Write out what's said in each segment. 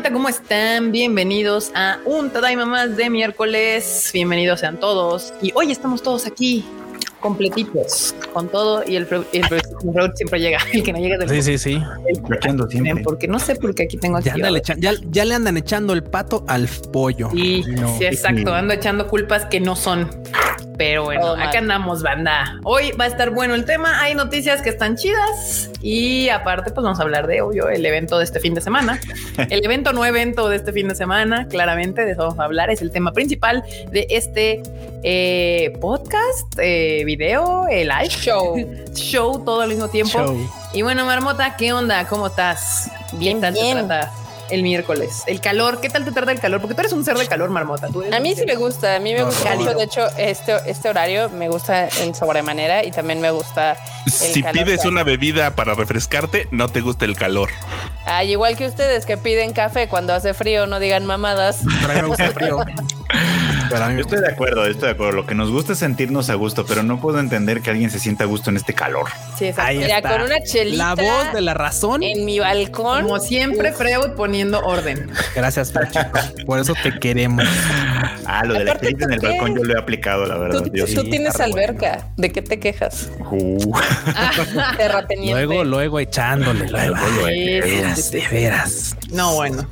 bandita? ¿Cómo están? Bienvenidos a un Tadaima más de miércoles. Bienvenidos sean todos. Y hoy estamos todos aquí completitos con todo y el fruit, siempre llega. El que no llega Sí, sí, sí. Porque no sé por qué aquí tengo ya, ya, le andan echando el pato al pollo. Sí, sí, exacto. Ando echando culpas que no son. Pero bueno, acá andamos, banda. Hoy va a estar bueno el tema. Hay noticias que están chidas y aparte, pues vamos a hablar de obvio el evento de este fin de semana. el evento, no evento de este fin de semana, claramente de eso vamos a hablar. Es el tema principal de este eh, podcast, eh, video, el live show, show todo al mismo tiempo. Y bueno, Marmota, ¿qué onda? ¿Cómo estás? Bien, bien el miércoles. El calor, ¿qué tal te tarda el calor? Porque tú eres un ser de calor, Marmota. a mí sí me gusta, a mí me gusta mucho. De hecho, este, este horario me gusta en sobremanera y también me gusta. si pides una bebida para refrescarte, no te gusta el calor. Ay, igual que ustedes que piden café cuando hace frío, no digan mamadas. Pero a mí me gusta el frío. Yo estoy de acuerdo, estoy de acuerdo. Lo que nos gusta es sentirnos a gusto, pero no puedo entender que alguien se sienta a gusto en este calor. Sí, exacto. Mira, con una chelita. La voz de la razón. En mi balcón. Como siempre, Freud poniendo orden. Gracias, Por eso te queremos. Ah, lo de la en el balcón yo lo he aplicado, la verdad. Tú, tienes alberca. ¿De qué te quejas? Uh. luego, luego echándole. Luego, luego. De veras, de veras. No, bueno.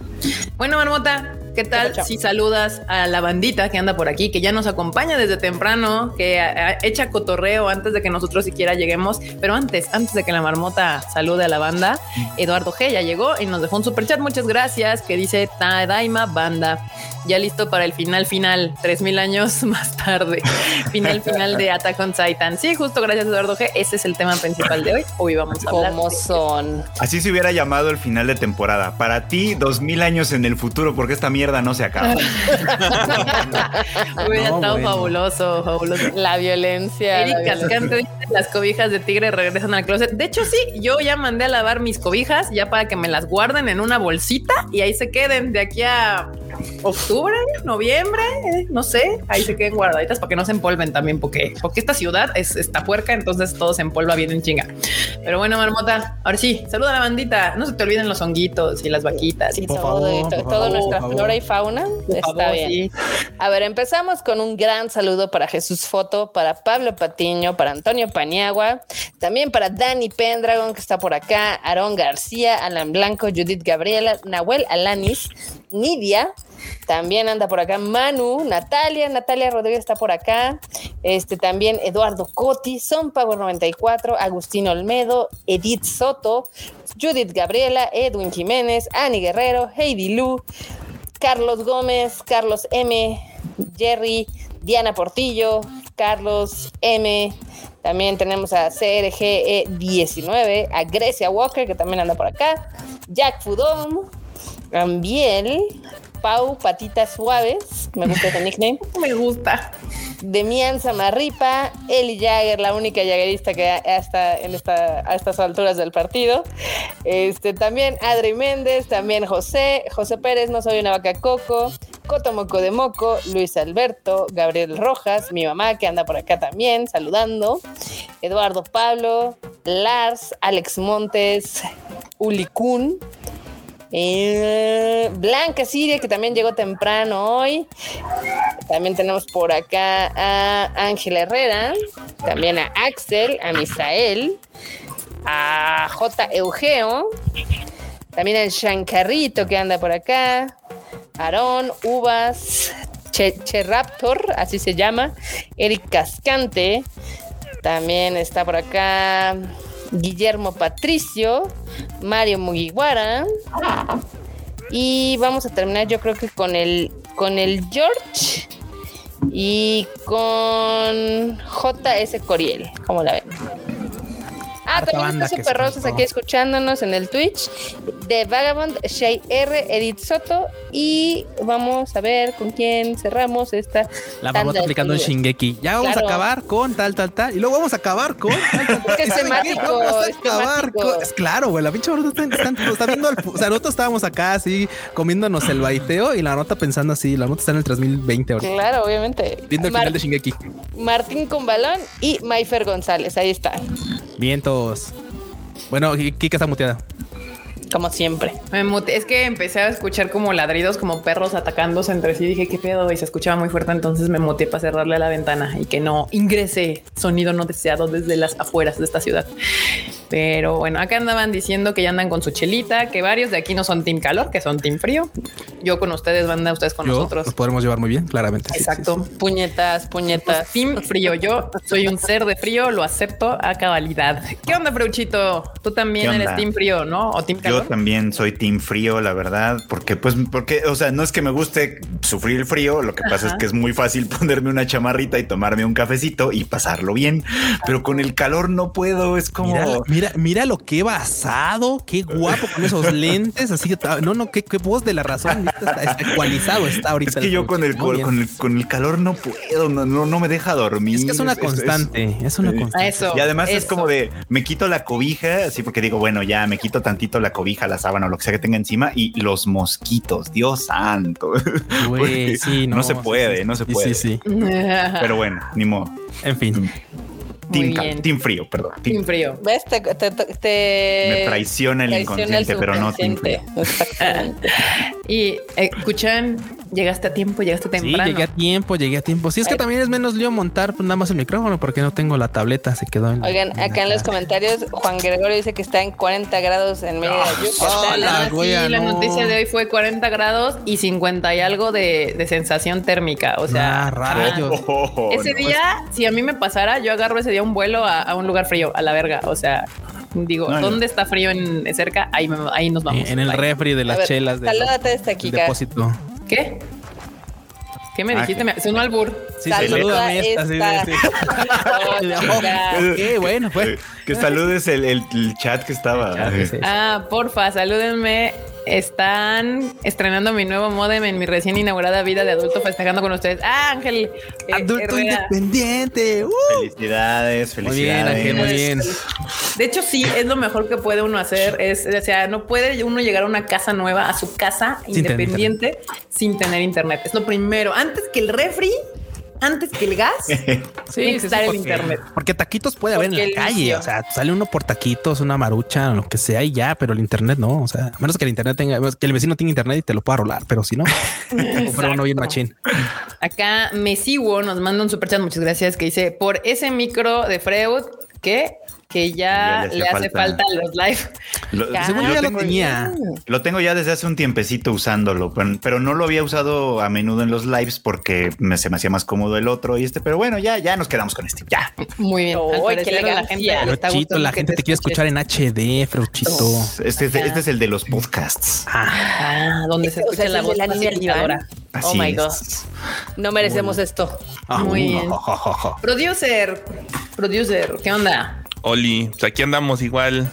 Bueno, Marmota, ¿Qué tal si saludas a la bandita que anda por aquí, que ya nos acompaña desde temprano, que echa cotorreo antes de que nosotros siquiera lleguemos? Pero antes, antes de que la marmota salude a la banda, Eduardo G ya llegó y nos dejó un super chat. Muchas gracias. Que dice Tadaima Banda. Ya listo para el final final, tres mil años más tarde. Final final de Attack on Titan. Sí, justo gracias Eduardo G. Ese es el tema principal de hoy. Hoy vamos a hablar. ¿Cómo son? Así se hubiera llamado el final de temporada. Para ti, dos mil años en el futuro, porque esta mierda no se acaba. Hubiera estado fabuloso, fabuloso. La violencia. Las cobijas de tigre regresan al closet. De hecho, sí, yo ya mandé a lavar mis cobijas ya para que me las guarden en una bolsita y ahí se queden de aquí a octubre, noviembre, no sé, ahí se queden guardaditas para que no se empolven también, porque, porque esta ciudad es esta puerca, entonces todo se empolva bien en chinga. Pero bueno, Marmota, ahora sí, saluda a la bandita, no se te olviden los honguitos y las vaquitas. y todo, todo nuestra flora y fauna está bien. A ver, empezamos con un gran saludo para Jesús Foto, para Pablo Patiño, para Antonio Paniagua, también para Dani Pendragon, que está por acá, Aarón García, Alan Blanco, Judith Gabriela, Nahuel Alanis, Nidia, también anda por acá Manu, Natalia, Natalia Rodríguez está por acá. Este también Eduardo Coti, Son Power 94, Agustín Olmedo, Edith Soto, Judith Gabriela, Edwin Jiménez, Ani Guerrero, Heidi Lu, Carlos Gómez, Carlos M, Jerry, Diana Portillo, Carlos M. También tenemos a CRGE19, a Grecia Walker, que también anda por acá, Jack Fudón, Ambiel, Pau Patitas Suaves, me gusta ese nickname. me gusta. Demian Samarripa, Eli Jagger, la única jaguerista que está en esta, a estas alturas del partido. Este, también Adri Méndez, también José, José Pérez, no soy una vaca coco, Coto Moco de Moco, Luis Alberto, Gabriel Rojas, mi mamá que anda por acá también saludando, Eduardo Pablo, Lars, Alex Montes, Ulicún, eh, Blanca Siria, que también llegó temprano hoy. También tenemos por acá a Ángela Herrera, también a Axel, a Misael, a J. Eugeo, también al Shankarrito que anda por acá, Aarón, Uvas, che, Raptor, así se llama, Eric Cascante, también está por acá Guillermo Patricio, Mario Mugiwara. Y vamos a terminar yo creo que con el con el George y con JS Coriel, como la ven. Ah, también está Super Rosas aquí escuchándonos en el Twitch de Vagabond, Shay R, Edith Soto. Y vamos a ver con quién cerramos esta. La vamos aplicando en Shingeki. Ya vamos a acabar con tal, tal, tal. Y luego vamos a acabar con. es temático. Es claro, güey. La pinche está, está, viendo. o sea, nosotros estábamos acá así comiéndonos el baiteo y la nota pensando así. La nota está en el 3020 ahora. Claro, obviamente. Viendo el final de Shingeki. Martín con balón y Mayfer González. Ahí está. Bueno, Kika está muteada. Como siempre. Me. Es que empecé a escuchar como ladridos, como perros atacándose entre sí. Dije, ¿qué pedo? Y se escuchaba muy fuerte. Entonces me muteé para cerrarle a la ventana y que no ingrese sonido no deseado desde las afueras de esta ciudad. Pero bueno, acá andaban diciendo que ya andan con su chelita, que varios de aquí no son team calor, que son team frío. Yo con ustedes, banda, ustedes con nosotros. Nos podemos llevar muy bien, claramente. Exacto. Puñetas, puñetas. Pues, team frío. Yo soy un ser de frío, lo acepto a cabalidad. ¿Qué onda, Freuchito? Tú también eres team frío, ¿no? O team calor. Yo también soy team frío, la verdad, porque pues, porque, o sea, no es que me guste sufrir el frío, lo que pasa es que es muy fácil ponerme una chamarrita y tomarme un cafecito y pasarlo bien, pero con el calor no puedo, es como... Mira, mira, lo que he basado, qué guapo con esos lentes, así que no, no, qué, qué voz de la razón, está, está, ecualizado está ahorita. Es que yo con el, con el, con, el, calor no puedo, no, no, no, me deja dormir. Es que es una constante, es, una constante. Eso, y además eso. es como de, me quito la cobija, así porque digo, bueno, ya me quito tantito la cobija, la sábana o lo que sea que tenga encima y los mosquitos, Dios santo. Wey, sí, no, no, se puede, sí, no se puede. Sí, sí. Pero bueno, ni modo. En fin. Team, team, frío, perdón. Team, team frío. ¿Ves? Te, te, te me traiciona el traiciona inconsciente, el pero no team frío. y escuchan, llegaste a tiempo, llegaste temprano. Sí, llegué a tiempo, llegué a tiempo. Sí, es que también es menos lío montar pues, nada más el micrófono porque no tengo la tableta, se quedó en. Oigan, en acá en los comentarios, Juan Gregorio dice que está en 40 grados en medio oh, de la, sí, no. la noticia de hoy fue 40 grados y 50 y algo de, de sensación térmica. O sea, ah, rayos. Oh, ese no, día, pues... si a mí me pasara, yo agarro ese día un vuelo a, a un lugar frío, a la verga. O sea, digo, no, ¿dónde no. está frío en cerca? Ahí, me, ahí nos vamos. En el Ahí. refri de las ver, chelas. De salúdate esta aquí, depósito. ¿Qué? ¿Qué me Ah, dijiste? ¿qué? Me sonó albur. Sí, salúdame esta. Esta. sí, sí. Qué bueno, pues. Que saludes el, el, el chat que estaba. Ah, porfa, salúdenme. Están estrenando mi nuevo modem en mi recién inaugurada vida de adulto festejando con ustedes. Ah, Ángel. eh, adulto Herrera. independiente. Uh. Felicidades, felicidades. Muy bien, Ángel, muy bien. De hecho, sí, es lo mejor que puede uno hacer. Es, o sea, no puede uno llegar a una casa nueva, a su casa Sin independiente, tener sin tener internet. Es lo primero. Antes que el refri, antes que el gas, tiene que estar el porque, internet. Porque taquitos puede haber Porque en la calle. O sea, sale uno por taquitos, una marucha, lo que sea y ya, pero el internet no. O sea, a menos que el internet tenga, que el vecino tenga internet y te lo pueda rolar, pero si no, comprar uno bien machín. Acá Mesiwo nos manda un superchat, muchas gracias, que dice por ese micro de Freud que que ya, Ya le hace falta. falta, los live. Lo, Ya. Según yo ya lo tengo- tenía. Lo tengo ya desde hace un tiempecito usándolo, pero, pero no lo había usado a menudo en los lives porque me, se me hacía más cómodo el otro y este. Pero bueno, ya, ya nos quedamos con este. Ya. Muy bien. Parecer a la gente gustando la que gente te quiere escuches. escuchar en HD, Freuchito. Este, es de- este es el de los podcasts. Ah, Ah, donde se O sea, escucha la voz. Así Oh my es. God. No merecemos esto. ah, Muy uh, bien. Producer, producer, ¿qué onda? Oli, pues aquí andamos igual.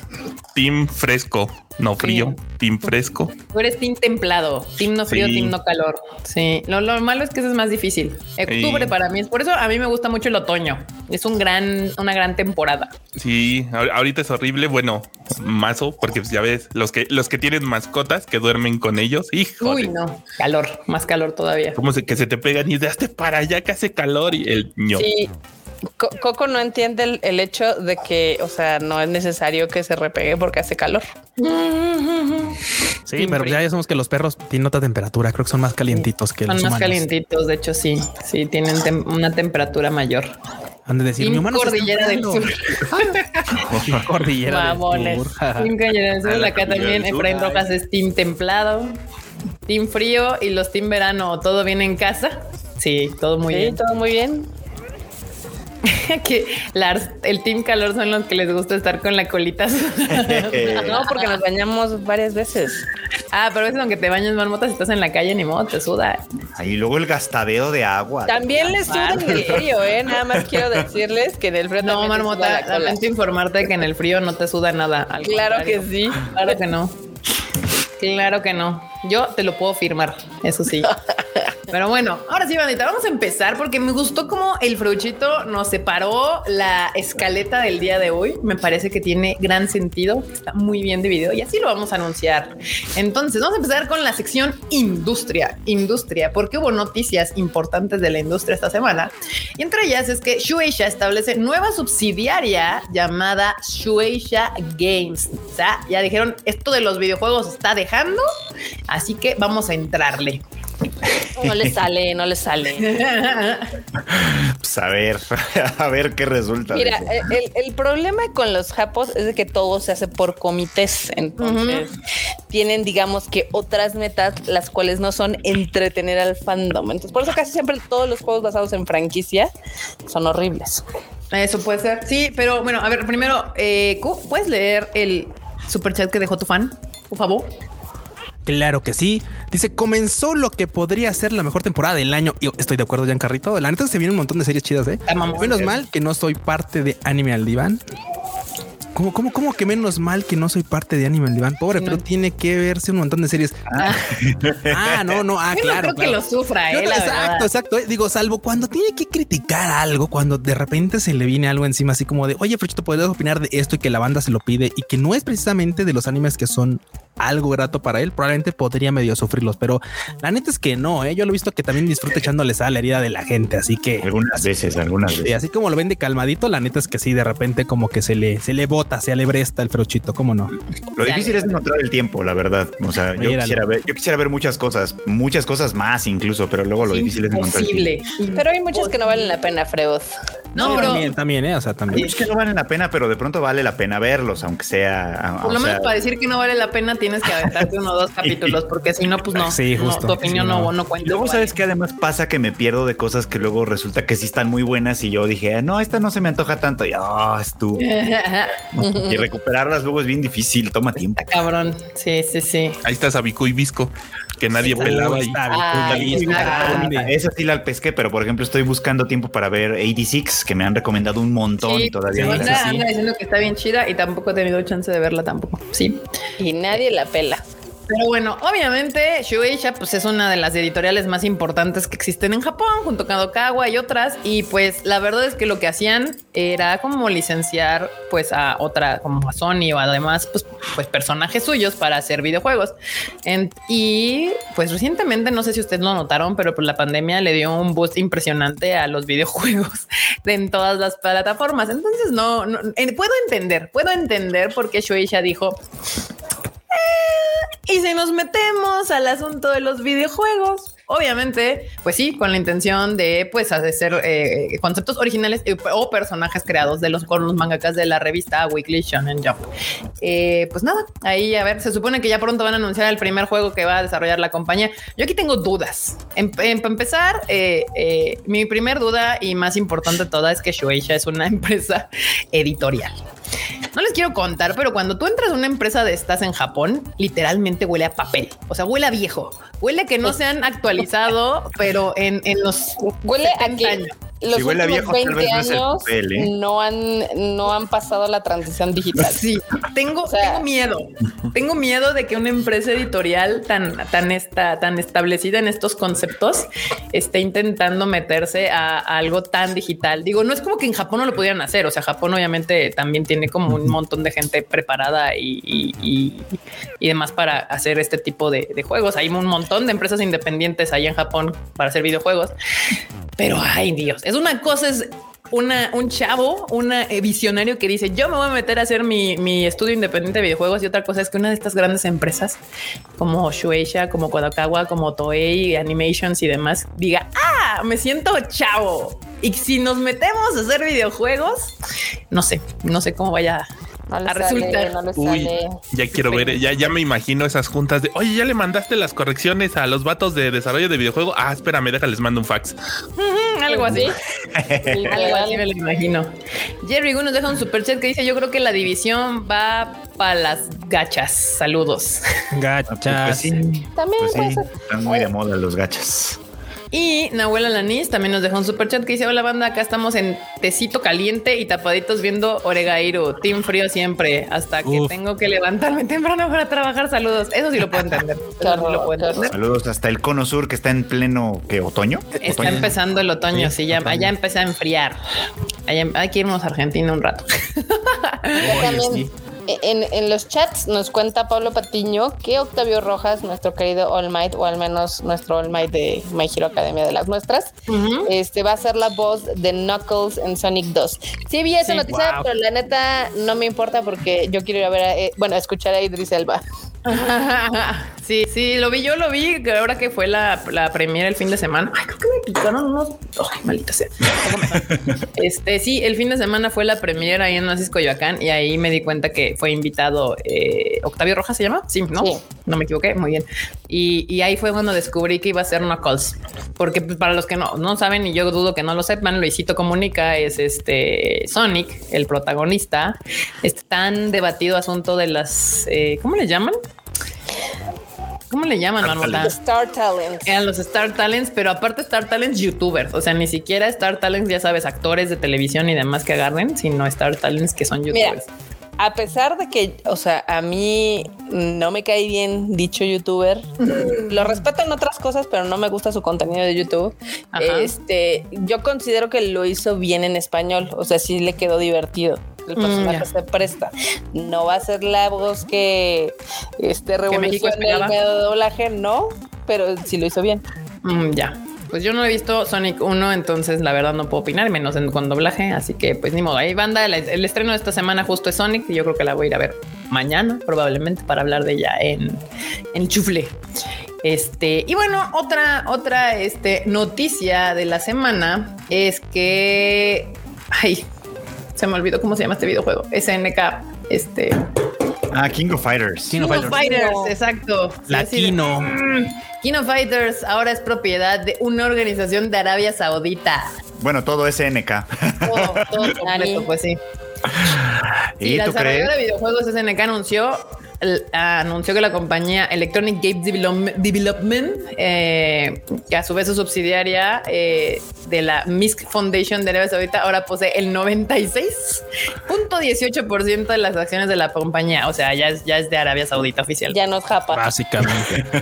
Team fresco, no frío. Team fresco. Tú eres team templado, team no frío, Sí. team no calor. Sí, lo, lo malo es que eso es más difícil. Octubre Sí. para mí es por eso a mí me gusta mucho el otoño. Es un gran, una gran temporada. Sí, ahor- ahorita es horrible. Bueno, mazo, porque pues ya ves, los que los que tienen mascotas que duermen con ellos, hijo. Uy, no, calor, más calor todavía. Como se, que se te pegan y de para allá que hace calor y el ño. Sí. Co- Coco no entiende el, el hecho de que, o sea, no es necesario que se repegue porque hace calor. Sí, pero frío. ya sabemos que los perros tienen otra temperatura. Creo que son más calientitos que Son los más humanos. calientitos, de hecho sí, sí tienen tem- una temperatura mayor. Han de decir, mi humano Cordillera del. Sur. Team Cordillera Mamones. del Sur. Cordillera del Sur. Acá también. Efraín. Rojas es team templado, team frío y los team verano. ¿Todo bien en casa? Sí, todo muy sí, bien. todo muy bien. que Lars, el team calor son los que les gusta estar con la colita. No, porque nos bañamos varias veces. ah, pero a veces aunque te bañes marmota, si estás en la calle, ni modo, te suda. Ahí luego el gastadero de agua. También les suda en el frío, ¿eh? Nada más quiero decirles que en el frío No, marmota, lamento informarte que en el frío no te suda nada. al Claro contrario. que sí. Claro que no. Claro que no. Yo te lo puedo firmar, eso sí. Pero bueno, ahora sí, bandita, vamos a empezar porque me gustó como el fruchito nos separó la escaleta del día de hoy. Me parece que tiene gran sentido, está muy bien dividido y así lo vamos a anunciar. Entonces, vamos a empezar con la sección industria, industria, porque hubo noticias importantes de la industria esta semana y entre ellas es que Shueisha establece nueva subsidiaria llamada Shueisha Games. O ya dijeron esto de los videojuegos está dejando, así que vamos a entrarle. No le sale, no le sale. Pues a ver, a ver qué resulta. Mira, el, problema con los japos es de que todo se hace por comités. Entonces tienen, digamos que otras metas, las cuales no son entretener al fandom. Entonces, por eso casi siempre todos los juegos basados en franquicia son horribles. Eso puede ser. Sí, pero bueno, a ver, primero, eh, ¿puedes leer el super chat que dejó tu fan, por favor? Claro que sí. Dice, comenzó lo que podría ser la mejor temporada del año. Yo estoy de acuerdo, Carrito. La neta se viene un montón de series chidas, ¿eh? Menos mal que no soy parte de Anime al Diván. ¿Cómo, cómo, cómo que menos mal que no soy parte de Animal Diván? Pobre, pero tiene que verse un montón de series. Ah, ah no, no, ah, claro. creo que lo sufra, eh, Exacto, exacto. Eh, digo, salvo cuando tiene que criticar algo, cuando de repente se le viene algo encima, así como de, oye, Frechito, ¿podrías opinar de esto y que la banda se lo pide y que no es precisamente de los animes que son algo grato para él, probablemente podría medio sufrirlos, pero la neta es que no, ¿eh? yo lo he visto que también disfruta echándoles a la herida de la gente, así que algunas veces, algunas veces. así como lo vende calmadito, la neta es que sí, de repente como que se le, se le bota, se alebresta el frochito, ¿cómo no? Lo difícil es encontrar el tiempo, la verdad. O sea, yo quisiera, ver, yo quisiera ver muchas cosas, muchas cosas más incluso, pero luego lo difícil es encontrar el tiempo. Pero hay muchas que no valen la pena, Freud. No, pero también, también, ¿eh? O sea, también. Es que no valen la pena, pero de pronto vale la pena verlos, aunque sea. Por lo menos para decir que no vale la pena tienes que aventarte uno o dos capítulos, porque si no, pues no. Sí, justo. tu opinión no. no, cuenta. Luego, ¿sabes que Además pasa que me pierdo de cosas que luego resulta que sí están muy buenas y yo dije, no, esta no se me antoja tanto. Y ah, es tú. y recuperarlas luego es bien difícil, toma tiempo. cabrón. Sí, sí, sí. Ahí está Sabico y Visco que nadie pelaba. Ahí. Esa sí la pesqué, pero por ejemplo estoy buscando tiempo para ver 86, que me han recomendado un montón y todavía. anda, diciendo que está bien chida y tampoco he tenido chance de verla tampoco. Sí. Y nadie la pela. Pero bueno, obviamente Shueisha pues es una de las editoriales más importantes que existen en Japón, junto con Kadokawa y otras. Y pues la verdad es que lo que hacían era como licenciar pues a otra, como a Sony o además pues, pues personajes suyos para hacer videojuegos. y pues recientemente, no sé si ustedes lo notaron, pero pues la pandemia le dio un boost impresionante a los videojuegos en todas las plataformas. Entonces no, no puedo entender, puedo entender por qué Shueisha dijo y si nos metemos al asunto de los videojuegos, obviamente, pues sí, con la intención de pues hacer eh, conceptos originales eh, o personajes creados de los con los mangakas de la revista Weekly Shonen Jump. Eh, pues nada, ahí a ver, se supone que ya pronto van a anunciar el primer juego que va a desarrollar la compañía. Yo aquí tengo dudas. Para empezar, mi primer duda y más importante toda es que Shueisha es una empresa editorial. No les quiero contar, pero cuando tú entras a una empresa de estas en Japón, literalmente huele a papel. O sea, huele a viejo. Huele que no se han actualizado, pero en, en los huele a años los últimos 20 años ¿eh? no, han, no han pasado la transición digital. Sí, tengo, tengo miedo. Tengo miedo de que una empresa editorial tan, tan, esta, tan establecida en estos conceptos esté intentando meterse a, algo tan digital. Digo, no es como que en Japón no lo pudieran hacer. O sea, Japón obviamente también tiene como un montón de gente preparada y, y, demás para hacer este tipo de, de juegos. Hay un montón de empresas independientes ahí en Japón para hacer videojuegos. Pero ay Dios, es una cosa, es un chavo, un visionario que dice yo me voy a meter a hacer mi, estudio independiente de videojuegos y otra cosa es que una de estas grandes empresas como Shueisha, como Kodokawa, como Toei, Animations y demás diga, ah, me siento chavo. Y si nos metemos a hacer videojuegos, no sé, no sé cómo vaya no le sale, no le Uy, ya quiero ver, ya, ya me imagino esas juntas de, oye, ya le mandaste las correcciones a los vatos de desarrollo de videojuego. Ah, espérame, déjales mando un fax. algo así. algo así me lo imagino. Jerry Gu nos deja un super chat que dice: Yo creo que la división va para las gachas. Saludos. Gachas. También pues están muy de moda los gachas. Y Nahuela Lanis también nos dejó un super chat que dice: Hola, banda, acá estamos en tecito caliente y tapaditos viendo Oregairu. Team frío siempre, hasta que tengo que levantarme temprano para trabajar. Saludos. Eso sí lo puedo entender. Saludos hasta el cono sur que está en pleno que otoño. Está empezando el otoño, sí, ya, allá empecé a enfriar. hay que irnos a Argentina un rato. En, los chats nos cuenta Pablo Patiño que Octavio Rojas, nuestro querido All Might, o al menos nuestro All Might de My Hero Academia de las nuestras, este va a ser la voz de Knuckles en Sonic 2. Sí vi esa noticia, pero la neta no me importa porque yo quiero ir a ver, a, eh, bueno, a escuchar a Idris Elba. sí, sí, lo vi, yo lo vi, ahora que fue la, la premiere el fin de semana. Ay, creo que me picaron unos. Ay, maldita sea. este, sí, el fin de semana fue la premiere ahí en Nazis Coyoacán y ahí me di cuenta que fue invitado eh, Octavio Rojas, se llama. Sí, no, no me equivoqué. Muy bien. Y, y, ahí fue cuando descubrí que iba a ser Knuckles, porque pues, para los que no, no saben y yo dudo que no lo sepan, Luisito Comunica es este Sonic, el protagonista. Este tan debatido asunto de las, eh, ¿cómo le llaman? ¿Cómo le llaman, Star, Star Talents. Eran los Star Talents, pero aparte Star Talents youtubers. O sea, ni siquiera Star Talents, ya sabes, actores de televisión y demás que agarren, sino Star Talents que son youtubers. a pesar de que, o sea, a mí no me cae bien dicho youtuber, lo respeto en otras cosas, pero no me gusta su contenido de YouTube. Este, yo considero que lo hizo bien en español. O sea, sí le quedó divertido el mm, personaje se presta. No va a ser la voz que este revolucione el medio de doblaje, no, pero sí lo hizo bien. Mm, ya. Pues yo no he visto Sonic 1, entonces la verdad no puedo opinar, menos en, con doblaje. Así que, pues ni modo. Ahí banda, el, estreno de esta semana justo es Sonic y yo creo que la voy a ir a ver mañana, probablemente, para hablar de ella en, en Chufle. Este, y bueno, otra, otra este, noticia de la semana es que. Ay, se me olvidó cómo se llama este videojuego. SNK, este. Ah, King of Fighters. King, of Fighters, exacto. Latino. Mm, King of Fighters ahora es propiedad de una organización de Arabia Saudita. Bueno, todo SNK. Todo, todo completo, pues sí. ¿Y, la desarrolladora de videojuegos SNK anunció anunció que la compañía Electronic Games Development, eh, que a su vez es subsidiaria eh, de la MISC Foundation de Arabia Saudita, ahora posee el 96.18% de las acciones de la compañía. O sea, ya es, ya es de Arabia Saudita oficial. Ya no es japa. Básicamente.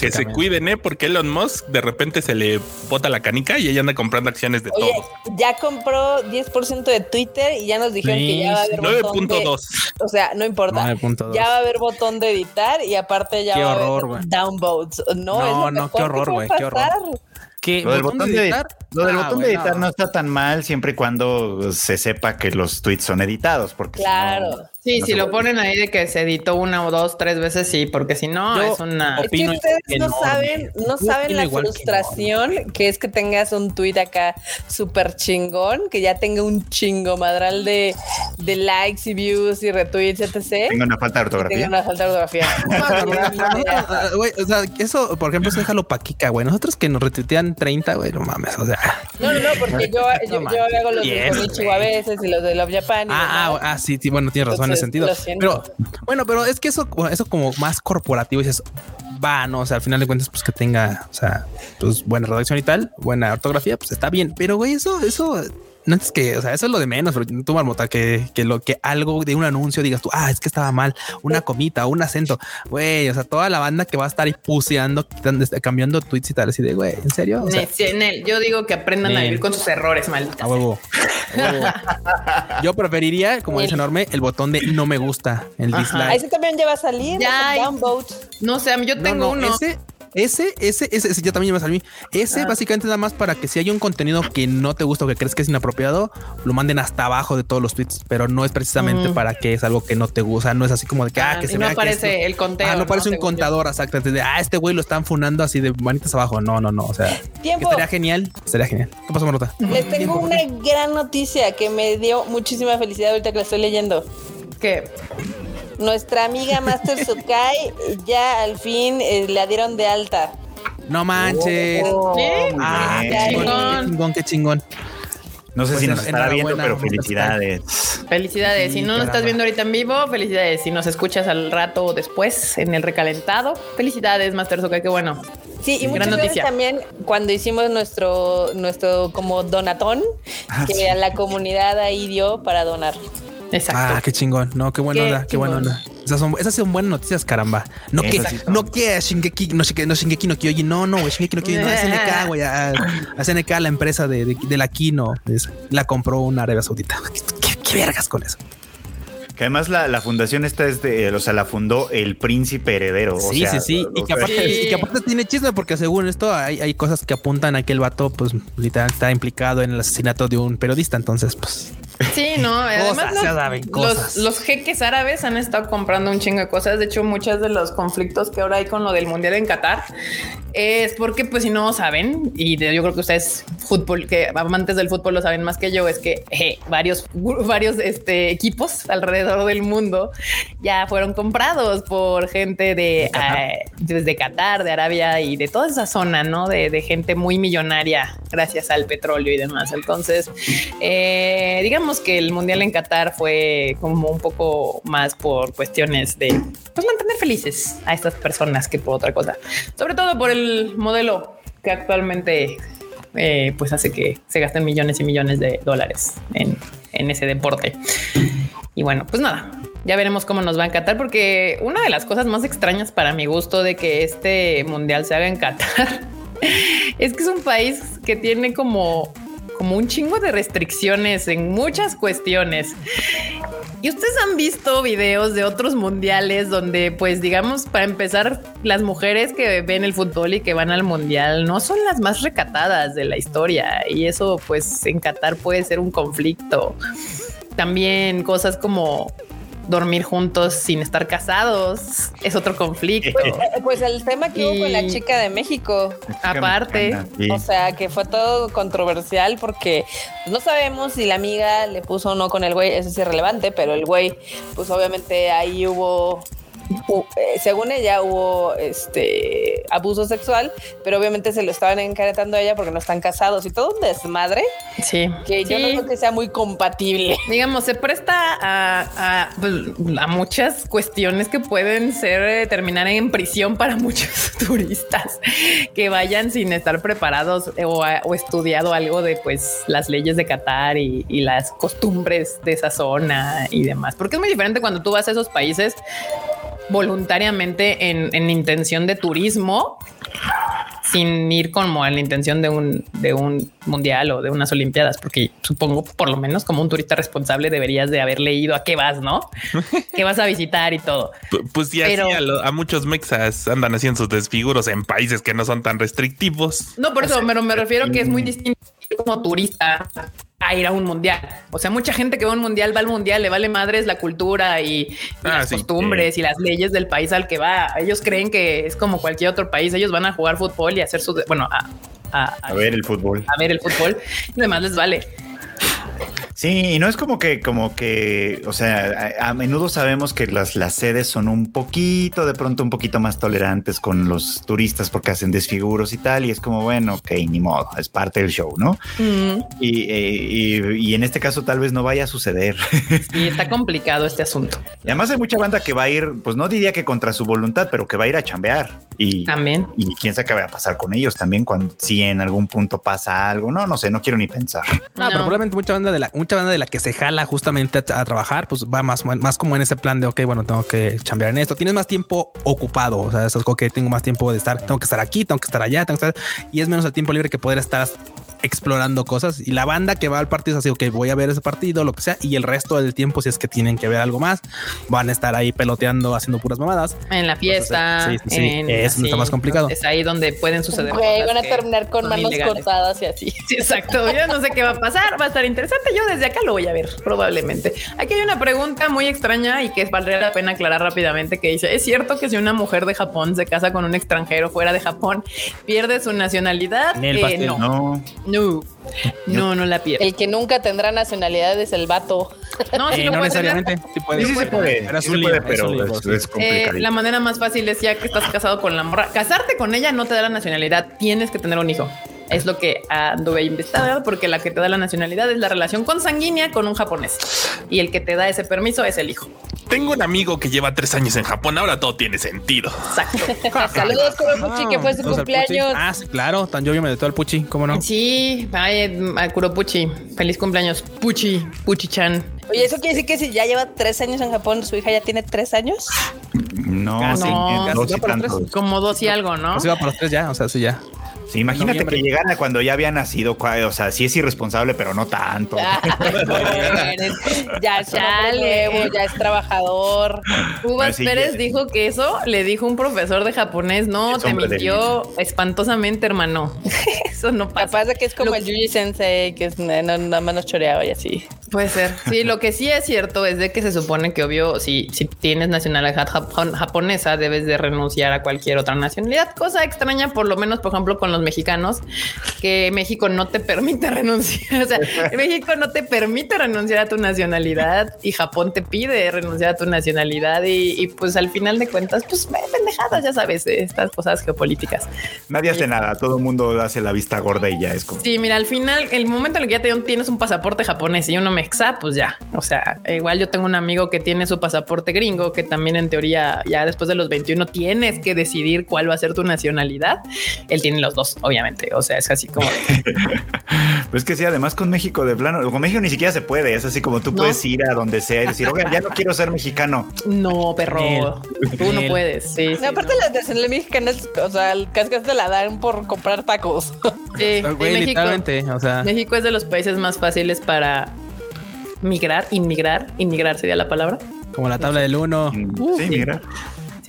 Que se cuiden, ¿eh? Porque Elon Musk de repente se le bota la canica y ella anda comprando acciones de todo. Ya compró 10% de Twitter y ya nos dijeron que ya va a haber 9.2. O sea, no importa. Ya va a haber botón de editar y aparte ya va a haber downvotes. No, no, qué horror, güey. Qué horror lo del botón de editar, lo del ah, botón de editar no está tan mal siempre y cuando se sepa que los tweets son editados, porque claro. Sí, si lo ponen ahí de que se editó una o dos, tres veces, sí, porque si no es una. Es que ustedes no saben, no saben la frustración que, es que tengas un tweet acá súper chingón, que ya tenga un chingo madral de, de likes y views y retweets, etc. Tenga una falta de ortografía. Tenga una falta de ortografía. o sea, eso, por ejemplo, eso déjalo pa' Kika, güey. Nosotros que nos retuitean 30, güey, no mames, o sea. No, no, no, porque yo, yo, yo hago los de Konichiwa a veces y los de Love Japan. ah, ah, ah, sí, sí, bueno, tienes razón en ese sentido. Pero, bueno, pero es que eso, eso como más corporativo, dices, va, no, o sea, al final de cuentas, pues que tenga, o sea, pues buena redacción y tal, buena ortografía, pues está bien. Pero, güey, eso, eso no es que, o sea, eso es lo de menos, pero tú, Marmota, que, que lo que algo de un anuncio digas tú, ah, es que estaba mal, una comita, un acento, güey, o sea, toda la banda que va a estar ahí puseando, cambiando tweets y tal, así de, güey, ¿en serio? yo digo que aprendan a vivir con sus errores, maldita. yo preferiría, como dice Enorme, el botón de no me gusta, el dislike. Ese también ya va a salir, ya, No sé, yo tengo uno. Ese, ese, ese, ese ya también me a Ese ah. básicamente nada más para que si hay un contenido que no te gusta o que crees que es inapropiado, lo manden hasta abajo de todos los tweets, pero no es precisamente mm. para que es algo que no te gusta, no es así como de que, ah, que se no vea aparece el conteo. Ah, no parece un contador, exacto. De, ah, este güey lo están funando así de manitas abajo. No, no, no. O sea, Tiempo. estaría genial. Sería genial. ¿Qué pasó, Marota? Les tengo una gran noticia que me dio muchísima felicidad ahorita que la estoy leyendo. ¿Qué? Nuestra amiga Master Sukai ya al fin eh, la dieron de alta. No manches. Oh, ah, qué chingón. qué chingón, No sé pues si nos estará viendo, pero felicidades. Felicidades. si no nos estás viendo ahorita en vivo, felicidades. Si nos escuchas al rato o después en el recalentado, felicidades, Master Zuka, qué bueno. Sí, y muchas veces también cuando hicimos nuestro, nuestro como donatón, ah, que a la comunidad ahí dio para donar. Exacto. Ah, qué chingón. No, qué buena onda, qué buena onda. Esas son, esas son buenas noticias, caramba. No que, no que Shingeki, no, no Shingeki no Kyojin, no, no, Shingeki no Kyojin, no, SNK, güey, a, SNK, la empresa de, de, la Kino, la compró una Arabia Saudita. ¿Qué, qué, vergas con eso? Que además la, la, fundación esta es de, o sea, la fundó el príncipe heredero. Sí, sí, sí. Y que, aparte, y que, aparte, tiene chisme porque según esto hay, hay cosas que apuntan a que el vato, pues, literal, está implicado en el asesinato de un periodista. Entonces, pues, Sí, no, además los, los, jeques árabes han estado comprando un chingo de cosas. De hecho, muchos de los conflictos que ahora hay con lo del mundial en Qatar es porque, pues, si no saben, y yo creo que ustedes, fútbol, que amantes del fútbol lo saben más que yo, es que varios, varios este, equipos alrededor del mundo ya fueron comprados por gente de eh, desde Qatar, de Arabia y de toda esa zona, no de, de gente muy millonaria gracias al petróleo y demás. Entonces, eh, digamos que el mundial en Qatar fue como un poco más por cuestiones de pues, mantener felices a estas personas que por otra cosa, sobre todo por el modelo que actualmente eh, pues hace que se gasten millones y millones de dólares en, en ese deporte. Y bueno, pues nada, ya veremos cómo nos va en Qatar, porque una de las cosas más extrañas para mi gusto de que este mundial se haga en Qatar es que es un país que tiene como como un chingo de restricciones en muchas cuestiones. Y ustedes han visto videos de otros mundiales donde, pues, digamos, para empezar, las mujeres que ven el fútbol y que van al mundial no son las más recatadas de la historia. Y eso, pues, en Qatar puede ser un conflicto. También cosas como dormir juntos sin estar casados es otro conflicto. Eh, pues el tema que hubo con la chica de México. Aparte. O sea, que fue todo controversial porque no sabemos si la amiga le puso o no con el güey, eso es irrelevante, pero el güey, pues obviamente ahí hubo eh, según ella hubo este abuso sexual, pero obviamente se lo estaban encaretando a ella porque no están casados y todo un desmadre. Sí. Que yo no creo que sea muy compatible. Digamos, se presta a, pues, muchas cuestiones que pueden ser eh, terminar en prisión para muchos turistas que vayan sin estar preparados eh, o, estudiado algo de pues las leyes de Qatar y, y las costumbres de esa zona y demás. Porque es muy diferente cuando tú vas a esos países voluntariamente en, intención de turismo sin ir como en la intención de un, de un mundial o de unas olimpiadas, porque supongo por lo menos como un turista responsable deberías de haber leído a qué vas, ¿no? ¿Qué vas a visitar y todo. pues ya a, muchos mexas andan haciendo sus desfiguros en países que no son tan restrictivos. No, por eso, pero me refiero que es muy distinto como turista a ir a un mundial. O sea, mucha gente que va a un mundial va al mundial, le vale madres la cultura y, ah, las costumbres y las leyes del país al que va. Ellos creen que es como cualquier otro país. Ellos van a jugar fútbol y hacer su, bueno, a, a ver el fútbol. A ver el fútbol y además les vale. Sí, y no es como que, como que, o sea, a, menudo sabemos que las, las sedes son un poquito, de pronto un poquito más tolerantes con los turistas porque hacen desfiguros y tal, y es como, bueno, ok, ni modo, es parte del show, ¿no? Mm. Eh, y, en este caso tal vez no vaya a suceder. Sí, está complicado este asunto. Y además hay mucha banda que va a ir, pues no diría que contra su voluntad, pero que va a ir a chambear. Y también. Y quién sabe qué va a pasar con ellos también cuando si en algún punto pasa algo. No, no sé, no quiero ni pensar. No, pero probablemente mucha banda de la, banda de la que se jala justamente a, trabajar, pues va más, más como en ese plan de, ok, bueno, tengo que chambear en esto. Tienes más tiempo ocupado. O sea, eso es como que tengo más tiempo de estar, tengo que estar aquí, tengo que estar allá, tengo que estar, y es menos el tiempo libre que poder estar explorando cosas. Y la banda que va al partido es así, ok, voy a ver ese partido, lo que sea. Y el resto del tiempo, si es que tienen que ver algo más, van a estar ahí peloteando, haciendo puras mamadas. En la fiesta. sí, sí, es más complicado. Es ahí donde pueden suceder. van a terminar con manos cortadas y así. exacto. Yo no sé qué va a pasar. Va a estar interesante. Yo desde acá lo voy a ver, probablemente. Aquí hay una pregunta muy extraña y que valdría la pena aclarar rápidamente que dice, ¿es cierto que si una mujer de Japón se casa con un extranjero fuera de Japón, pierde su nacionalidad? Eh, no. no. No. No, no la pierde. El que nunca tendrá nacionalidad es el vato. No, sí, no necesariamente. Sí puede. Sí, puede. Pero, sí puede, pero es, eh, la manera más fácil es ya que estás casado con la morra. Casarte con ella no te da la nacionalidad. Tienes que tener un hijo. Es lo que anduve investigando porque la que te da la nacionalidad es la relación consanguínea con un japonés y el que te da ese permiso es el hijo. Tengo un amigo que lleva tres años en Japón, ahora todo tiene sentido. Exacto. Saludos, Kuropuchi, que fue su cumpleaños. Ah, sí, claro, tan yo me todo al Puchi, ¿cómo no? Sí, vaya, a Kuropuchi. Feliz cumpleaños, Puchi, Puchi-chan. Oye, ¿eso quiere decir que si ya lleva tres años en Japón, su hija ya tiene tres años? No, sí, no, dos y tantos. como dos y algo, ¿no? Se va por los tres ya, o sea, sí, ya. Sí, imagínate Noviembre. que llegara cuando ya había nacido, o sea, sí es irresponsable, pero no tanto. ya Chale. nuevo, ya es trabajador. Uvas Así Pérez que- dijo que eso le dijo un profesor de japonés. No, Es te mintió espantosamente, hermano. eso no pasa. Capaz de que es como Lo- el Yuji Sensei, que es no, nada más nos choreaba y así. Puede ser. Sí, lo que sí es cierto es de que se supone que obvio, si, si tienes nacionalidad japon- japonesa, debes de renunciar a cualquier otra nacionalidad. Cosa extraña, por lo menos, por ejemplo, con los mexicanos, que México no te permite renunciar. O sea, México no te permite renunciar a tu nacionalidad y Japón te pide renunciar a tu nacionalidad y, y, pues al final de cuentas, pues pendejadas, ya sabes, estas cosas geopolíticas. Nadie hace nada, todo el mundo hace la vista gorda y ya es como. Sí, mira, al final, el momento en el que ya te tienes un pasaporte japonés y uno mexa, pues ya. O sea, igual yo tengo un amigo que tiene su pasaporte gringo, que también en teoría ya después de los 21 tienes que decidir cuál va a ser tu nacionalidad. Él tiene los dos, obviamente. O sea, es así como... Pues que sí, además con México de plano, con México ni siquiera se puede, es así como tú No. puedes ir a donde sea y decir, oiga, ya no quiero ser mexicano. No, perro, tú no puedes. Sí, sí, No, aparte no. las nacionalidades mexicanas, o sea, cascas te la dan por comprar tacos. Sí, Güey, sí, México, literalmente, o sea, México es de los países más fáciles para migrar, inmigrar, inmigrar sería la palabra. como la tabla del uno. sí, mira.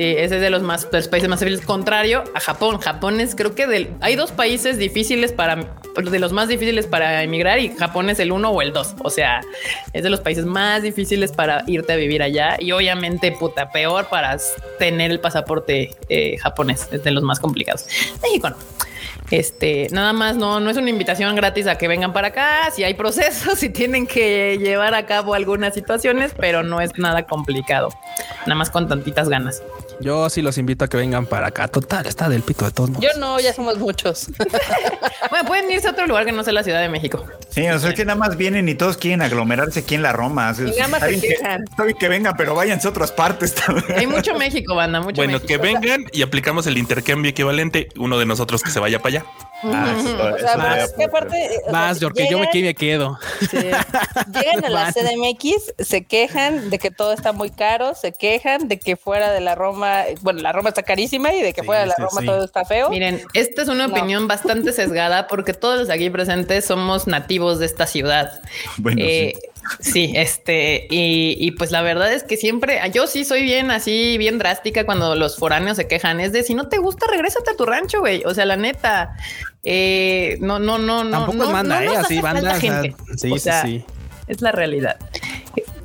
Ese es de los más los países más difíciles. Contrario a Japón. Japón es creo que del, hay dos países difíciles para de los más difíciles para emigrar y Japón es el uno o el dos. O sea, es de los países más difíciles para irte a vivir allá y obviamente puta peor para tener el pasaporte eh, japonés. Es de los más complicados. México no. Este, nada más no, no es una invitación gratis a que vengan para acá. Si hay procesos, si tienen que llevar a cabo algunas situaciones, pero no es nada complicado. Nada más con tantitas ganas. Yo sí los invito a que vengan para acá. Total, está del pito de todos modos. Yo no, ya somos muchos. Bueno, pueden irse a otro lugar que no sea la Ciudad de México. Sí, o sea, es que nada más vienen y todos quieren aglomerarse aquí en la Roma. Y nada más se que- quejan. está bien que vengan, pero váyanse a otras partes también. Hay mucho México, banda, mucho Bueno, México. que vengan y aplicamos el intercambio equivalente, uno de nosotros que se vaya para allá. Eso- O sea, o Más, porque yo me llegan- quedo y me quedo. Llegan a la Vas. CDMX, se quejan de que todo está muy caro, se quejan de que fuera de la Roma, bueno, la Roma está carísima y de que Sí, fuera de la sí, Roma sí. todo está feo. Miren, esta es una No. opinión bastante sesgada porque todos los aquí presentes somos nativos de esta ciudad. Bueno, Eh, sí, este, y, y pues la verdad es que siempre, yo sí soy bien así, bien drástica cuando los foráneos se quejan. Es de si no te gusta, regrésate a tu rancho, güey. O sea, la neta, eh, no, no, no, no. Tampoco no, es banda, no eh, nos así banda. falta o sea, gente. sí, O sí, sea, sí. Es la realidad.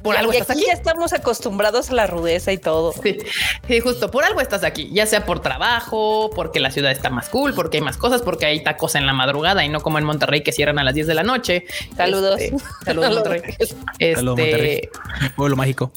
Por Y- algo y estás aquí aquí. ya estamos acostumbrados a la rudeza y todo. Sí, sí, justo por algo estás aquí, ya sea por trabajo, porque la ciudad está más cool, porque hay más cosas, porque hay tacos en la madrugada y no como en Monterrey que cierran a las 10 de la noche. Saludos. Este, saludos, Monterrey. Este, Saludos, Monterrey. Pueblo mágico.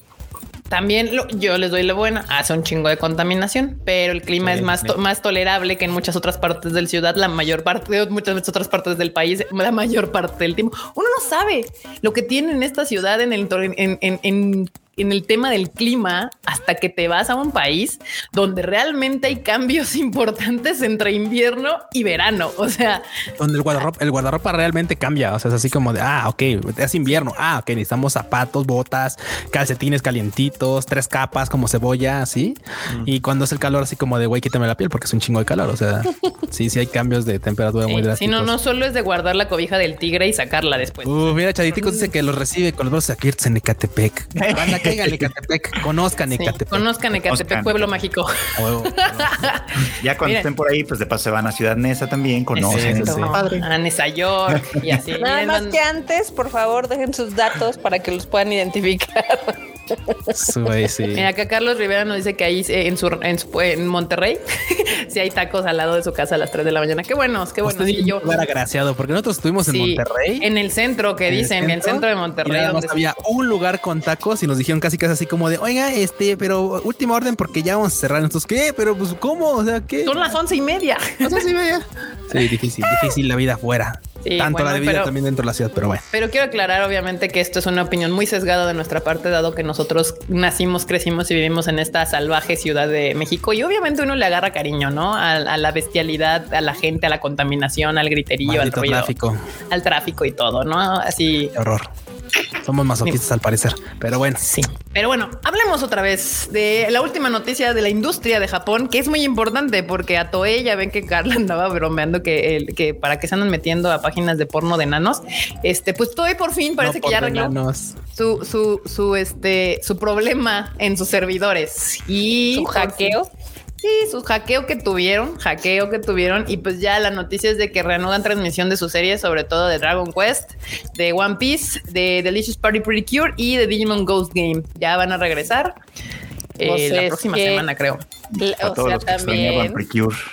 También lo- yo les doy la buena, hace un chingo de contaminación, pero el clima Sí, es más, to- más tolerable que en muchas otras partes del ciudad, la mayor parte de muchas otras partes del país, la mayor parte del tiempo. Uno no sabe lo que tiene en esta ciudad en el, en, en- en- en el tema del clima hasta que te vas a un país donde realmente hay cambios importantes entre invierno y verano. O sea, Donde el guardarropa, el guardarropa realmente cambia. O sea, es así como de, ah, ok, es invierno. Ah, ok, necesitamos zapatos, botas, calcetines calientitos, tres capas como cebolla, así. Y cuando es el calor, así como de, güey, quítame la piel porque es un chingo de calor. O sea, sí, sí hay cambios de temperatura muy eh, si drásticos. no, no solo es de guardar la cobija del tigre y sacarla después. Uh, mira, Chaditicos dice que los recibe con los brazos abiertos en Ecatepec. a Ecatepec, conozcan Sí, Ecatepec. conozcan Ecatepec, Conozcan pueblo mágico. A huevo. Ya cuando Miren. estén por ahí, pues de paso se van a Ciudad Neza también, conocen. Sí, sí, sí. A Nesa York y así. Nada Miren, más que antes, por favor, dejen sus datos para que los puedan identificar. Sí. Mira, acá Carlos Rivera nos dice que ahí eh, en su, en, su- en Monterrey sí hay tacos al lado de su casa a las 3 de la mañana. Qué buenos, qué buenos. Sí, yo un lugar agraciado porque nosotros estuvimos en sí, Monterrey. En el centro que dicen, en el centro de Monterrey. y donde- había un lugar con tacos y nos dijeron casi casi así como de, oiga, este, pero última orden porque ya vamos a cerrar. Entonces, ¿qué? Pero pues, ¿cómo? O sea, ¿qué? Son las once y media. O sea, sí, vaya. Sí, difícil, difícil la vida afuera. Tanto la de vida también dentro de la ciudad, pero bueno. Pero quiero aclarar, obviamente, que esto es una opinión muy sesgada de nuestra parte, dado que nosotros nacimos, crecimos y vivimos en esta salvaje ciudad de México. Y obviamente uno le agarra cariño, ¿no? A, la bestialidad, a la gente, a la contaminación, al griterío, al tráfico, al tráfico y todo, ¿no? Así. horror. Somos masoquistas al parecer, pero bueno. Sí. Pero bueno, hablemos otra vez de la última noticia de la industria de Japón, que es muy importante porque a Toei ya ven que Carla andaba bromeando que, el, que para que se andan metiendo a páginas de porno de nanos. Este, pues Toei por fin parece que ya arregló su, su, su, este, su problema en sus servidores y su hackeo. Sí, su hackeo que tuvieron, hackeo que tuvieron, y pues ya la noticia es de que reanudan transmisión de sus series, sobre todo de Dragon Quest, de One Piece, de Delicious Party Pretty Cure y de Digimon Ghost Game. Ya van a regresar eh, la próxima semana, creo. o sea, también.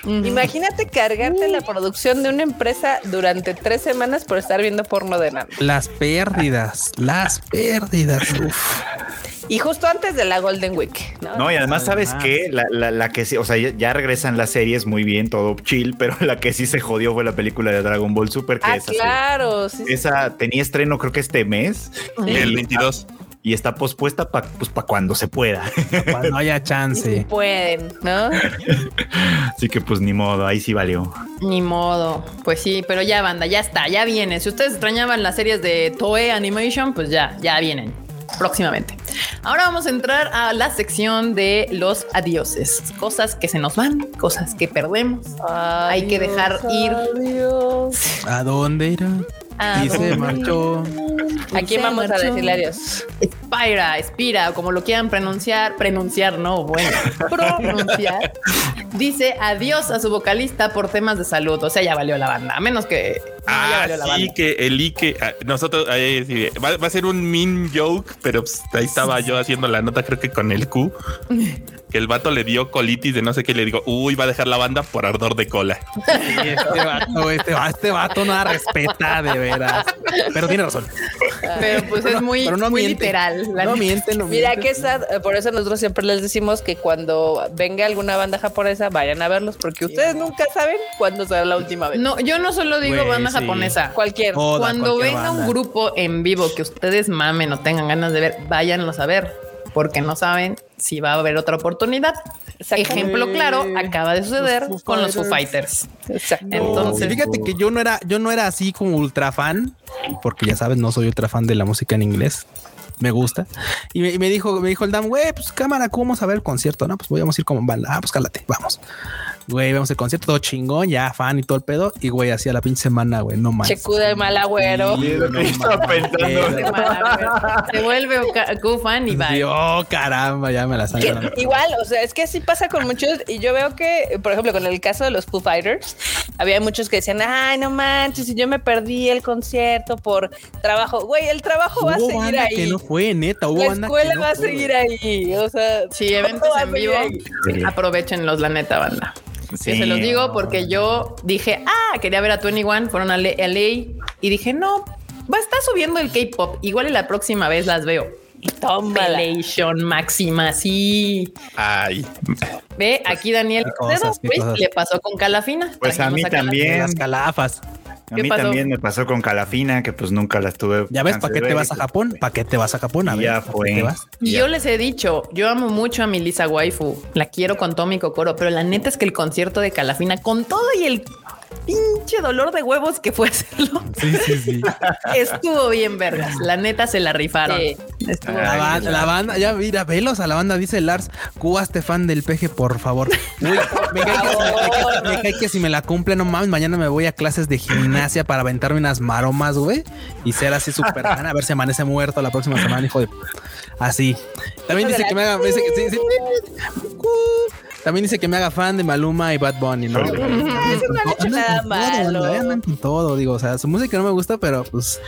Imagínate cargarte la producción de una empresa durante tres semanas por estar viendo porno de nada. Las pérdidas, las pérdidas. Y justo antes de la Golden Week. No, y además, ¿sabes que La, la, que sí, o sea, ya, regresan las series muy bien, todo chill, pero la que sí se jodió fue la película de Dragon Ball Super. Que ah, claro. esa tenía estreno, creo que este mes. El 22 y está pospuesta para pues, cuando se pueda. Cuando haya chance. pueden, ¿no? Así que pues ni modo, ahí sí valió. Ni modo. Pues sí, pero ya banda, ya está, ya viene. Si ustedes extrañaban las series de Toei Animation, pues ya, ya vienen próximamente. Ahora vamos a entrar a la sección de los adioses. Cosas que se nos van, cosas que perdemos. Hay que dejar ir. ¿A dónde irá? Y se marchó. Aquí vamos a decirle adiós. Spira, Spira, como lo quieran pronunciar, pronunciar, no, bueno, pronunciar. Dice adiós a su vocalista por temas de salud. O sea, ya valió la banda, a menos que Ah, sí, que el Ike, ah, nosotros, va, a ser un mean joke, pero pues, ahí estaba yo haciendo la nota, creo que con el Q, que el vato le dio colitis de no sé qué, le digo, uy, va a dejar la banda por ardor de cola. este vato, este, este, vato no la respeta, de veras. Pero tiene razón. Pero pues es muy, literal. No miente, no Mira que por eso nosotros siempre les decimos que cuando venga alguna banda japonesa, vayan a verlos, porque ustedes nunca saben cuándo será la última vez. No, yo no solo digo banda japonesa. Cualquier. Cuando venga un grupo en vivo que ustedes mamen o tengan ganas de ver, váyanlos a ver, porque no saben si va a haber otra oportunidad. Ejemplo claro, acaba de suceder con los Foo Fighters. Entonces, fíjate que yo no era, yo no era así como ultra fan, porque ya sabes, no soy ultra fan de la música en inglés. Me gusta. Y me, dijo, me dijo el Dan, güey, pues cámara, ¿cómo vamos a ver el concierto? No, pues voy a ir como banda. Ah, pues cálate, vamos. Güey, vemos el concierto todo chingón, ya fan y todo el pedo. Y güey, hacía la pinche semana, güey, no más. Checu de mal agüero. Se vuelve Q fan y va. Oh, caramba, ya me la salió. Igual, o sea, es que así pasa con muchos. Y yo veo que, por ejemplo, con el caso de los Foo Fighters, había muchos que decían, ay, no manches, si yo me perdí el concierto por trabajo. Güey, el trabajo va a seguir ahí. Que no fue, neta. Hubo la escuela va a seguir ahí. O sea, sí, eventos en vivo. Aprovechenlos, la neta, banda se los digo porque yo dije, ah, quería ver a 21, fueron a, LA y dije, no, va a estar subiendo el K-pop. Igual y la próxima vez las veo. Y toma máxima, sí. Ay. Ve, aquí Daniel le pasó con Calafina. Pues a mí también. Las calafas. A mí también me pasó con Calafina, que pues nunca la estuve. Ya ves, ¿para qué te vas a Japón? ¿Para qué te vas a Japón? A ya fue. Y yo les he dicho, yo amo mucho a mi Lisa Waifu, la quiero con todo mi cocoro, pero la neta es que el concierto de Calafina, con todo y el pinche dolor de huevos que fue hacerlo. Sí, sí, sí. Estuvo bien, vergas. La neta se la rifaron. la, banda, la, banda, ya mira, velos a la banda, dice Lars. Cuba, este fan del peje, por favor. me, cae que, si me la cumple, no mames, mañana me voy a clases de gimnasia para aventarme unas maromas, güey. Y ser así súper a ver si amanece muerto la próxima semana, hijo de. Así. También dice que me haga. Dice que, sí, también dice que me haga fan de Maluma y Bad Bunny, ¿no? Eso no ha hecho nada malo. Todo, digo, o sea, su música no me gusta, pero pues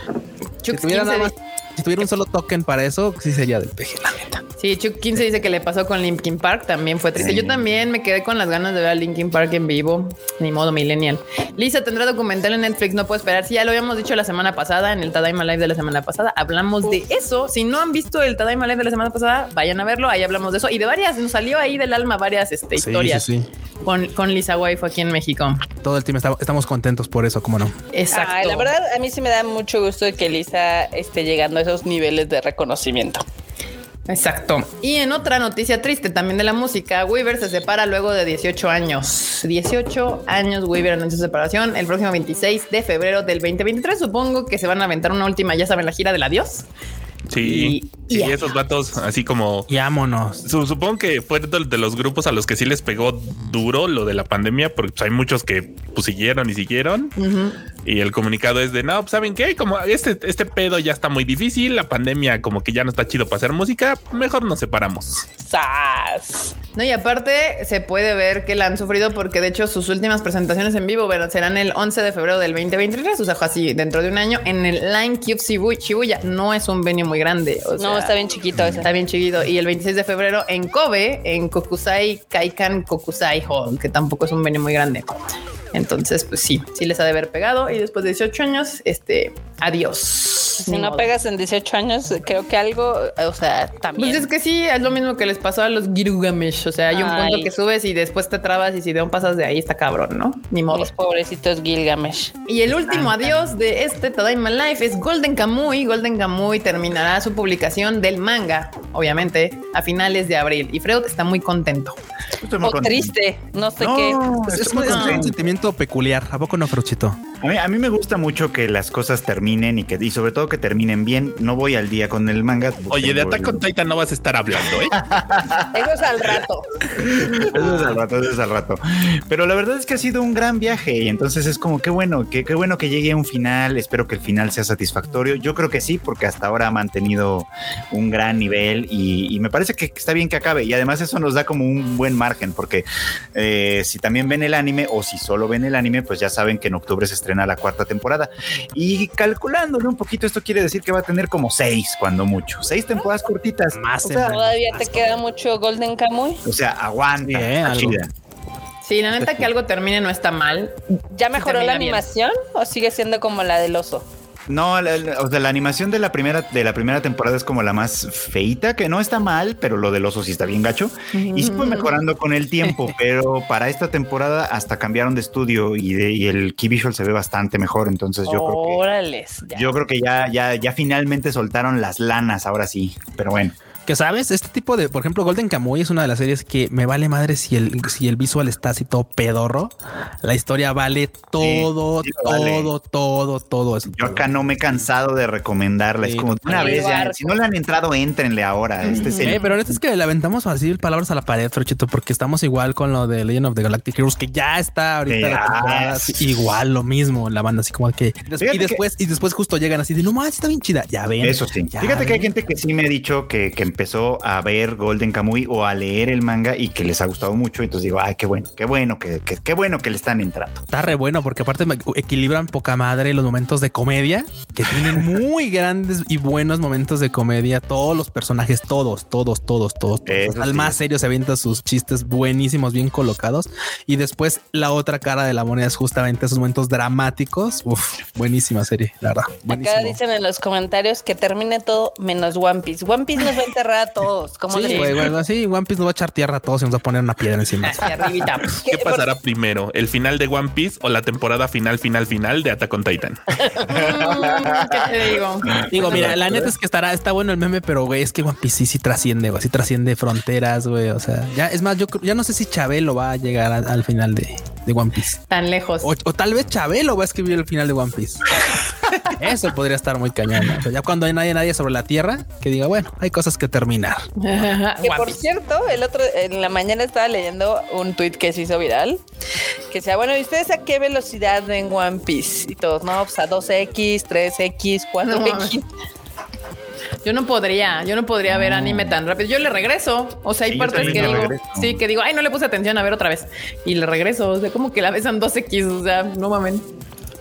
si tuviera nada más, si tuviera un solo token para eso, sí sería del PG, la neta. Sí, Chuck 15 dice que le pasó con Linkin Park, también fue triste. Yo también me quedé con las ganas de ver a Linkin Park en vivo, ni modo millennial. Lisa tendrá documental en Netflix, no puedo esperar. Sí, ya lo habíamos dicho la semana pasada, en el Tadaima Live de la semana pasada, hablamos de eso. Si no han visto el Tadaima Live de la semana pasada, vayan a verlo, ahí hablamos de eso y de varias, nos salió ahí del alma varias este, historias. con, con Lisa Waifu aquí en México. Todo el tiempo estamos contentos por eso, ¿cómo no? Exacto. la verdad, a mí sí me da mucho gusto que Lisa esté llegando a esos niveles de reconocimiento. Exacto. Y en otra noticia triste también de la música, Weaver se separa luego de 18 años. 18 años Weaver su separación. El próximo 26 de febrero del 2023 supongo que se van a aventar una última, ya saben, la gira del adiós. Sí, y, esos vatos así como... Yámonos. Supongo que fue de los grupos a los que sí les pegó duro lo de la pandemia, porque pues, hay muchos que pues, siguieron y siguieron. Y el comunicado es de, no, pues, ¿saben qué? Como este, este pedo ya está muy difícil, la pandemia como que ya no está chido para hacer música, mejor nos separamos. ¡Sas! No, y aparte se puede ver que la han sufrido porque de hecho sus últimas presentaciones en vivo serán el 11 de febrero del 2023, o sea, así dentro de un año en el Line Cube Shibuya. No es un venue muy grande. no, está bien chiquito Está bien chiquito. Y el 26 de febrero en Kobe, en Kokusai Kaikan Kokusai Hall, que tampoco es un venue muy grande. Entonces, pues sí, sí les ha de haber pegado. Y después de 18 años, este, adiós. Si no pegas en 18 años, creo que algo, o sea, también. Pues es que sí, es lo mismo que les pasó a los Girugamesh. O sea, hay un punto que subes y después te trabas y si de un pasas de ahí está cabrón, ¿no? Ni modo. Los pobrecitos Gilgamesh. Y el último adiós de este Tadaima Life es Golden Kamuy. Golden Kamuy terminará su publicación del manga, obviamente, a finales de abril. Y Freud está muy contento. o triste, no sé qué. Es, un, sentimiento peculiar. ¿A poco no, Frochito? A mí, me gusta mucho que las cosas terminen y que, y sobre todo que terminen bien. No voy al día con el manga. Oye, de Attack on Titan no vas a estar hablando, ¿eh? eso es al rato. eso es al rato, eso es al rato. Pero la verdad es que ha sido un gran viaje y entonces es como qué bueno, qué, qué bueno que llegue a un final. Espero que el final sea satisfactorio. Yo creo que sí, porque hasta ahora ha mantenido un gran nivel y, me parece que está bien que acabe. Y además eso nos da como un buen margen, porque eh, si también ven el anime o si solo ven el anime, pues ya saben que en octubre se estrena la cuarta temporada. Y calculándole un poquito, esto quiere decir que va a tener como seis, cuando mucho. Seis temporadas cortitas. Más. todavía te queda mucho Golden Kamuy. O sea, aguanta. Sí, la neta que algo termine no está mal. ¿Ya mejoró la animación o sigue siendo como la del oso? No, la, o sea, la animación de la primera de la primera temporada es como la más feita, que no está mal, pero lo del oso sí está bien gacho. Y se fue mejorando con el tiempo, pero para esta temporada hasta cambiaron de estudio y, de, el key visual se ve bastante mejor. Entonces yo creo que yo creo que ya, ya, ya finalmente soltaron las lanas, ahora sí. Pero bueno. Que sabes, este tipo de, por ejemplo, Golden Kamuy es una de las series que me vale madre si el, si el visual está así todo pedorro. La historia vale todo, todo, todo, todo, eso. Yo acá no me he cansado de recomendarla. es como una vez ya, si no le han entrado, entrenle ahora. Este es el... pero ahorita es que le aventamos así palabras a la pared, Frochito, porque estamos igual con lo de Legend of the Galactic Heroes, que ya está ahorita igual lo mismo la banda, así como que y después, y después justo llegan así de no más, está bien chida. Ya ven. Eso sí. Fíjate que hay gente que sí me ha dicho que, que empezó a ver Golden Kamuy o a leer el manga y que les ha gustado mucho. Entonces digo, ay, qué bueno, qué bueno, que, qué bueno que le están entrando. Está re bueno porque aparte equilibran poca madre los momentos de comedia que tienen muy grandes y buenos momentos de comedia. Todos los personajes, todos, todos, todos, todos. Al más serio se avienta sus chistes buenísimos, bien colocados. Y después la otra cara de la moneda es justamente esos momentos dramáticos. Uf, buenísima serie, la verdad. Acá dicen en los comentarios que termine todo menos One Piece. One Piece nos va a enterrar a todos. ¿Cómo sí, bueno, sí, One Piece nos va a echar tierra a todos y nos va a poner una piedra encima. ¿Qué pasará primero? ¿El final de One Piece o la temporada final, final, final de Attack on Titan? ¿Qué te digo? Digo, mira, la neta es que estará, está bueno el meme, pero güey, es que One Piece sí, sí trasciende, güey, sí trasciende fronteras, güey. O sea, ya es más, yo ya no sé si Chabelo va a llegar al final de, de One Piece. Tan lejos. O, tal vez Chabelo va a escribir el final de One Piece. Eso podría estar muy cañón. ya cuando hay nadie, nadie sobre la tierra que diga, bueno, hay cosas que terminar. que por cierto, el otro en la mañana estaba leyendo un tweet que se hizo viral que sea bueno, ¿y ustedes a qué velocidad en One Piece? Y todos, no, pues a 2X, 3X, 4X. Yo no podría, yo no podría ver anime tan rápido. Yo le regreso. O sea, hay partes que digo, sí, que digo, ay, no le puse atención a ver otra vez. Y le regreso. O sea, como que la besan 2X. O sea, no mames.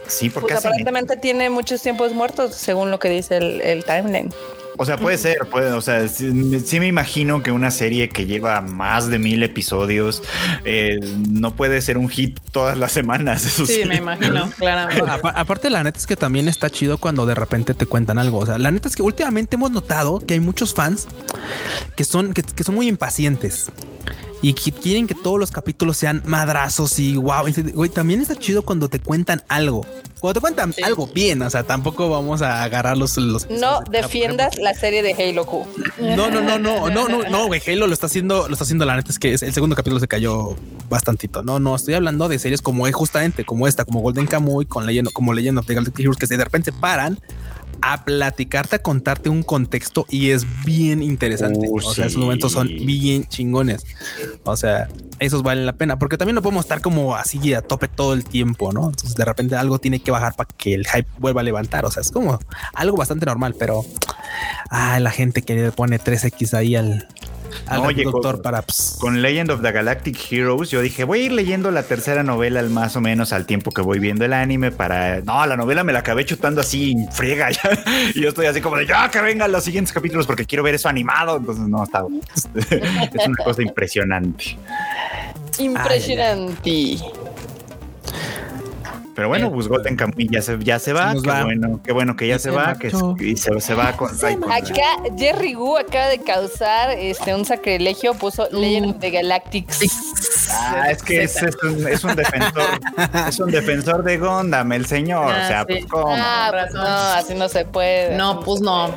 Sí, porque pues aparentemente tiene muchos tiempos muertos, según lo que dice el, el timeline. O sea, puede ser, puede, o sea, sí, me imagino que una serie que lleva más de mil episodios eh, no puede ser un hit todas las semanas. Eso sí, me imagino, claro. Aparte, la neta es que también está chido cuando de repente te cuentan algo. O sea, la neta es que últimamente hemos notado que hay muchos fans que son, que, que son muy impacientes. y quieren que todos los capítulos sean madrazos y wow. Güey, también está chido cuando te cuentan algo. Cuando te cuentan algo bien, o sea, tampoco vamos a agarrar los. los no defiendas la serie de Halo Q. No, no, no, no, no, no, no, güey. Halo lo está haciendo, lo está haciendo la neta. Es que el segundo capítulo se cayó bastantito. No, no, estoy hablando de series como justamente como esta, como Golden Kamuy, con leyendo, como leyendo of the Galactic Heroes, que de repente paran a platicarte, a contarte un contexto y es bien interesante. Uh, o sea, esos momentos son bien chingones. O sea, esos valen la pena porque también no podemos estar como así a tope todo el tiempo, ¿no? Entonces de repente algo tiene que bajar para que el hype vuelva a levantar. O sea, es como algo bastante normal, pero ah, la gente que le pone 3X ahí al, Oye, doctor con, pues, Con Legend of the Galactic Heroes, yo dije, voy a ir leyendo la tercera novela más o menos al tiempo que voy viendo el anime para. No, la novela me la acabé chutando así friega ya. Y yo estoy así como de ya que vengan los siguientes capítulos porque quiero ver eso animado. Entonces, no, está. es una cosa impresionante. Impresionante. Pero bueno, pues Golden Kamuy ya se, ya se va. Qué bueno, qué bueno que ya se, va, que y se, se, va con, Acá Jerry Gu acaba de causar este un sacrilegio, puso uh. Legend of the Galactics. Ah, es que es, un, es, un, defensor, es un defensor de Gondam, el señor. o sea, ah, pues cómo. Ah, pues no, así no se puede. No, pues no.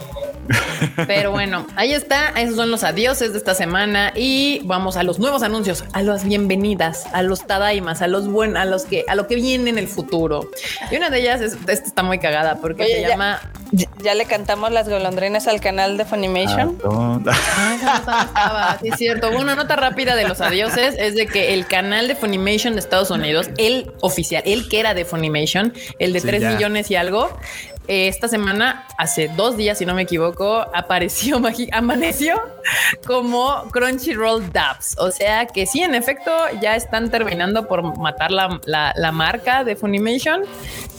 Pero bueno, ahí está. Esos son los adioses de esta semana y vamos a los nuevos anuncios, a las bienvenidas, a los tadaimas, a los buenos, a los que, a lo que viene en el futuro. Y una de ellas es, esta está muy cagada porque se llama. Ya, le cantamos las golondrinas al canal de Funimation. Ah, sí, es cierto. Una nota rápida de los adioses es de que el canal de Funimation de Estados Unidos, el oficial, el que era de Funimation, el de 3 millones y algo, esta semana, hace dos días, si no me equivoco, apareció, amaneció como Crunchyroll Dubs. O sea que sí, en efecto, ya están terminando por matar la, marca de Funimation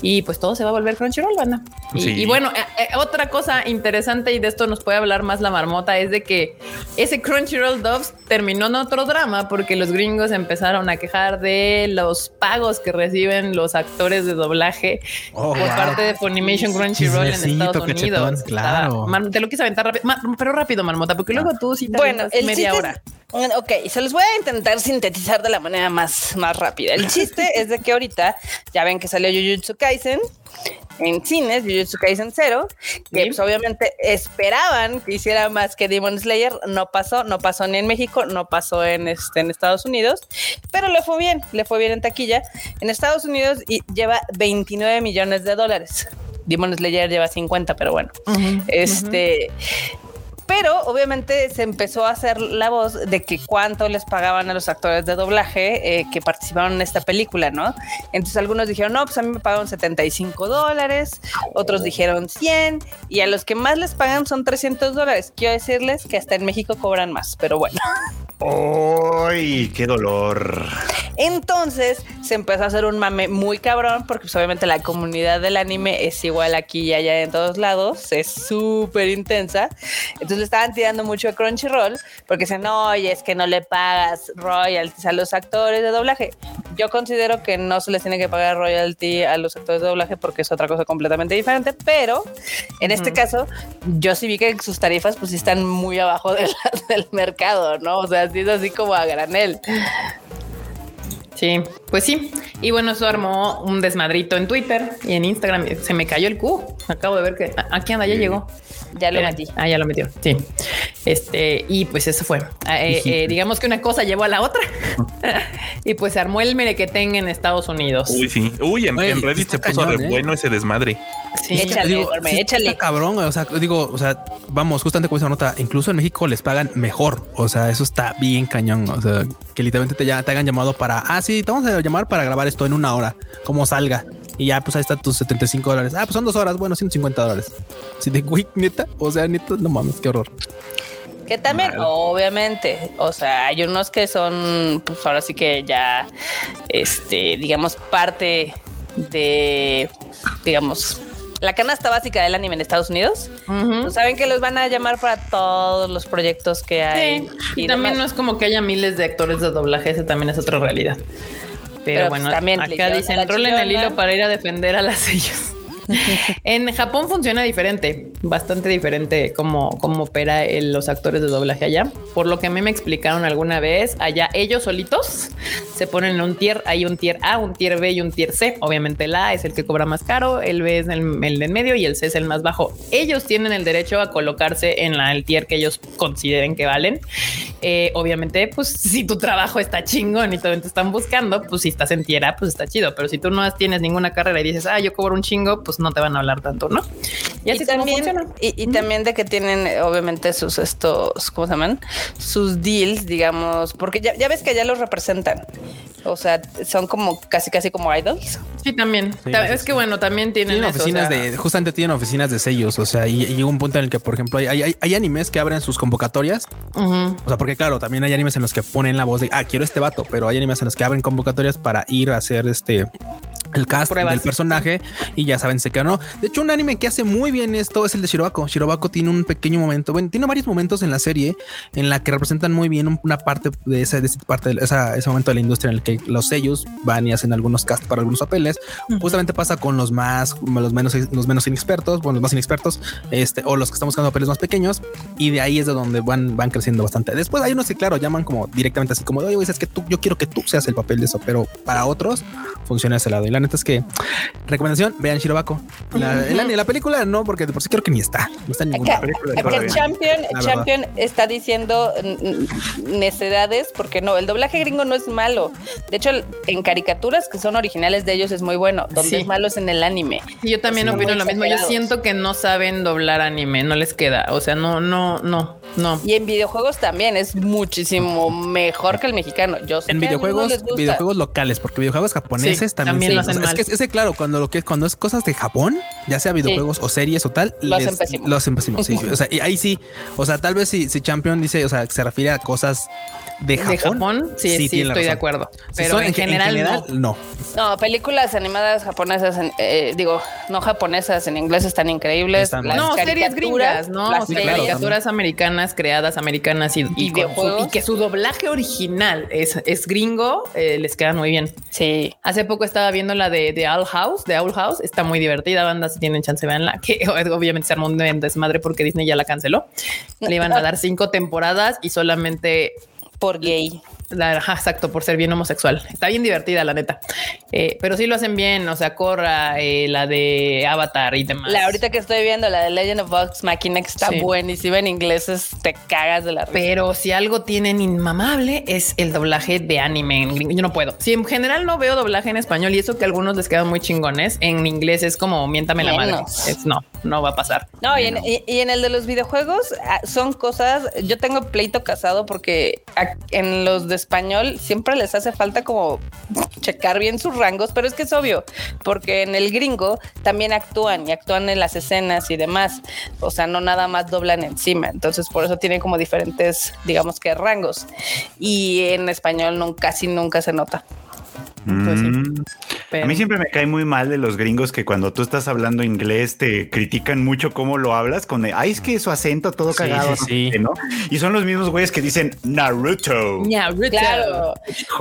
y pues todo se va a volver Crunchyroll, banda. Y, bueno, eh, eh, otra cosa interesante y de esto nos puede hablar más la marmota es de que ese Crunchyroll Dubs terminó en otro drama porque los gringos empezaron a quejar de los pagos que reciben los actores de doblaje oh, por parte de Funimation Crunchyroll en Estados Unidos. claro. te lo quise aventar rápido, pero rápido, Marmota, porque luego tú sí bueno, el media hora. ok, se los voy a intentar sintetizar de la manera más, más rápida. El chiste es de que ahorita ya ven que salió Jujutsu Kaisen en cines, Jujutsu Kaisen 0, que pues, obviamente esperaban que hiciera más que Demon Slayer, no pasó, no pasó ni en México, no pasó en, este, en Estados Unidos, pero le fue bien, le fue bien en taquilla. En Estados Unidos y lleva 29 millones de dólares. Demon Slayer lleva 50, pero bueno. este. Pero obviamente se empezó a hacer la voz de que cuánto les pagaban a los actores de doblaje eh, que participaron en esta película, ¿no? Entonces algunos dijeron, no, pues a mí me pagaron 75 dólares, otros dijeron 100, y a los que más les pagan son 300 dólares. Quiero decirles que hasta en México cobran más, pero bueno. ¡Ay, qué dolor! Entonces se empezó a hacer un mame muy cabrón, porque pues, obviamente la comunidad del anime es igual aquí y allá en todos lados, es súper intensa. Entonces le estaban tirando mucho a Crunchyroll, porque dicen, oye, es que no le pagas royalties a los actores de doblaje. Yo considero que no se les tiene que pagar royalty a los actores de doblaje porque es otra cosa completamente diferente, pero en este caso yo sí vi que sus tarifas pues están muy abajo de del mercado, ¿no? O sea, es así como a granel. Sí, pues sí. Y bueno, eso armó un desmadrito en Twitter y en Instagram. Se me cayó el Q. Acabo de ver que aquí anda, ya llegó. Ya lo metí. Ah, ya lo metió. Sí. Este, y pues eso fue. Ah, eh, eh, digamos que una cosa llevó a la otra. y pues se armó el merequetén en Estados Unidos. Uy, sí. Uy, en, Reddit se puso re ¿eh? bueno ese desmadre. Sí, échale, échale. cabrón, o sea, digo, o sea, vamos, justamente con esa nota, incluso en México les pagan mejor. O sea, eso está bien cañón. O sea, que literalmente te, ya, te hagan llamado para, ah, sí, te vamos a llamar para grabar esto en una hora, como salga. Y ya, pues ahí está tus 75 dólares. Ah, pues son dos horas, bueno, 150 dólares. Si de güey, neta, o sea, neta, no mames, qué horror. Que también, obviamente, o sea, hay unos que son, pues ahora sí que ya, este, digamos, parte de, digamos, la canasta básica del anime en Estados Unidos. Pues saben que los van a llamar para todos los proyectos que hay. Y también no es como que haya miles de actores de doblaje, ese también es otra realidad. Pero, pues, bueno, también acá dicen, en el hilo para ir a defender a las ellos. en Japón funciona diferente, bastante diferente como, como opera los actores de doblaje allá. Por lo que a mí me explicaron alguna vez, allá ellos solitos se ponen en un tier, hay un tier A, un tier B y un tier C. Obviamente el A es el que cobra más caro, el B es el, el en medio y el C es el más bajo. Ellos tienen el derecho a colocarse en la, el tier que ellos consideren que valen. Eh, obviamente, pues si tu trabajo está chingón y todo te están buscando, pues si estás en tierra, pues está chido. Pero si tú no tienes ninguna carrera y dices, ah, yo cobro un chingo, pues no te van a hablar tanto, ¿no? Y así también, y, también de que tienen obviamente sus estos, ¿cómo se llaman? Sus deals, digamos, porque ya, ya ves que ya los representan. O sea, son como casi, casi como idols. Sí, también. es que bueno, también tienen, oficinas de, justamente tienen oficinas de sellos. O sea, y, llega un punto en el que, por ejemplo, hay, hay, animes que abren sus convocatorias. O sea, porque claro, también hay animes en los que ponen la voz de, ah, quiero este vato, pero hay animes en los que abren convocatorias para ir a hacer este el cast del personaje y ya saben, se quedó no. De hecho, un anime que hace muy bien esto es el de Shirobako. Shirobako tiene un pequeño momento, bueno, tiene varios momentos en la serie en la que representan muy bien una parte de esa, de esa parte de ese momento de la industria en el que los sellos van y hacen algunos cast para algunos papeles. Justamente pasa con los más, los menos, los menos inexpertos, bueno, los más inexpertos, este, o los que están buscando papeles más pequeños, y de ahí es de donde van, van creciendo bastante. Después hay unos que, claro, llaman como directamente así como, oye, es que tú, yo quiero que tú seas el papel de eso, pero para otros funciona ese lado. Y la neta es que, recomendación, vean Shirobako. La, la, película no, porque de por sí creo que ni está. No está en ninguna película. Champion, Champion está diciendo necedades, porque no, el doblaje gringo no es malo. De hecho, en caricaturas que son originales de ellos es muy bueno. Donde es malo es en el anime. Yo también opino lo mismo. Yo siento que no saben doblar anime, no les queda. O sea, no, no, no, no. Y en videojuegos también es muchísimo mejor que el mexicano. Yo sé en videojuegos, videojuegos locales, porque videojuegos japoneses también, lo hacen mal. Es que, es claro, cuando lo que cuando es cosas de Japón, ya sea videojuegos o series o tal, lo hacen pésimo. Lo hacen Sí, o sea, y ahí sí, o sea, tal vez si, si Champion dice, o sea, se refiere a cosas de Japón. sí, sí, estoy de acuerdo. Pero en, general, no. no. películas animadas japonesas, eh, digo, no japonesas, en inglés están increíbles. no, series gringas, no, caricaturas americanas creadas americanas y, y, que su doblaje original es, es gringo, eh, les queda muy bien. Sí. Hace poco estaba viendo la de, de Owl House, de Owl House, está muy divertida, banda, si tienen chance, veanla, que obviamente se armó un desmadre porque Disney ya la canceló. Le iban a dar cinco temporadas y solamente por gay. La, exacto, por ser bien homosexual. Está bien divertida, la neta. Eh, pero sí lo hacen bien. O sea, Corra, eh, la de Avatar y demás. La ahorita que estoy viendo, la de Legend of Vox Machina, está buenísima en inglés, te cagas de la risa. Pero si algo tienen inmamable es el doblaje de anime. Yo no puedo. Si en general no veo doblaje en español y eso que a algunos les quedan muy chingones, en inglés es como miéntame la madre. Es, no, no va a pasar. No, y en, y en, el de los videojuegos ah, son cosas. Yo tengo pleito casado porque en los de español siempre les hace falta como checar bien sus rangos, pero es que es obvio, porque en el gringo también actúan y actúan en las escenas y demás. O sea, no nada más doblan encima. Entonces, por eso tienen como diferentes, digamos que rangos. Y en español no, casi nunca se nota. Mm. A mí siempre me cae muy mal de los gringos que cuando tú estás hablando inglés te critican mucho cómo lo hablas con ay es que su acento todo cagado, ¿no? Y son los mismos güeyes que dicen Naruto. Naruto. Claro.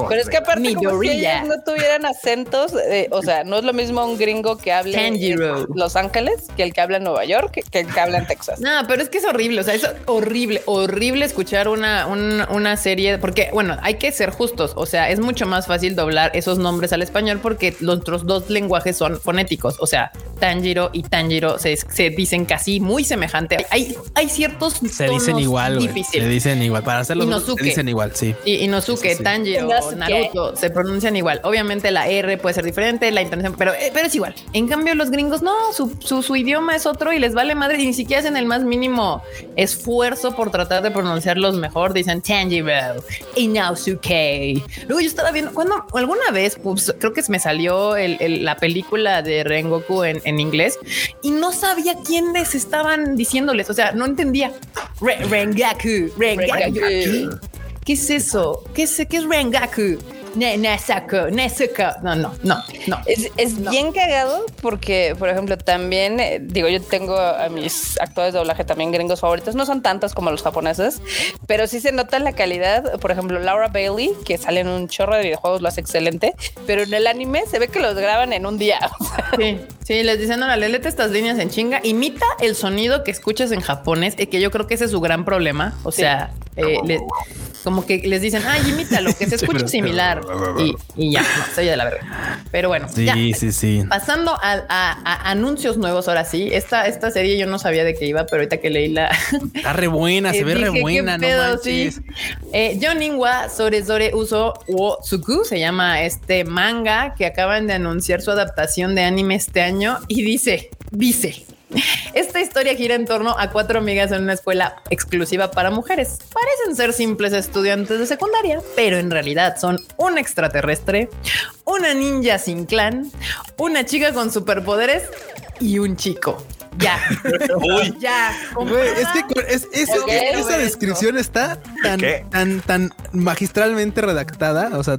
Pero es que aparte como si ellos no tuvieran acentos, eh, o sea, no es lo mismo un gringo que hable en Los Ángeles que el que habla en Nueva York que, el que habla en Texas. No, pero es que es horrible, o sea, es horrible, horrible escuchar una, una serie porque bueno, hay que ser justos, o sea, es mucho más fácil doblar esos nombres al español porque los otros dos lenguajes son fonéticos, o sea, Tanjiro y Tanjiro se, se dicen casi muy semejante. Hay, hay ciertos se dicen igual, se dicen igual para hacerlo. se dicen igual, sí. Y Inosuke, Tanjiro, Naruto se pronuncian igual. Obviamente la R puede ser diferente, la intención, pero, eh, pero es igual. En cambio, los gringos no, su, su, idioma es otro y les vale madre y ni siquiera hacen el más mínimo esfuerzo por tratar de pronunciarlos mejor. Dicen Tanjiro, Inosuke. Luego yo estaba viendo cuando alguna vez, pues, creo que me salió la película de Rengoku en, en inglés y no sabía quiénes estaban diciéndoles. O sea, no entendía. Rengaku, Rengaku. ¿Qué es eso? ¿Qué es, qué es Rengaku? No, no, no, no. Es, bien cagado porque, por ejemplo, también eh, digo, yo tengo a mis actores de doblaje también gringos favoritos. No son tantos como los japoneses, pero sí se nota la calidad. Por ejemplo, Laura Bailey, que sale en un chorro de videojuegos, lo hace excelente, pero en el anime se ve que los graban en un día. Sí, sí, les dicen, ahora, léete estas líneas en chinga, imita el sonido que escuchas en japonés, y que yo creo que ese es su gran problema. O sea, eh, como que les dicen, ay, imítalo, que se escuche similar. Y, ya, no, se de la verga. Pero bueno, sí, sí, sí. Pasando a, anuncios nuevos, ahora sí. Esta, esta serie yo no sabía de qué iba, pero ahorita que leí la. Está re buena, se ve re buena, no manches. Eh, Joninwa Sore Sore Uso wo Tsuku se llama este manga que acaban de anunciar su adaptación de anime este año y dice, dice. Esta historia gira en torno a cuatro amigas en una escuela exclusiva para mujeres. Parecen ser simples estudiantes de secundaria, pero en realidad son un extraterrestre, una ninja sin clan, una chica con superpoderes y un chico. Ya. Ya. es que esa descripción está tan, tan, tan magistralmente redactada. O sea,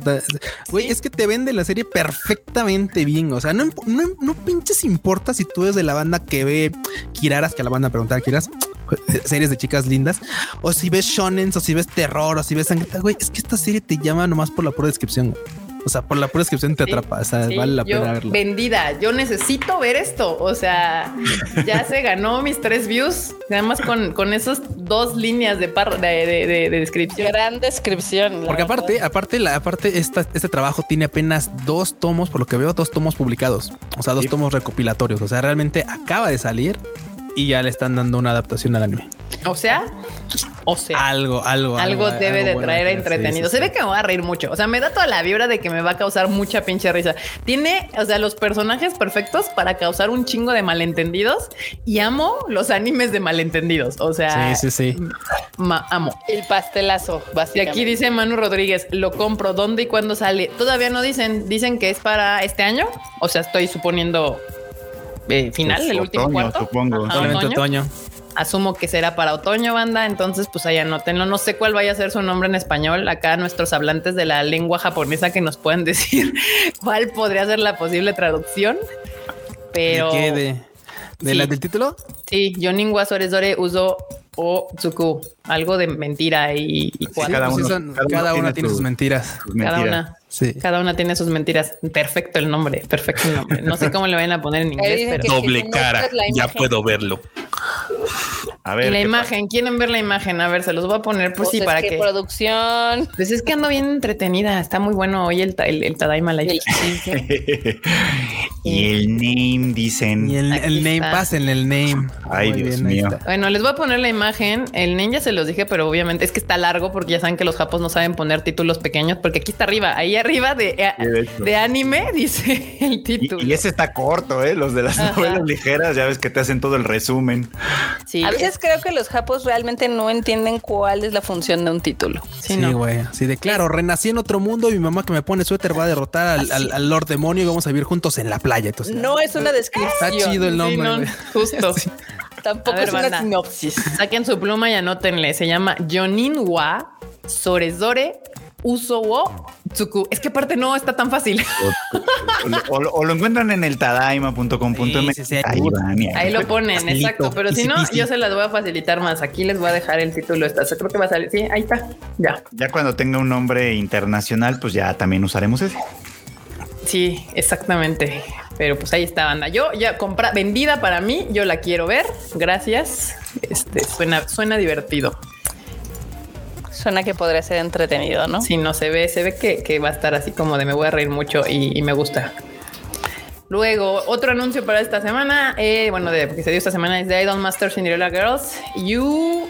güey, es que te vende la serie perfectamente bien. O sea, no, no, pinches importa si tú eres de la banda que ve Kiraras, que a la banda preguntar Kiraras series de chicas lindas, o si ves shonen, o si ves terror, o si ves sangre, güey, es que esta serie te llama nomás por la pura descripción. O sea, por la pura descripción te atrapa. O sea, vale la pena verla. Vendida. Yo necesito ver esto. O sea, ya se ganó mis tres views. Además, con, con esas dos líneas de, de, descripción. Gran descripción. Porque aparte, aparte, la, aparte, esta, este trabajo tiene apenas dos tomos, por lo que veo, dos tomos publicados. O sea, dos tomos recopilatorios. O sea, realmente acaba de salir y ya le están dando una adaptación al anime. O sea, o sea, algo, algo, algo, debe de traer entretenido. Se ve que me va a reír mucho. O sea, me da toda la vibra de que me va a causar mucha pinche risa. Tiene, o sea, los personajes perfectos para causar un chingo de malentendidos y amo los animes de malentendidos. O sea, sí, sí, sí. amo el pastelazo. Y aquí dice Manu Rodríguez: Lo compro. ¿Dónde y cuándo sale? Todavía no dicen. Dicen que es para este año. O sea, estoy suponiendo eh, final, pues el último cuarto. Supongo. otoño asumo que será para otoño, banda. Entonces, pues ahí anótenlo. No sé cuál vaya a ser su nombre en español. Acá nuestros hablantes de la lengua japonesa que nos puedan decir cuál podría ser la posible traducción. Pero. ¿De ¿De, la del título? Sí, Yonin Sore uso o Tsuku. Algo de mentira y, cada, una tiene sus mentiras. Cada una. Sí. Cada una tiene sus mentiras. Perfecto el nombre, perfecto el nombre. No sé cómo le van a poner en inglés, pero doble cara. Ya puedo verlo. A ver. Y la imagen, ¿quieren ver la imagen? A ver, se los voy a poner, pues, sí, pues para que. producción. Pues es que ando bien entretenida. Está muy bueno hoy el, el, Tadaima Life. y el name dicen. Y el, el name, pasen el name. Ay, Dios mío. Bueno, les voy a poner la imagen. El name ya se los dije, pero obviamente es que está largo porque ya saben que los japos no saben poner títulos pequeños, porque aquí está arriba, ahí arriba de, eh, de, anime dice el título. Y, ese está corto, ¿eh? Los de las novelas ligeras, ya ves que te hacen todo el resumen. Sí. A veces creo que los japos realmente no entienden cuál es la función de un título. Sí, güey. Sí, de claro, renací en otro mundo y mi mamá que me pone suéter va a derrotar al, Lord Demonio y vamos a vivir juntos en la playa. Entonces, no es una descripción. Está chido el nombre. justo. Tampoco es una sinopsis. Saquen su pluma y anótenle. Se llama Joninwa Sorezore Uso wo Tsuku. Es que aparte no está tan fácil. O, lo encuentran en el tadaima.com.mx. ahí, lo ponen, exacto. Pero si no, yo se las voy a facilitar más. Aquí les voy a dejar el título. Esta. creo que va a salir. Sí, ahí está. Ya. Ya cuando tenga un nombre internacional, pues ya también usaremos ese. Sí, exactamente. Pero pues ahí está, banda. Yo ya compra vendida para mí. Yo la quiero ver. Gracias. Este suena, suena divertido. Suena que podría ser entretenido, ¿no? Sí, no se ve, se ve que, va a estar así como de me voy a reír mucho y, me gusta. Luego, otro anuncio para esta semana, eh, bueno, de que se dio esta semana es de Idol Master Cinderella Girls. You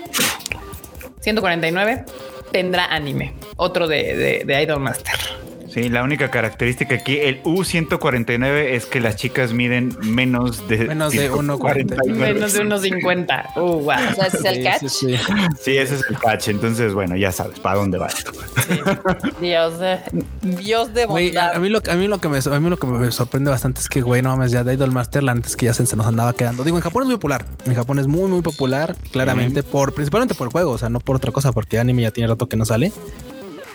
149 tendrá anime, otro de, de, de Idol Master. Sí, la única característica aquí, el U149 es que las chicas miden menos de menos de 1.49. Menos de 1.50. Uh, wow. O sea, ese es el catch. Sí, sí, ese es el catch. Entonces, bueno, ya sabes para dónde va esto. Dios de Dios de bondad. a mí lo a mí lo que me a mí lo que me sorprende bastante es que güey, no mames, ya de Idol Master antes que ya se, nos andaba quedando. Digo, en Japón es muy popular. En Japón es muy muy popular, claramente por principalmente por el juego, o sea, no por otra cosa, porque anime ya tiene rato que no sale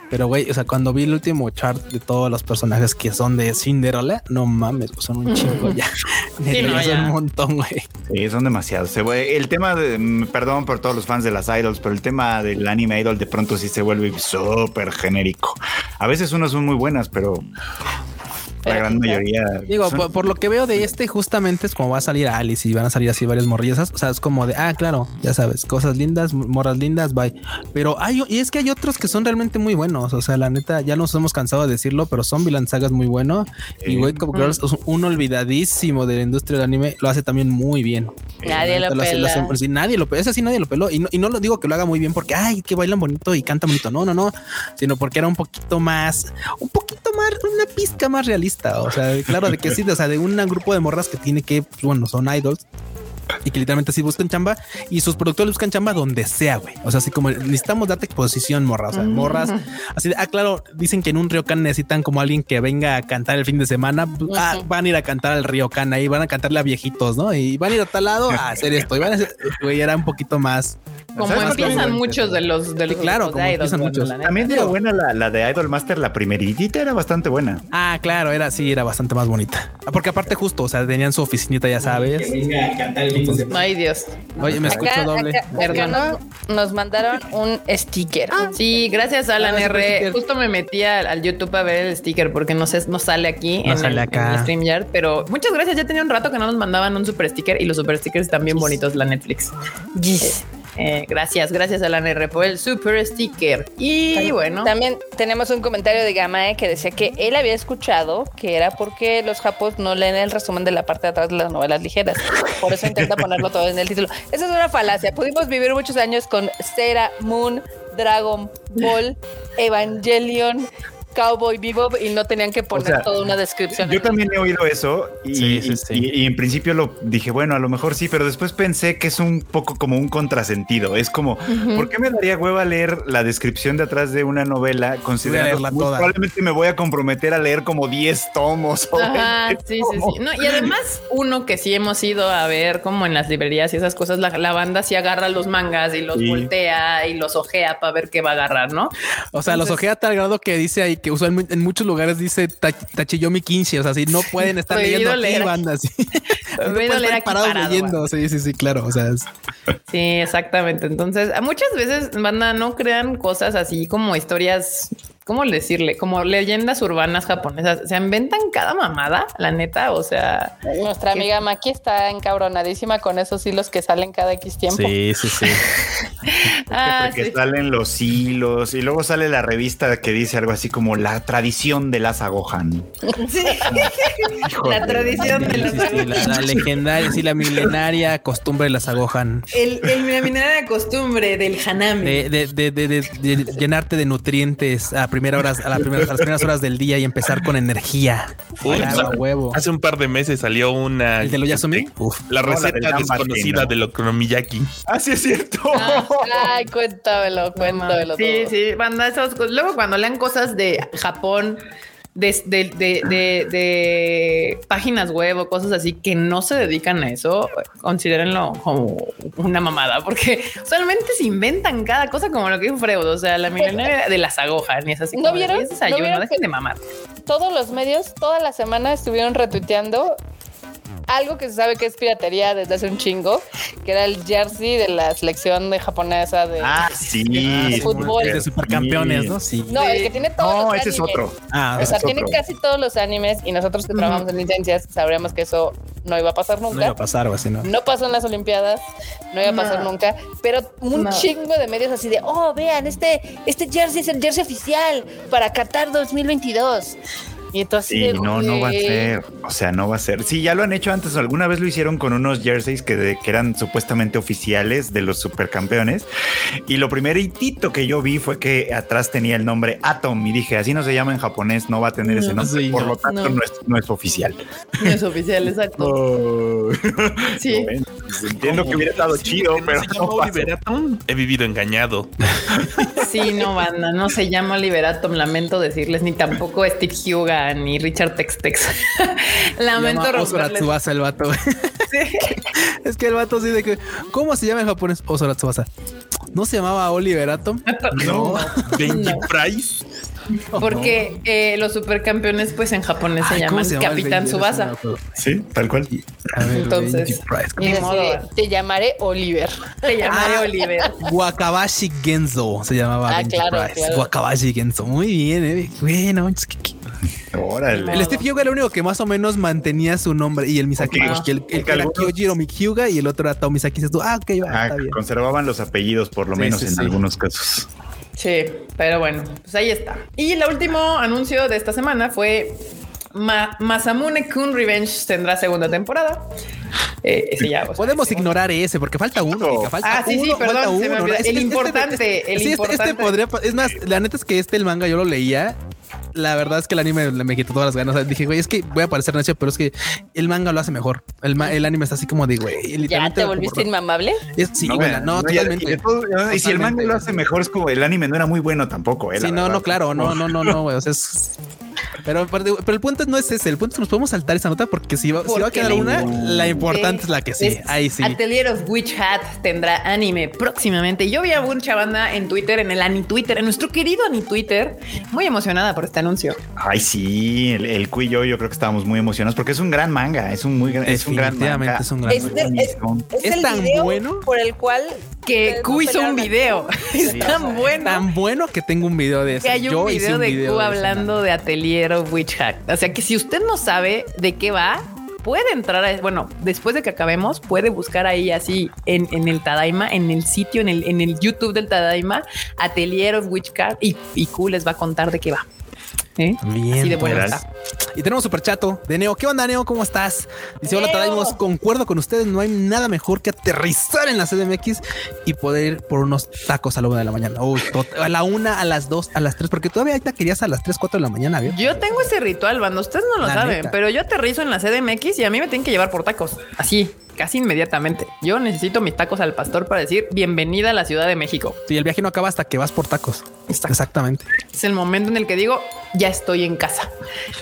Pero güey, o sea, cuando vi el último chart de todos los personajes que son de Cinderella, no mames, son un chingo ya. Sí, son un montón, güey. Sí, son demasiados. El tema de, mm, perdón por todos los fans de las idols, pero el tema del anime idol de pronto sí se vuelve súper genérico. A veces unas son muy buenas, pero la gran mayoría. Digo, por, lo que veo de este, justamente es como va a salir Alice y van a salir así varias morrillas. O sea, es como de, ah, claro, ya sabes, cosas lindas, morras lindas, bye. Pero hay, y es que hay otros que son realmente muy buenos. O sea, la neta, ya nos hemos cansado de decirlo, pero Zombieland Saga es muy bueno. Y Wake Up Girls es un olvidadísimo de la industria del anime, lo hace también muy bien. Nadie lo, pela. nadie lo Ese sí nadie lo peló. Y no, y no lo digo que lo haga muy bien porque, ay, que bailan bonito y cantan bonito. No, no, no. Sino porque era un poquito más, un poquito más, una pizca más realista o sea, claro de que sí, o sea, de un grupo de morras que tiene que, pues, bueno, son idols y que literalmente sí buscan chamba y sus productores buscan chamba donde sea, güey. O sea, así como necesitamos darte exposición, morras, o sea, morras. Así de, ah, claro, dicen que en un ryokan necesitan como alguien que venga a cantar el fin de semana. Ah, van a ir a cantar al ryokan ahí, van a cantarle a viejitos, ¿no? Y van a ir a tal lado a hacer esto. Y van a hacer, güey, era un poquito más como empiezan muchos de los de claro, como empiezan muchos. También era buena la, la, de Idol Master, la primeritita era bastante buena. Ah, claro, era sí, era bastante más bonita. Ah, porque aparte justo, o sea, tenían su oficinita, ya sabes. Ay, Dios. Oye, me escucho doble. Acá nos mandaron un sticker. Ah. Sí, gracias Alan R. Justo me metí al, YouTube a ver el sticker porque no sé, no sale aquí en, sale acá. StreamYard, pero muchas gracias. Ya tenía un rato que no nos mandaban un super sticker y los super stickers están bien bonitos la Netflix. Yes. Eh, gracias, gracias a la NR por el super sticker. Y bueno. También tenemos un comentario de Gamae que decía que él había escuchado que era porque los japos no leen el resumen de la parte de atrás de las novelas ligeras. Por eso intenta ponerlo todo en el título. Esa es una falacia. Pudimos vivir muchos años con Sera, Moon, Dragon Ball, Evangelion, Cowboy Bebop y no tenían que poner toda una descripción. Yo también he oído eso y, en principio lo dije, bueno, a lo mejor sí, pero después pensé que es un poco como un contrasentido. Es como, ¿por qué me daría hueva leer la descripción de atrás de una novela considerando que probablemente me voy a comprometer a leer como 10 tomos? sí, sí, sí. No, y además, uno que sí hemos ido a ver como en las librerías y esas cosas, la, banda sí agarra los mangas y los voltea y los ojea para ver qué va a agarrar, ¿no? O sea, los ojea tal grado que dice ahí que usualmente en muchos lugares dice Tachiyomi 15, o sea, si no pueden estar leyendo aquí bandas. no pueden estar parados leyendo. Sí, sí, sí, claro. O sea, sí, exactamente. Entonces, muchas veces, banda, no crean cosas así como historias ¿cómo decirle? Como leyendas urbanas japonesas. Se inventan cada mamada, la neta. O sea, nuestra amiga Maki está encabronadísima con esos hilos que salen cada X tiempo. Sí, sí, sí. ah, porque salen los hilos y luego sale la revista que dice algo así como la tradición de las Gohan. Sí. la tradición de las sí, la, legendaria, sí, la milenaria costumbre de las Gohan. El, el, la milenaria costumbre del Hanami. De, de, de, de, llenarte de nutrientes a primera horas, a, las primeras horas del día y empezar con energía. huevo. Hace un par de meses salió una. ¿El de lo Yasumi? Este, la receta desconocida de lo Kronomiyaki. Ah, sí, es cierto. Ah, ay, cuéntamelo, cuéntamelo. Sí, sí, banda, Luego, cuando lean cosas de Japón de, páginas web o cosas así que no se dedican a eso, considérenlo como una mamada, porque solamente se inventan cada cosa como lo que un Freud, o sea, la milenaria de las agojas, ni es así. ¿No vieron? ¿No dejen de mamar. Todos los medios, toda la semana estuvieron retuiteando algo que se sabe que es piratería desde hace un chingo, que era el jersey de la selección de japonesa de, ah, sí, fútbol. De supercampeones, ¿no? Sí. No, el que tiene todos no, ese es otro. Ah, o sea, tiene casi todos los animes y nosotros que trabajamos en licencias sabríamos que eso no iba a pasar nunca. No iba a pasar o así, ¿no? No pasó en las Olimpiadas, no iba a pasar nunca, pero un chingo de medios así de, oh, vean, este, este jersey es el jersey oficial para Qatar 2022. Y sí, no, no va a ser. O sea, no va a ser. Sí, ya lo han hecho antes. Alguna vez lo hicieron con unos jerseys que, que eran supuestamente oficiales de los supercampeones. Y lo primerito que yo vi fue que atrás tenía el nombre Atom. Y dije, así no se llama en japonés, no va a tener ese nombre. por lo tanto, no. es, oficial. No es oficial, exacto. Oh. Sí. Pues entiendo que hubiera estado chido, pero. No He vivido engañado. Sí, no, banda, no se llama Liberatum, lamento decirles, ni tampoco Steve Huga ni Richard Textex. Lamento romperles. el vato. Es que el vato sí de que ¿cómo se llama en japonés? Osora ¿No se llamaba Oliver Atom? No. Benji Price. Porque eh, los supercampeones, pues en japonés se llaman Capitán Subasa. Sí, tal cual. Entonces, te llamaré Oliver. Te llamaré ah, Oliver. Wakabashi Genzo se llamaba. Ah, claro, Wakabashi Genzo. Muy bien, eh. Bueno, que, el Steve Hyuga era el único que más o menos mantenía su nombre y el Misaki. el, el, era Kyojiro Hyuga y el otro era Tomisaki. Dices tú, ah, ok, va, ah, Conservaban los apellidos, por lo menos en algunos casos. Sí, pero bueno, pues ahí está. Y el último anuncio de esta semana fue Masamune Kun Revenge tendrá segunda temporada. Eh, ese ya, Podemos ignorar ese porque falta uno. ah, sí, sí, perdón. el importante, el importante. podría, es más, la neta es que este el manga yo lo leía la verdad es que el anime me quitó todas las ganas. dije, güey, es que voy a parecer necio, pero es que el manga lo hace mejor. El, el anime está así como de, güey. ¿Ya te volviste inmamable? sí, güey, no, totalmente. Y, si el manga lo hace mejor, es como el anime no era muy bueno tampoco. Eh, sí, no, no, claro, no, no, no, no, güey. O sea, es pero, pero, el punto no es ese. El punto es que nos podemos saltar esa nota porque si va, si va a quedar una, la importante es la que sí. ahí sí. Atelier of Witch Hat tendrá anime próximamente. Yo vi a mucha banda en Twitter, en el Ani Twitter, en nuestro querido Ani Twitter, muy emocionada por este anuncio. Ay, sí. El, el y yo, yo creo que estábamos muy emocionados porque es un gran manga. Es un muy es un gran manga. Es un gran manga. Es, tan bueno por el cual que Q hizo un video. es tan bueno. Tan bueno que tengo un video de eso. Que hay un video de Q hablando de Atelier of Witch Hack. O sea que si usted no sabe de qué va, puede entrar a, bueno, después de que acabemos, puede buscar ahí así en, en el Tadaima, en el sitio, en el, en el YouTube del Tadaima, Atelier of Witchcraft y, y Q les va a contar de qué va. ¿Eh? Bien, de Y tenemos super chato de Neo. ¿Qué onda, Neo? ¿Cómo estás? Dice: Hola, Tadaimos. Concuerdo con ustedes. No hay nada mejor que aterrizar en la CDMX y poder ir por unos tacos a la una de la mañana. a la una, a las dos, a las tres, porque todavía ahí querías a las tres, cuatro de la mañana. Yo tengo ese ritual, bando. Ustedes no lo saben, pero yo aterrizo en la CDMX y a mí me tienen que llevar por tacos. Así casi inmediatamente. Yo necesito mis tacos al pastor para decir bienvenida a la Ciudad de México. Sí, el viaje no acaba hasta que vas por tacos. Exactamente. Es el momento en el que digo, ya estoy en casa.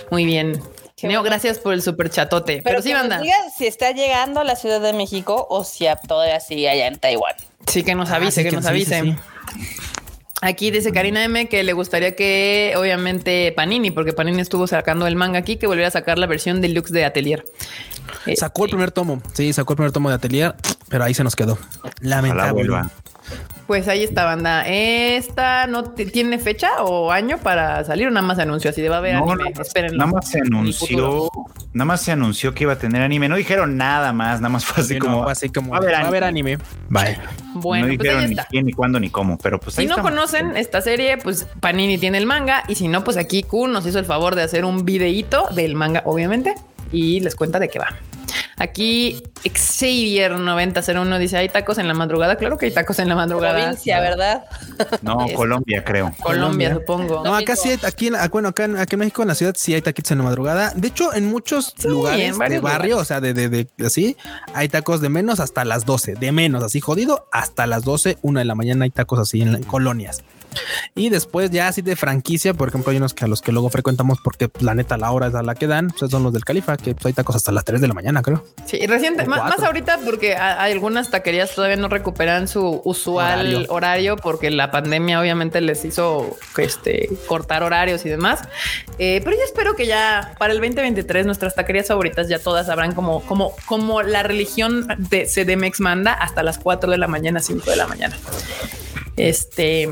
Muy bien. Neo, gracias por el super chatote. Pero, sí, banda. si está llegando a la Ciudad de México o si todavía sigue allá en Taiwán. Sí, que nos ah, avise, que, nos avise. Aquí dice Karina M que le gustaría que, obviamente, Panini, porque Panini estuvo sacando el manga aquí, que volviera a sacar la versión deluxe de Atelier. Sacó el primer tomo. Sí, sacó el primer tomo de Atelier, pero ahí se nos quedó. Lamentable. Pues ahí está, banda. ¿Esta no tiene fecha o año para salir o nada más se anunció así de va a haber anime? Nada más se anunció, nada más se anunció que iba a tener anime. No dijeron nada más, nada más fue así como, así como va a haber, anime. Bye. Bueno, no pues dijeron ni quién, ni cuándo, ni cómo, pero pues Si no conocen esta serie, pues Panini tiene el manga y si no, pues aquí Q nos hizo el favor de hacer un videíto del manga, obviamente, y les cuenta de qué va. Aquí Xavier 9001 dice: ¿Hay tacos en la madrugada? Claro que hay tacos en la madrugada. Provincia, ¿verdad? No, Colombia, creo. Colombia, supongo. No, acá sí, aquí, bueno, acá, en México, en la ciudad, sí hay taquitos en la madrugada. De hecho, en muchos lugares de barrio, o sea, de, de, de, así, hay tacos de menos hasta las 12, de menos, así jodido, hasta las 12, una de la mañana hay tacos así en colonias. Y después ya así de franquicia, por ejemplo, hay unos que a los que luego frecuentamos porque pues, la neta la hora es a la que dan, pues son los del Califa, que pues, hay tacos hasta las 3 de la mañana, creo. Sí, reciente, más, ahorita porque hay algunas taquerías todavía no recuperan su usual horario, porque la pandemia obviamente les hizo este, cortar horarios y demás. Eh, pero yo espero que ya para el 2023 nuestras taquerías favoritas ya todas habrán como, como, como la religión de CDMX manda hasta las 4 de la mañana, 5 de la mañana. Este,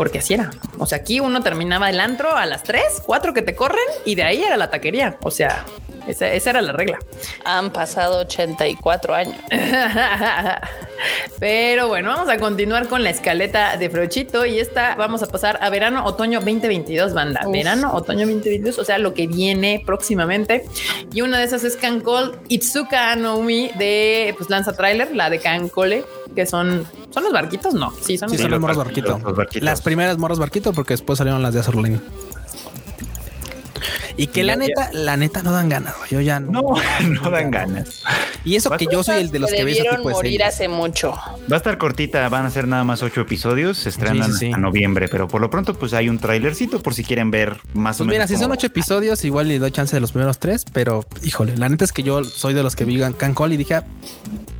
porque así era. O sea, aquí uno terminaba el antro a las 3, 4 que te corren y de ahí era la taquería. O sea, esa, era la regla. Han pasado 84 años. Pero bueno, vamos a continuar con la escaleta de Frochito y esta vamos a pasar a verano, otoño 2022, banda. Verano, otoño 2022, o sea, lo que viene próximamente. Y una de esas es Kankol Itsuka Anomi de pues Lanza Trailer, la de Kankole, que son son los barquitos, no. Sí, son, los, morros barquito. Las primeras morros barquito porque después salieron las de Azurlín. Y que la neta, la neta no dan ganas. Yo ya no. No, no dan ganas. Y eso que yo soy el de los que, debieron morir hace mucho. Va a estar cortita, van a ser nada más ocho episodios, se estrenan en noviembre, pero por lo pronto pues hay un trailercito por si quieren ver más o pues menos. Mira, si son ocho episodios, igual le doy chance de los primeros tres, pero híjole, la neta es que yo soy de los que vi Cancol y dije, ah,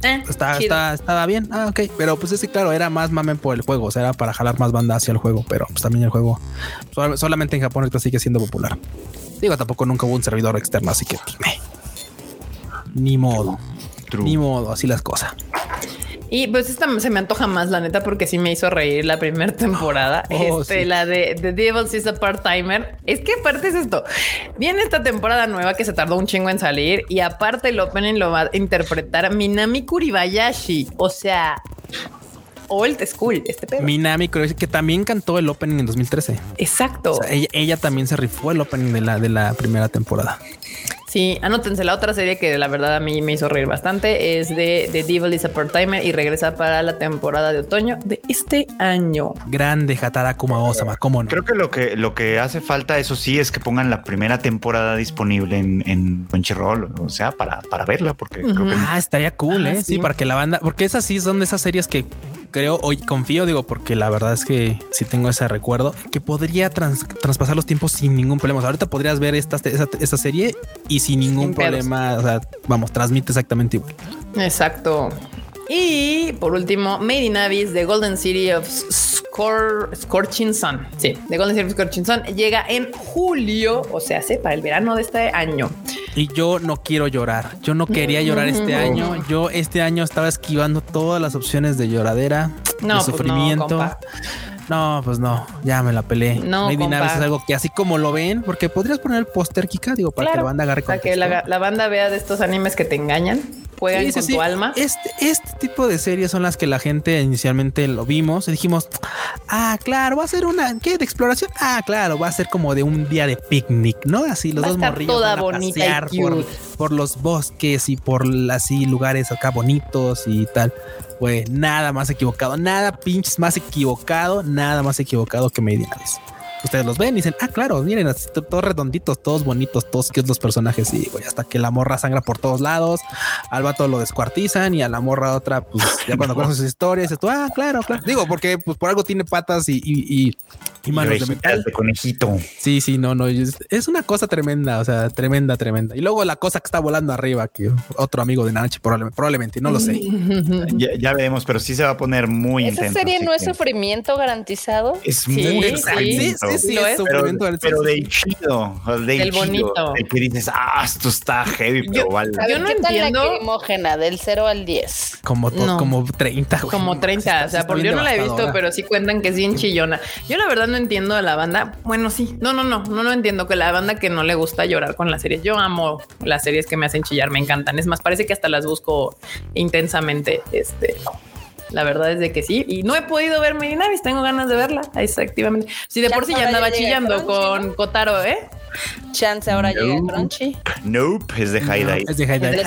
eh, está, está, estaba bien, ah, ok, pero pues es que claro, era más mamen por el juego, o sea, era para jalar más banda hacia el juego, pero pues también el juego solamente en Japón sigue siendo popular. Digo, tampoco nunca hubo un servidor externo, así que pues, ni modo. Ni modo, así las cosas. Y pues esta se me antoja más, la neta, porque sí me hizo reír la primera temporada. Oh, este, la de The Devil's is a Part-Timer. Es que aparte es esto. Viene esta temporada nueva que se tardó un chingo en salir y aparte el opening lo va a interpretar Minami Kuribayashi. O sea, Old School, este pedo. Minami que también cantó el opening en 2013. Exacto. ella, también se rifó el opening de la, de la primera temporada. Sí, anótense la otra serie que la verdad a mí me hizo reír bastante. Es de The Devil is a Part-Timer y regresa para la temporada de otoño de este año. Grande Hatara Osama, ¿cómo no? Creo que lo que lo que hace falta, eso sí, es que pongan la primera temporada disponible en, en Crunchyroll, o sea, para, para verla, porque creo que... Ah, estaría cool, ¿eh? sí. para que la banda, porque esas sí son de esas series que creo, hoy confío, digo, porque la verdad es que sí tengo ese recuerdo, que podría traspasar los tiempos sin ningún problema. ahorita podrías ver esta, esta, serie y sin ningún problema, o sea, vamos, transmite exactamente igual. Exacto. Y por último, Made in Abyss, The Golden City of Scorching Sun. Sí, The Golden City of Scorching Sun llega en julio, o sea, hace para el verano de este año. Y yo no quiero llorar. Yo no quería llorar este año. Yo este año estaba esquivando todas las opciones de lloradera, no, de pues sufrimiento. No, pues no, ya me la peleé. No, in Abyss es algo que así como lo ven, porque podrías poner el póster, Kika, digo, para que la banda agarre Para que la, banda vea de estos animes que te engañan juegan con tu alma. Este, este tipo de series son las que la gente inicialmente lo vimos y dijimos, ah, claro, va a ser una, ¿qué? De exploración. Ah, claro, va a ser como de un día de picnic, ¿no? Así los dos morrillos toda bonita por, por, los bosques y por así lugares acá bonitos y tal. Pues nada más equivocado, nada pinches más equivocado, nada más equivocado que Medianes ustedes los ven y dicen, ah, claro, miren, todos redonditos, todos bonitos, todos que es los personajes. Y güey, hasta que la morra sangra por todos lados, al vato lo descuartizan y a la morra otra, pues ya cuando conoces sus historias, tú, ah, claro, claro. Digo, porque pues por algo tiene patas y, y, y, manos de metal. De conejito. Sí, sí, no, no, es, una cosa tremenda, o sea, tremenda, tremenda. Y luego la cosa que está volando arriba, que otro amigo de Nachi probablemente, probablemente no lo sé. ya, veremos, pero sí se va a poner muy ¿Esa serie no es sufrimiento garantizado? Es muy exacto sí, es. Pero, pero del chido, del el bonito. El que dices, ah, esto está heavy, pero vale. Yo no entiendo. la crimógena del 0 al 10? Como, como 30, Como 30, o sea, porque yo no la he visto, pero sí cuentan que es bien chillona. Yo la verdad no entiendo a la banda. Bueno, sí, no, no, no, no, no entiendo que la banda que no le gusta llorar con las series. Yo amo las series que me hacen chillar, me encantan. Es más, parece que hasta las busco intensamente. Este, la verdad es de que sí. Y no he podido ver Navis, tengo ganas de verla. Exactamente. Si de por sí ya andaba chillando con Kotaro, ¿eh? Chance ahora llega Crunchy. Nope, es de High Dive. es de High Dive.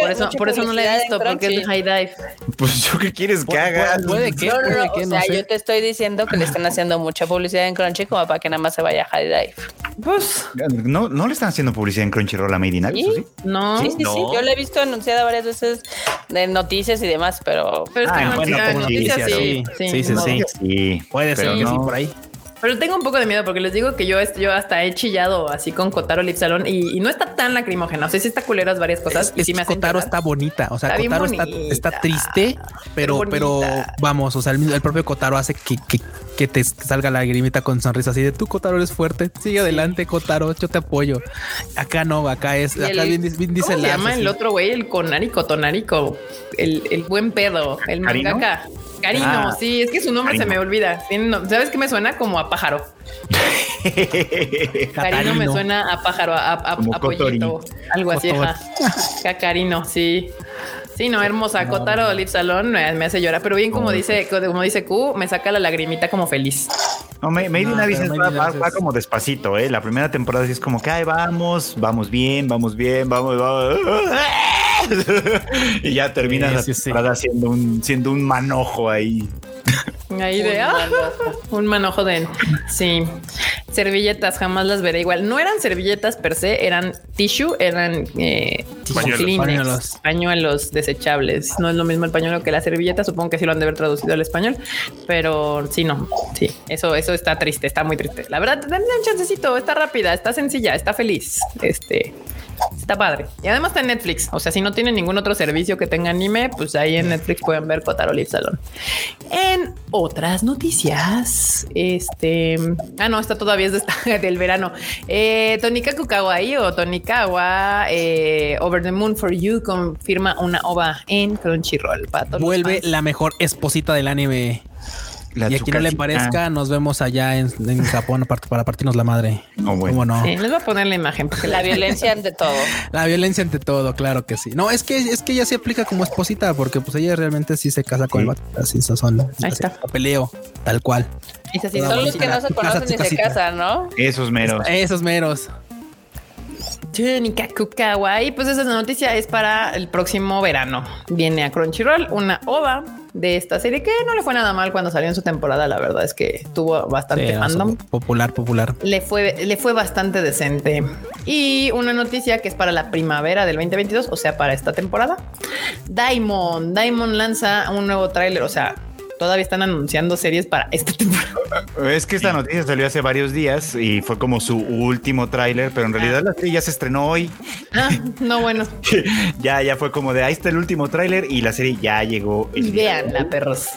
por, eso, por eso no la he visto, porque es de High Dive. Pues yo qué quieres que haga. Puede que, puede que, o sea, yo te estoy diciendo que le están haciendo mucha publicidad en Crunchy como para que nada más se vaya a High Dive. Pues no, no le están haciendo publicidad en Crunchyroll a Made in ¿Sí? ¿sí? No. Sí, sí, sí. Yo la he visto anunciada varias veces de noticias y demás, pero. Pero es que ah, bueno, como noticias, sí. Sí, sí, sí. sí. Puede ser que sí por ahí. Pero tengo un poco de miedo porque les digo que yo, yo hasta he chillado así con Kotaro Lip Salon y, no está tan lacrimógena. O sea, sí está culeras varias cosas. y sí me Kotaro está bonita. O sea, Kotaro está, triste, pero, pero vamos, o sea, el, propio Kotaro hace que, que, te salga la lagrimita con sonrisa así de tú, Kotaro, eres fuerte. Sigue adelante, Kotaro, yo te apoyo. Acá no, acá es, acá bien, dice ¿cómo se llama el otro güey? El Konari, Kotonarico, el, el buen pedo, el mangaka. Carino, ah. sí, es que su nombre se me olvida. ¿Sabes qué me suena? Como a pájaro. Carino me suena a pájaro, a, a, pollito, algo así. Cacarino, sí. Sí, no, hermosa. Kotaro Lip Salon me, hace llorar, pero bien como dice, como dice Q, me saca la lagrimita como feliz. No, Made in va, como despacito, ¿eh? La primera temporada sí es como que, ay, vamos, vamos bien, vamos bien, vamos, vamos. y ya terminas siendo un, siendo un manojo ahí. Ahí de ah, un manojo de sí. Servilletas jamás las veré igual. No eran servilletas per se, eran tissue, eran eh, pañuelos. pañuelos. desechables. No es lo mismo el pañuelo que la servilleta. Supongo que sí lo han de haber traducido al español, pero sí, no. Sí, eso, eso está triste, está muy triste. La verdad, denle un chancecito, está rápida, está sencilla, está feliz. Este Está padre. Y además está en Netflix. O sea, si no tienen ningún otro servicio que tenga anime, pues ahí en Netflix pueden ver Kotaro Live Salon. En otras noticias, este. Ah, no, esta todavía es del verano. Eh, Tonika Kukawai o Tonikawa eh, Over the Moon for You confirma una ova en Crunchyroll. Vuelve la mejor esposita del anime y a quien no le parezca, nos vemos allá en, Japón para partirnos la madre. No, bueno. no? Sí, les voy a poner la imagen porque la violencia ante todo. La violencia ante todo, claro que sí. No, es que es que ella se aplica como esposita porque pues ella realmente sí se casa con el vato. Así son. Ahí está. Peleo, tal cual. son los que no se conocen ni se casan, ¿no? Esos meros. Esos meros. Y pues esa noticia es para el próximo verano. Viene a Crunchyroll una ova de esta serie que no le fue nada mal cuando salió en su temporada. La verdad es que tuvo bastante fandom. Popular, popular. Le fue, le fue bastante decente. Y una noticia que es para la primavera del 2022, o sea, para esta temporada. Diamond, Diamond lanza un nuevo tráiler, o sea, todavía están anunciando series para esta temporada. Es que esta noticia salió hace varios días y fue como su último tráiler, pero en realidad la serie ya se estrenó hoy. Ah, no, bueno. ya, ya fue como de ahí está el último tráiler y la serie ya llegó. Y la perros.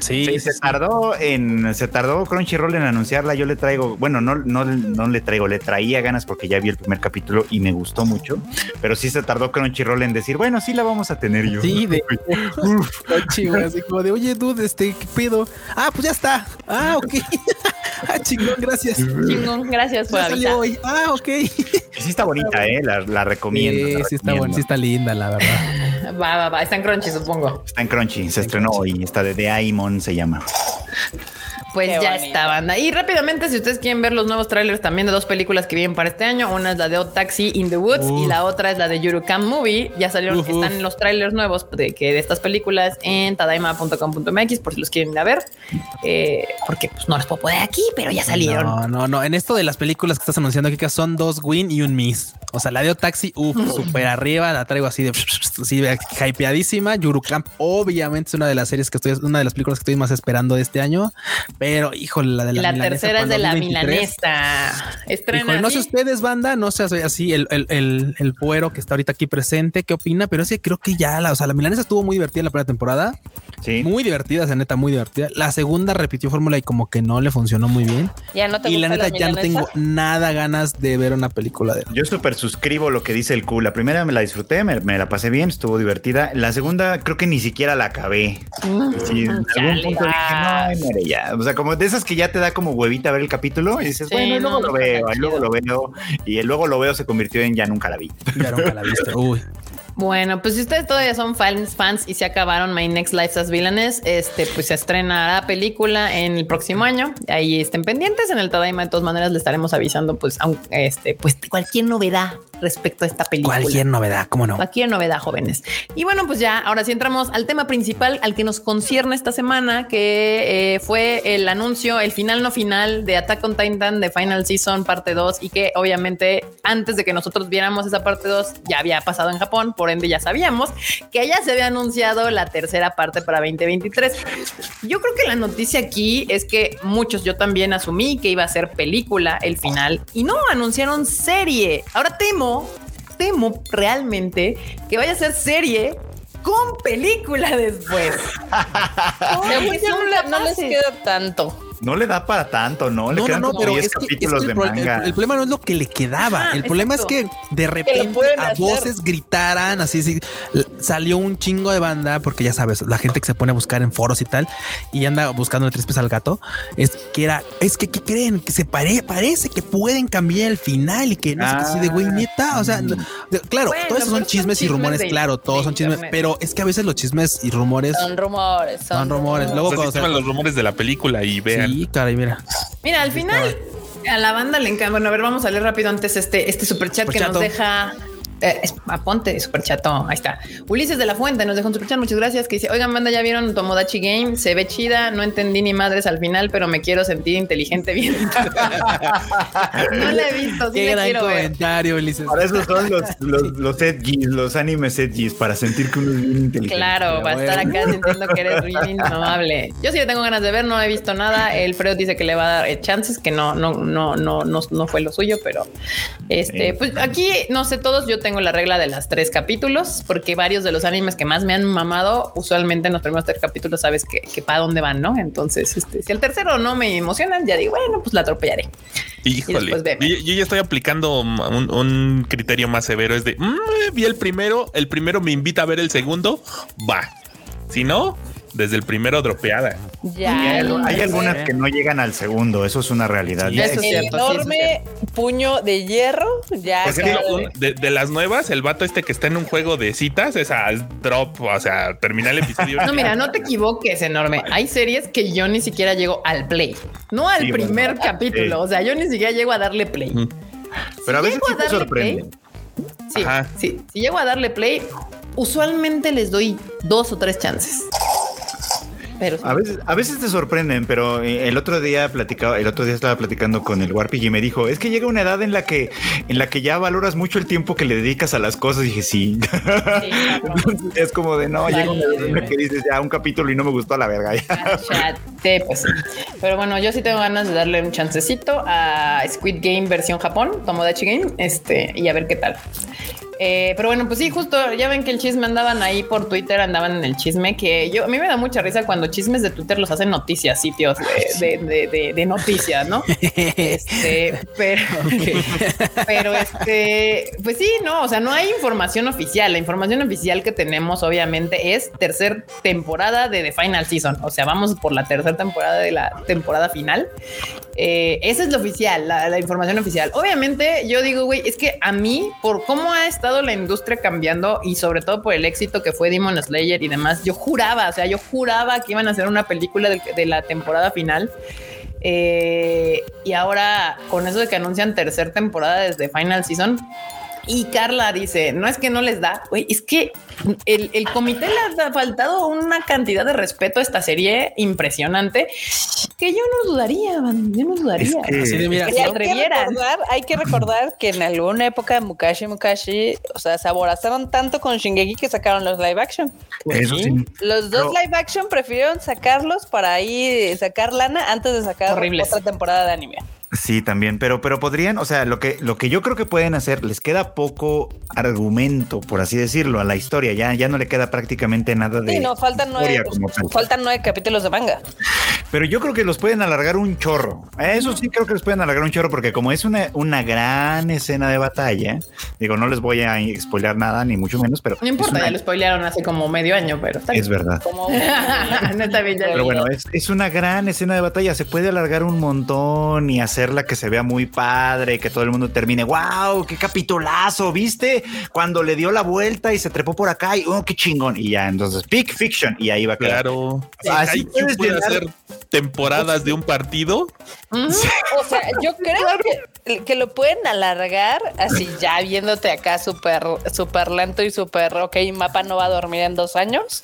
Sí, se tardó en, se tardó Crunchyroll en anunciarla. Yo le traigo, bueno, no, no, no le traigo, le traía ganas porque ya vi el primer capítulo y me gustó mucho, pero sí se tardó Crunchyroll en decir, bueno, sí la vamos a tener yo. Sí, de, así como de, oye, dude, este, ¿qué pedo? Ah, pues ya está. Ah, ok. ah, chingón, gracias. Chingón, gracias por avisar. Hoy. Ah, ok. Sí está bonita, eh, la, recomiendo. Sí, sí está buena, sí está linda, la verdad. Va, va, va. Está en Crunchy, supongo. Está en Crunchy, se estrenó hoy. Está de The Aimon, se llama. Pues ya está, banda. Y rápidamente, si ustedes quieren ver los nuevos trailers también de dos películas que vienen para este año, una es la de Odd Taxi in the Woods y la otra es la de Yurukam Movie. Ya salieron, están los trailers nuevos de, que de estas películas en tadaima.com.mx por si los quieren ir a ver. Eh, porque pues no los puedo poner aquí, pero ya salieron. No, no, no. En esto de las películas que estás anunciando aquí, que son dos win y un miss. O sea, la de Odd Taxi, uff, súper arriba, la traigo así de, así hypeadísima. Yurukam, obviamente, es una de las series que estoy, una de las películas que estoy más esperando de este año. Pero, híjole, la de la, la tercera es de la milanesa. Estrena. no sé ustedes, banda, no sé así el, el, el, el, puero que está ahorita aquí presente, qué opina, pero sí creo que ya la, o sea, la milanesa estuvo muy divertida en la primera temporada. Sí. Muy divertida, esa neta, muy divertida. La segunda repitió fórmula y como que no le funcionó muy bien. Ya no te y la neta, ya no tengo nada ganas de ver una película de Yo súper suscribo lo que dice el Q. La primera me la disfruté, me, la pasé bien, estuvo divertida. La segunda creo que ni siquiera la acabé. Mm, sí, en algún punto dije, no, ya. O sea, como de esas que ya te da como huevita ver el capítulo y dices, bueno, y luego lo veo, y luego lo veo, y luego lo veo se convirtió en ya nunca la vi. Ya nunca la viste. Uy. Bueno, pues si ustedes todavía son fans, fans y se acabaron My Next Life as Villains, este, pues se estrenará película en el próximo año. Ahí estén pendientes. En el Tadaima, de todas maneras, le estaremos avisando, pues, este, pues cualquier novedad respecto a esta película. Cualquier novedad, cómo no. Cualquier novedad, jóvenes. Y bueno, pues ya, ahora sí entramos al tema principal, al que nos concierne esta semana, que eh, fue el anuncio, el final no final de Attack on Titan de Final Season parte 2 y que obviamente antes de que nosotros viéramos esa parte 2 ya había pasado en Japón, por ende ya sabíamos que ya se había anunciado la tercera parte para 2023. Yo creo que la noticia aquí es que muchos, yo también asumí que iba a ser película el final y no anunciaron serie. Ahora temo temo, realmente que vaya a ser serie con película después. no, les queda tanto. No le da para tanto, ¿no? Le quedan como 10 capítulos de manga. El, problema no es lo que le quedaba. Ah, el problema es que de repente a voces gritaran, así, así, salió un chingo de banda, porque ya sabes, la gente que se pone a buscar en foros y tal, y anda buscando de tres pies al gato, es que era, es que, ¿qué creen? Que se parece que pueden cambiar el final y que no es así de güey, ah, neta. O sea, claro, todos esos son chismes y rumores, claro, todos son chismes, pero es que a veces los chismes y rumores son rumores, son, rumores. Luego, cuando los rumores de la película y vean Sí, caray, mira. Mira, al final a la banda le encanta. Bueno, a ver, vamos a leer rápido antes este, este super chat que nos deja eh, aponte super chato. Ahí está. Ulises de la Fuente nos dejó un superchat. Muchas gracias. Que dice: Oigan, manda, ya vieron Tomodachi Game. Se ve chida. No entendí ni madres al final, pero me quiero sentir inteligente bien. no la he visto. Sí Qué gran comentario, Ulises. Para eso son los, los, los edgys, los animes edgys, para sentir que uno es bien inteligente. Claro, va a estar acá sintiendo que eres bien inamable. Yo sí le tengo ganas de ver, no he visto nada. El Freud dice que le va a dar eh, chances, que no, no, no, no, no, no fue lo suyo, pero este, pues aquí no sé todos. Yo tengo la regla de las tres capítulos, porque varios de los animes que más me han mamado, usualmente en los primeros tres capítulos sabes que, que para dónde van, ¿no? Entonces, este, si el tercero no me emocionan, ya digo, bueno, pues la atropellaré. Híjole, yo, ya estoy aplicando un, criterio más severo. Es de mm, vi el primero, el primero me invita a ver el segundo, va. Si no, desde el primero dropeada. Ya. Hay, algunas que no llegan al segundo, eso es una realidad. es enorme puño de hierro, ya. de, las nuevas, el vato este que está en un juego de citas, esa drop, o sea, termina el episodio. no, mira, no te equivoques, enorme. Hay series que yo ni siquiera llego al play, no al primer capítulo. O sea, yo ni siquiera llego a darle play. Pero a veces sí te sorprende. sí, sí. Si llego a darle play, usualmente les doy dos o tres chances. A veces, a veces te sorprenden, pero eh, el otro día platicaba, el otro día estaba platicando con el Warpig y me dijo, es que llega una edad en la que, en la que ya valoras mucho el tiempo que le dedicas a las cosas. Y dije, sí. es como de no, llega una edad en la que dices ya un capítulo y no me gustó a la verga. Ah, pues Pero bueno, yo sí tengo ganas de darle un chancecito a Squid Game versión Japón, Tomodachi Game, este, y a ver qué tal. Eh, pero bueno, pues sí, justo ya ven que el chisme andaban ahí por Twitter, andaban en el chisme que yo a mí me da mucha risa cuando chismes de Twitter los hacen noticias, sitios de, de, de, noticias, ¿no? este, pero, pero este, pues sí, no, o sea, no hay información oficial. La información oficial que tenemos, obviamente, es tercer temporada de The Final Season. O sea, vamos por la tercera temporada de la temporada final. Eh, esa es la oficial, la, información oficial. Obviamente, yo digo, güey, es que a mí, por cómo ha estado la industria cambiando y sobre todo por el éxito que fue Demon Slayer y demás, yo juraba, o sea, yo juraba que iban a hacer una película de, la temporada final. Eh, y ahora con eso de que anuncian tercera temporada desde Final Season, y Carla dice, no es que no les da, güey, es que el, el, comité le ha faltado una cantidad de respeto a esta serie impresionante que yo no dudaría, yo no dudaría. hay, que recordar, hay que recordar que en alguna época de Mukashi Mukashi, o sea, se aborazaron tanto con Shingeki que sacaron los live action. Los dos live action prefirieron sacarlos para ahí sacar lana antes de sacar otra temporada de anime. Sí, también, pero, pero podrían, o sea, lo que, lo que yo creo que pueden hacer, les queda poco argumento, por así decirlo, a la historia. Ya, ya no le queda prácticamente nada de. Sí, no, faltan nueve, faltan nueve capítulos de manga. Pero yo creo que los pueden alargar un chorro. Eso sí creo que los pueden alargar un chorro, porque como es una, una gran escena de batalla, digo, no les voy a spoilear nada, ni mucho menos, pero. No importa, ya lo spoilearon hace como medio año, pero Es verdad. no está bien, pero bueno, es, es una gran escena de batalla. Se puede alargar un montón y hacer la que se vea muy padre, que todo el mundo termine, wow, qué capitulazo, ¿viste? Cuando le dio la vuelta y se trepó por acá y, oh, qué chingón. Y ya, entonces, Peak Fiction, y ahí va a quedar. Claro. Así puedes hacer temporadas de un partido. O sea, yo creo que, que, lo pueden alargar así ya viéndote acá súper, súper lento y súper, ok, mapa no va a dormir en dos años,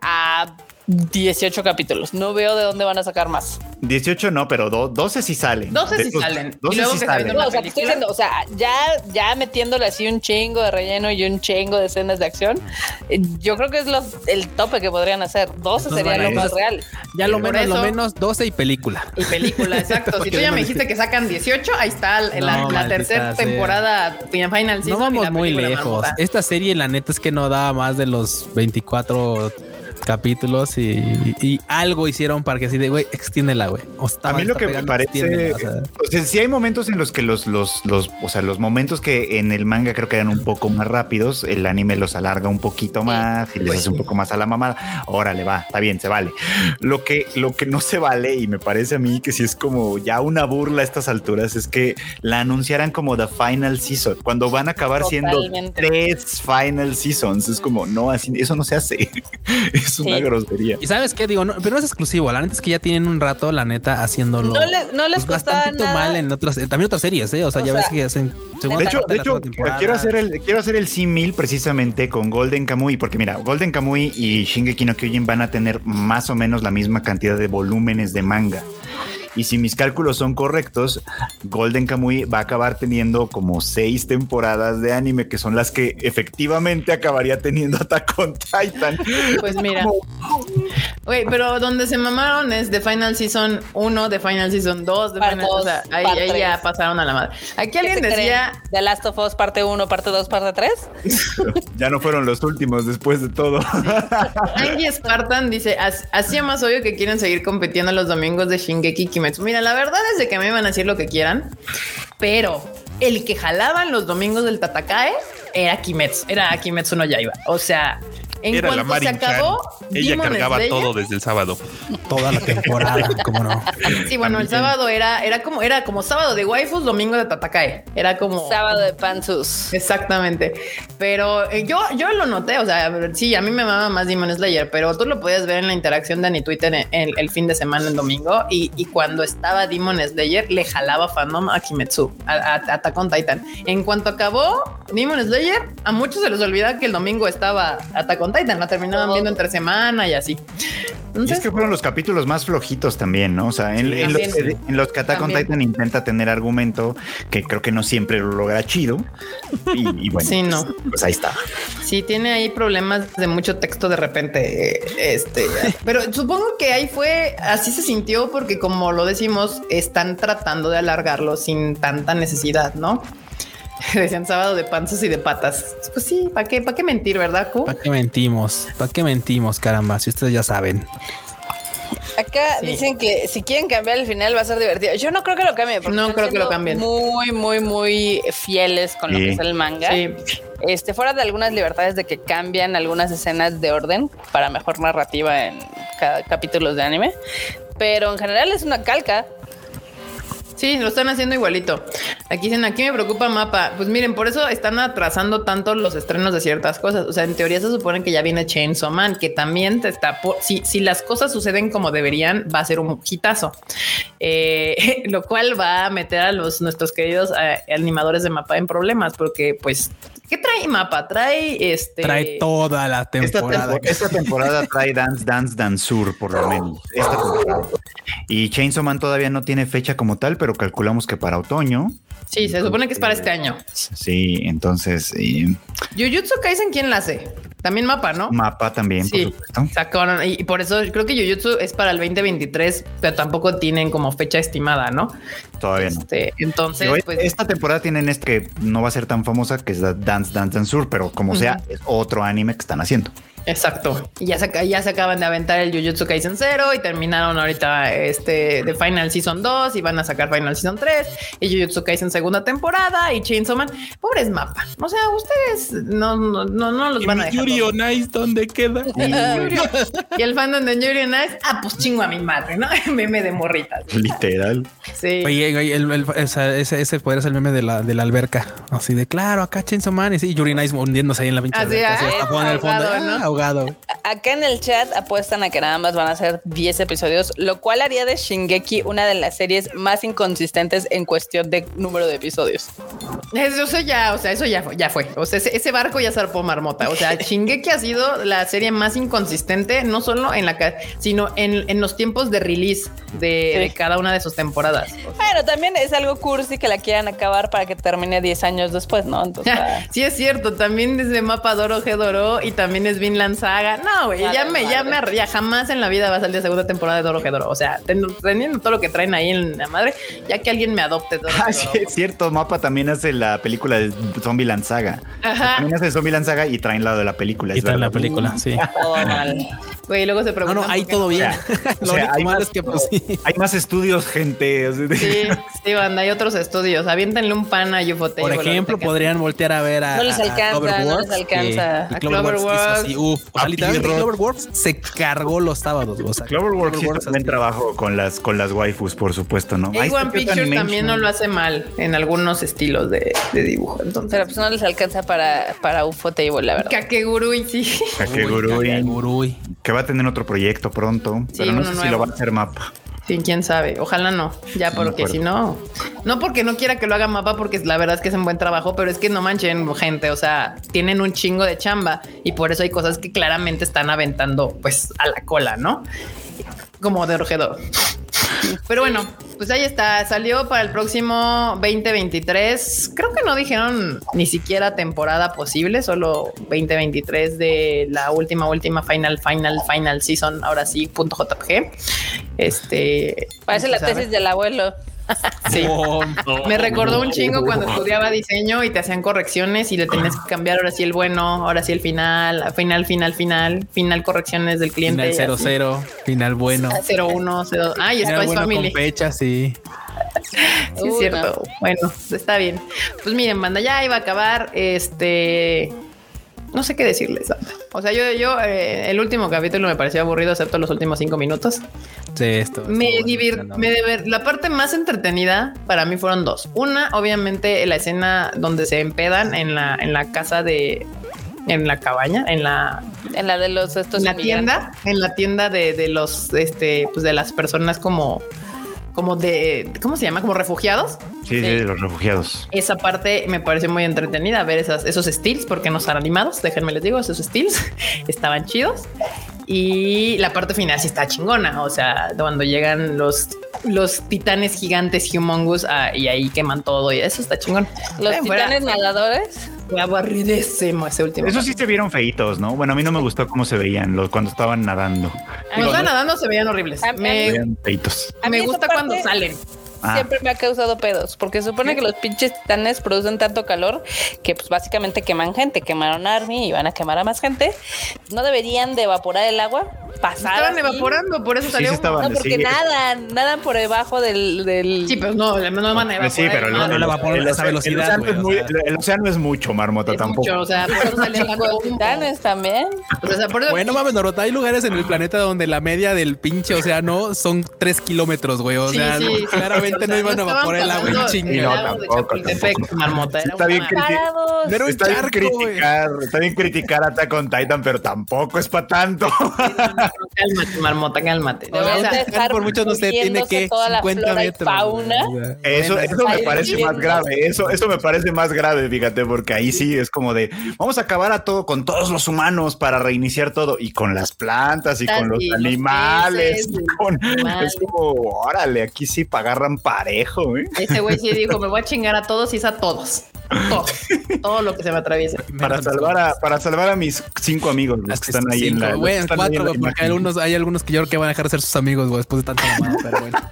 a 18 capítulos. No veo de dónde van a sacar más. 18 no, pero 12 sí salen. 12 sí salen. 12 sí salen. o sea, estoy diciendo, o sea, ya, ya metiéndole así un chingo de relleno y un chingo de escenas de acción, eh, yo creo que es el tope que podrían hacer. 12 sería lo más real. Ya lo menos, lo menos 12 y película. Y película, exacto. si tú ya me dijiste que sacan 18, ahí está la, tercera temporada Final Season. No vamos muy lejos. Esta serie, la neta, es que no da más de los 24 capítulos y, algo hicieron para que así de, güey, extiéndela, güey. A mí lo que me parece, o sea, si hay momentos en los que los, los, los, o sea, los momentos que en el manga creo que eran un poco más rápidos, el anime los alarga un poquito más y les pues hace un poco más a la mamada. Órale, va, está bien, se vale. Lo que, lo que no se vale y me parece a mí que si es como ya una burla a estas alturas es que la anunciaran como The Final Season, cuando van a acabar siendo tres Final Seasons. Es como, no, así, eso no se hace. es una grosería. Y sabes qué digo, no, pero no es exclusivo. La neta es que ya tienen un rato, la neta, haciéndolo. No, le, no les pues, costaba mal en otras, también otras series, ¿eh? O sea, ya ves que hacen. De hecho, de hecho quiero hacer el quiero hacer el símil precisamente con Golden Kamuy, porque mira, Golden Kamuy y Shingeki no Kyojin van a tener más o menos la misma cantidad de volúmenes de manga. Y si mis cálculos son correctos, Golden Kamuy va a acabar teniendo como seis temporadas de anime, que son las que efectivamente acabaría teniendo Attack on Titan. Pues mira. Güey, pero donde se mamaron es de Final Season 1, de Final Season 2, de Final o sea, ahí, ahí ya pasaron a la madre. Aquí alguien decía... ¿The Last of Us parte 1, parte 2, parte 3? ya no fueron los últimos después de todo. Angie Spartan dice, hacía más obvio que quieren seguir compitiendo los domingos de Shingeki Mira, la verdad es de que me iban a decir lo que quieran, pero el que jalaban los domingos del Tatakae era Kimetsu, era Kimetsu no Yaiba. O sea, en Era cuanto se acabó, ella cargaba todo desde el sábado. Toda la temporada, como no. Sí, bueno, el sábado era, era como, era como sábado de waifus, domingo de Tatakae. Era como sábado de panzus. Exactamente. Pero eh, yo, yo lo noté. O sea, sí, a mí me mama más Demon Slayer, pero tú lo podías ver en la interacción de Ani Twitter en, el fin de semana, el domingo. Y, cuando estaba Demon Slayer, le jalaba fandom a Kimetsu, a, a, a Titan. En cuanto acabó Demon Slayer, a muchos se les olvida que el domingo estaba Attack on Titan, la terminaban viendo entre semana y así. es que fueron los capítulos más flojitos también, ¿no? O sea, en, los, que Attack on Titan intenta tener argumento que creo que no siempre lo logra chido. Y, bueno, sí, no. pues ahí está. Sí, tiene ahí problemas de mucho texto de repente. Este, pero supongo que ahí fue así se sintió porque, como lo decimos, están tratando de alargarlo sin tanta necesidad, ¿no? Decían sábado de panzas y de patas. Pues sí, ¿para qué, para qué mentir, verdad? ¿Para qué mentimos? ¿Para qué mentimos, caramba? Si ustedes ya saben. Acá dicen que si quieren cambiar el final va a ser divertido. Yo no creo que lo cambien. No creo que lo cambien. Muy, muy, muy fieles con lo que es el manga. Este, fuera de algunas libertades de que cambian algunas escenas de orden para mejor narrativa en cada capítulo de anime. Pero en general es una calca. Sí, lo están haciendo igualito. Aquí dicen, aquí me preocupa mapa. Pues miren, por eso están atrasando tanto los estrenos de ciertas cosas. O sea, en teoría se supone que ya viene Chainsaw Man, que también te está por... si, si las cosas suceden como deberían, va a ser un hitazo. Eh, lo cual va a meter a los nuestros queridos eh, animadores de mapa en problemas, porque pues ¿Qué trae mapa? Trae este. Trae toda la temporada. Esta, temporada trae Dance Dance Danceur, por lo menos. Esta temporada. Y Chainsaw Man todavía no tiene fecha como tal, pero calculamos que para otoño. Sí, se supone que es para este año. Sí, entonces. Y... Jujutsu Kaisen, ¿quién la hace? También mapa, ¿no? Mapa también, sí, por supuesto. y por eso creo que Jujutsu es para el 2023, pero tampoco tienen como fecha estimada, ¿no? Todavía no. Este, entonces, pues, esta temporada tienen este que no va a ser tan famosa, que es Dance Dance Dance Sur, pero como sea, es otro anime que están haciendo. Exacto. Y ya se, ya se acaban de aventar el Jujutsu Kaisen 0 y terminaron ahorita este de Final Season 2 y van a sacar Final Season 3 y Jujutsu Kaisen segunda temporada y Chainsaw Man. Pobres mapa. O sea, ustedes no, no, no, los van a dejar. Yuri on Ice, ¿dónde queda? y el fandom de Yuri on Ice, ah, pues chingo a mi madre, ¿no? meme de morritas. Literal. Sí. Oye, oye el, ese, ese podría ser el meme de la, de la alberca. Así de claro, acá Chainsaw Man y sí, Yuri on Ice hundiéndose ahí en la pinche. Así, así, en el fondo. ¿no? Acá en el chat apuestan a que nada más van a ser 10 episodios, lo cual haría de Shingeki una de las series más inconsistentes en cuestión de número de episodios. Eso ya, o sea, eso ya fue, ya fue. O sea, ese, barco ya zarpó marmota. O sea, Shingeki ha sido la serie más inconsistente, no solo en la sino en, los tiempos de release de, cada una de sus temporadas. Pero también es algo cursi que la quieran acabar para que termine 10 años después, ¿no? Entonces, sí, es cierto. También desde Mapa Doro G Doro y también es Vinland Saga. No, güey, ya me, ya me, ya jamás en la vida va a salir la segunda temporada de Doro Gedoro. O sea, teniendo todo lo que traen ahí en la madre, ya que alguien me adopte. ah, sí, es cierto. Mapa también hace la película de Zombie Lanzaga. Ajá. También hace Zombie Lanzaga y traen la de la película. Y traen la película, sí. Güey, luego se pregunta. No, no, ahí todo bien. O sea, hay, más, que, pues, hay más estudios, gente. Sí, sí, banda, hay otros estudios. Aviéntenle un pan a Yufote. Por ejemplo, podrían voltear a ver a. No les alcanza, no les alcanza. A Cloverworks. Uf, o sea, literalmente Cloverworks se cargó los sábados. O sea, Cloverworks hizo buen trabajo con las, con las waifus, por supuesto, ¿no? A1 Pictures también no lo hace mal en algunos estilos de, de dibujo. Entonces, pero pues no les alcanza para, para UFO Table, la verdad. Kakegurui, sí. Kakegurui. Kakegurui. que va a tener otro proyecto pronto, pero no sé si lo va a hacer mapa. Sí, quién sabe. Ojalá no. Ya, porque si no, no porque no quiera que lo haga mapa, porque la verdad es que es un buen trabajo, pero es que no manchen gente. O sea, tienen un chingo de chamba y por eso hay cosas que claramente están aventando pues a la cola, ¿no? Como de rojedor. Pero bueno, pues ahí está. Salió para el próximo 2023. Creo que no dijeron ni siquiera temporada posible, solo 2023 de la última, última final, final, final season. Ahora sí, punto JPG. Este parece la tesis del abuelo. Sí. Me recordó un chingo cuando estudiaba diseño y te hacían correcciones y le tenías que cambiar ahora sí el bueno, ahora sí el final, final, final, final, final correcciones del cliente. Final 00, final bueno. 01, 0. Ay, Spice bueno Family. Con fecha, sí. sí, es cierto. Bueno, está bien. Pues miren, banda, ya iba a acabar. Este no sé qué decirles. O sea, yo, yo eh, el último capítulo me pareció aburrido, excepto los últimos cinco minutos. Sí, esto. Me divirtió. La parte más entretenida para mí fueron dos. Una, obviamente, la escena donde se empedan en la, en la casa de. En la cabaña, en la. En la de los estos. En la tienda, en la tienda de, de los, este, pues de las personas como como de, ¿cómo se llama? Como refugiados. Sí, de los refugiados. Esa parte me pareció muy entretenida ver esas, esos estilos porque no están animados. Déjenme les digo, esos estilos estaban chidos. Y la parte final sí está chingona. O sea, cuando llegan los, los titanes gigantes humongous ah, y ahí queman todo y eso está chingón. Los titanes nadadores. Fue aburridísimo ese último. Eso sí se vieron feitos, ¿no? Bueno, a mí no me gustó cómo se veían los cuando estaban nadando. Cuando estaban nadando se veían horribles. me, veían feitos. me gusta cuando salen. Ah. siempre me ha causado pedos, porque se supone que los pinches titanes producen tanto calor que pues básicamente queman gente, quemaron Army y van a quemar a más gente. No deberían de evaporar el agua, pasar. Estaban evaporando, por eso salió. no, porque nadan, nadan por debajo del, del... Sí, pero no, no van a evaporar. Sí, pero no, no, le evaporan a esa velocidad. El océano, es muy, mucho, Marmota, tampoco. Mucho, o sea, por eso salían los titanes también. Bueno, mames, Norota, hay lugares en el planeta donde la media del pinche océano son tres kilómetros, güey. O sea, claramente no iban a evaporar el agua en. No, tampoco. Está bien criticar, está bien criticar a Attack on Titan, pero tampoco es para tanto. Cálmate, marmota, cálmate. por mucho no sé, tiene que 50 metros. Eso, eso me parece más grave. Eso, eso me parece más grave, fíjate, porque ahí sí es como de vamos a acabar a todo con todos los humanos para reiniciar todo y con las plantas y con los animales. es como, órale, aquí sí agarran parejo. ¿eh? Ese güey sí dijo, me voy a chingar a todos y es a todos. Todo, lo que se me atraviesa. Para salvar a, para salvar a mis cinco amigos que están ahí en la. cuatro, porque hay algunos, hay algunos que yo creo que van a dejar de ser sus amigos, después de tanta mamada, pero bueno.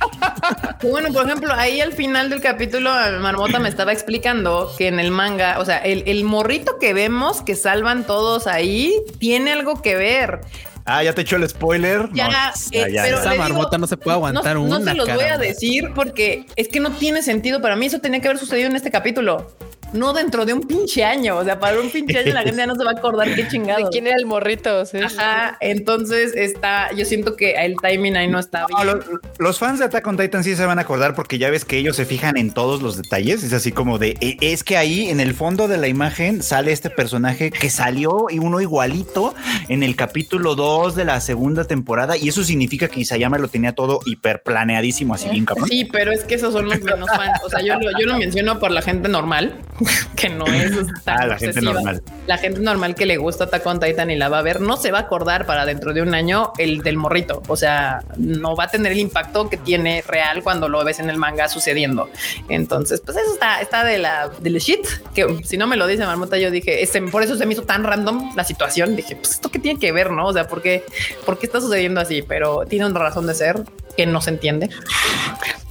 Bueno, por ejemplo, ahí al final del capítulo, Marmota me estaba explicando que en el manga, o sea, el, el morrito que vemos que salvan todos ahí tiene algo que ver. Ah, ya te echó el spoiler. Ya, no, eh, pero esa marmota no se puede aguantar no, una. No se los voy a decir porque es que no tiene sentido. Para mí eso tenía que haber sucedido en este capítulo no dentro de un pinche año. O sea, para un pinche año la gente ya no se va a acordar qué chingado. ¿De quién era el morrito? Ajá. Entonces está, yo siento que el timing ahí no está bien. los, fans de Attack on Titan sí se van a acordar porque ya ves que ellos se fijan en todos los detalles. Es así como de, e, es que ahí en el fondo de la imagen sale este personaje que salió y uno igualito en el capítulo 2 de la segunda temporada. Y eso significa que Isayama lo tenía todo hiper planeadísimo, así bien cabrón. Sí, pero es que esos son los menos fans. O sea, yo, yo lo menciono por la gente normal que no es tan ah, la gente normal. La gente normal que le gusta Attack on Titan y la va a ver, no se va a acordar para dentro de un año el del morrito. O sea, no va a tener el impacto que tiene real cuando lo ves en el manga sucediendo. Entonces, pues eso está, está de la del shit. Que si no me lo dice Marmota, yo dije, este, por eso se me hizo tan random la situación. Dije, pues esto que tiene que ver, no? O sea, ¿por qué, ¿por qué está sucediendo así? Pero tiene una razón de ser que no se entiende.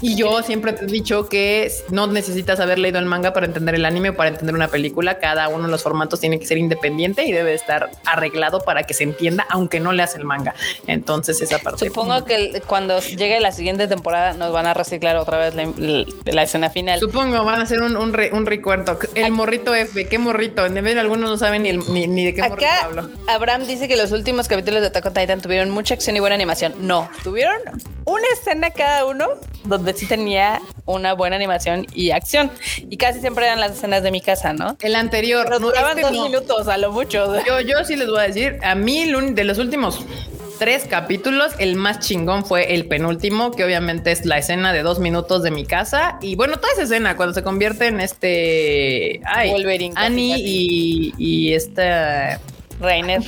Y yo siempre te he dicho que no necesitas haber leído el manga para entender el anime o para entender una película. Cada uno de los formatos tiene que ser independiente y debe estar arreglado para que se entienda, aunque no leas el manga. Entonces, esa parte. Supongo que cuando llegue la siguiente temporada nos van a reciclar otra vez la, escena final. Supongo van a hacer un, un, un recuerdo. El morrito F, ¿qué morrito? De ver, algunos no saben ni, ni, de qué morrito hablo. Abraham dice que los últimos capítulos de Attack on Titan tuvieron mucha acción y buena animación. No, tuvieron una escena cada uno donde sí tenía una buena animación y acción. Y casi siempre eran las escenas de mi casa, ¿no? El anterior. Pero duraban este dos minutos a lo mucho. Yo, yo sí les voy a decir, a mí de los últimos tres capítulos. El más chingón fue el penúltimo, que obviamente es la escena de dos minutos de mi casa. Y bueno, toda esa escena cuando se convierte en este Wolverine, Annie y, y esta Rainer.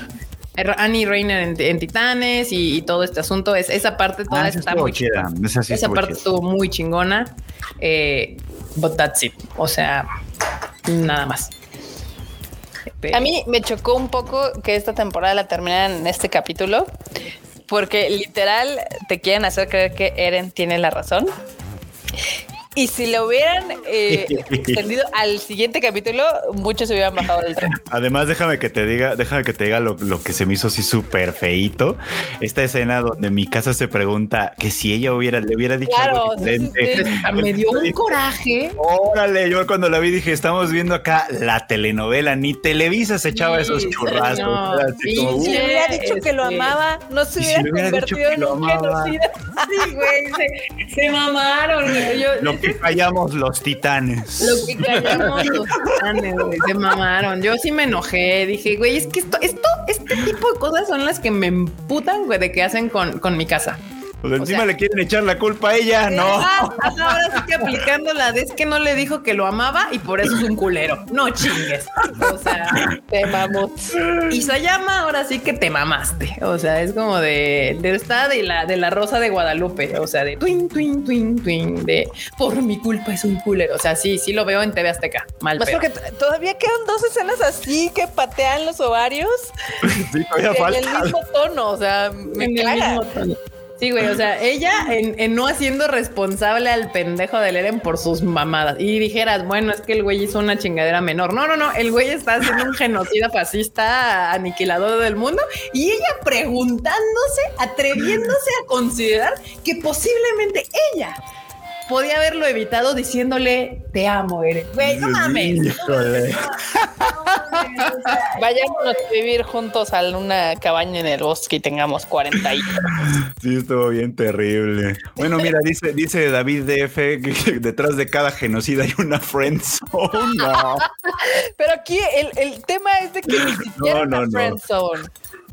Annie Rainer en, Titanes y, todo este asunto. Es, esa parte toda Ah, está estuvo muy chida. Esa, sí Esa parte chida. estuvo muy chingona. Eh, but that's it. O sea, nada más. A mí me chocó un poco que esta temporada la terminaran en este capítulo, porque literal te quieren hacer creer que Eren tiene la razón. Y si lo hubieran eh, extendido al siguiente capítulo, muchos se hubieran bajado del tren. Además, déjame que te diga, déjame que te diga lo, lo que se me hizo así súper feito. Esta escena donde mi casa se pregunta que si ella hubiera, le hubiera dicho Claro, algo sí, sí, diferente. sí. Me dio un coraje. Órale, yo cuando la vi dije, estamos viendo acá la telenovela, ni Televisa se echaba esos churrascos. no, así como. Si le hubiera dicho que lo Este- amaba, no se Y si hubiera hubiera convertido en un genocida. Sí, güey, se, se mamaron. Yo, Lo que callamos los titanes. Lo que callamos los titanes, güey, se mamaron. Yo sí me enojé. Dije, güey, es que esto, esto, este tipo de cosas son las que me emputan, güey, de que hacen con, con mi casa. Pues encima sea- le quieren echar la culpa a ella, no. Ah, ahora sí que aplicando la de es que no le dijo que lo amaba y por eso es un culero. No chingues. O sea, Te mamut. y Sayama ahora sí que te mamaste. O sea, es como de, de esta de la de la rosa de Guadalupe. O sea, de twin, twin, twin, twin, de por mi culpa es un culero. O sea, sí, sí lo veo en TV Azteca. Mal Más pedo. porque todavía quedan dos escenas así que patean los ovarios Sí, todavía en el falta. mismo tono. O sea, me En el mismo tono. Sí, güey, o sea, ella en, en no haciendo responsable al pendejo del Eren por sus mamadas. Y dijeras, bueno, es que el güey hizo una chingadera menor. No, no, no, el güey está haciendo un genocida fascista, aniquilador del mundo. Y ella preguntándose, atreviéndose a considerar que posiblemente ella podía haberlo evitado diciéndole, te amo, Eren. Güey, no mames. Híjole. Vayámonos a vivir juntos a una cabaña en el bosque y tengamos 40 hijos. Sí, estuvo bien terrible. Bueno, mira, dice, dice David DF que detrás de cada genocida hay una friendzone. No. Pero aquí el, el tema es de que ni siquiera No, no, una no.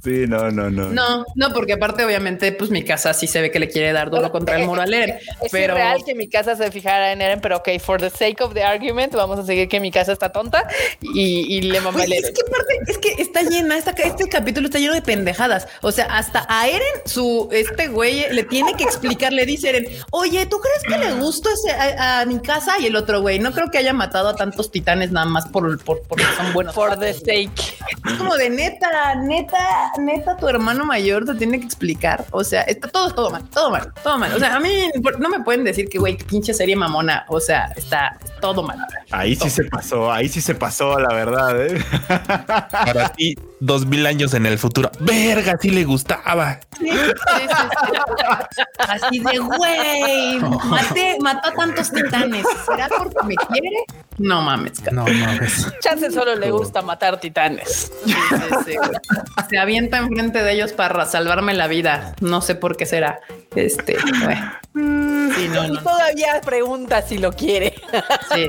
Sí, no, no, no. No, no, porque aparte, obviamente, pues mi casa sí se ve que le quiere dar duro contra el muro al Eren. Es pero real que mi casa se fijara en Eren, pero ok, for the sake of the argument, vamos a seguir que mi casa está tonta y, y le mamá es que aparte, es que está llena, esta, este capítulo está lleno de pendejadas. O sea, hasta a Eren, su este güey le tiene que explicar, le dice Eren, oye, ¿tú crees que le gustó ese a, a mi casa? Y el otro güey, no creo que haya matado a tantos titanes nada más por, por porque son buenos. For the sake. Es como de neta, neta, neta, tu hermano mayor te tiene que explicar. O sea, está todo, todo mal, todo mal, todo mal. O sea, a mí no me pueden decir que, güey, pinche serie mamona. O sea, está todo mal. Ahí sí se pasó, ahí sí se pasó, la verdad. ¿eh? Para ti, dos mil años en el futuro. Verga, sí le gustaba. Sí, sí, sí. Así de, güey, maté, mató a tantos titanes. ¿Será porque me quiere? No mames. cara. No mames. Chance solo le gusta matar titanes. Sí, sí, enfrente de ellos para salvarme la vida. No sé por qué será. Este. Sí, no, no. todavía pregunta si lo quiere. Sí,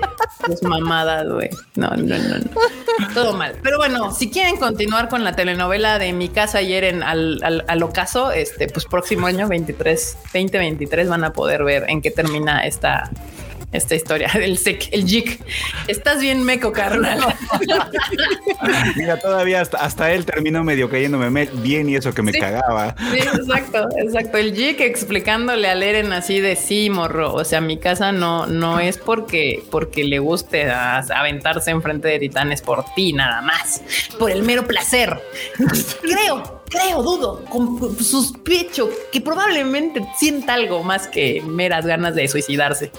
es mamadas, güey. No, no, no, no. Todo mal. Pero bueno, si quieren continuar con la telenovela de Mi Casa y Eren al, al, al ocaso, este, pues próximo año 23, 2023 van a poder ver en qué termina esta, esta historia. El SEC, el JIC. Estás bien meco, carnal. Mira, todavía hasta, hasta él terminó medio cayéndome me- bien y eso que me Sí. cagaba. Sí, exacto, exacto. El JIC explicándole al Eren así de sí, morro. O sea, mi casa no, no es porque, porque le guste a- aventarse enfrente de titanes por ti, nada más. Por el mero placer. Creo, creo, dudo, con, sospecho que probablemente sienta algo más que meras ganas de suicidarse.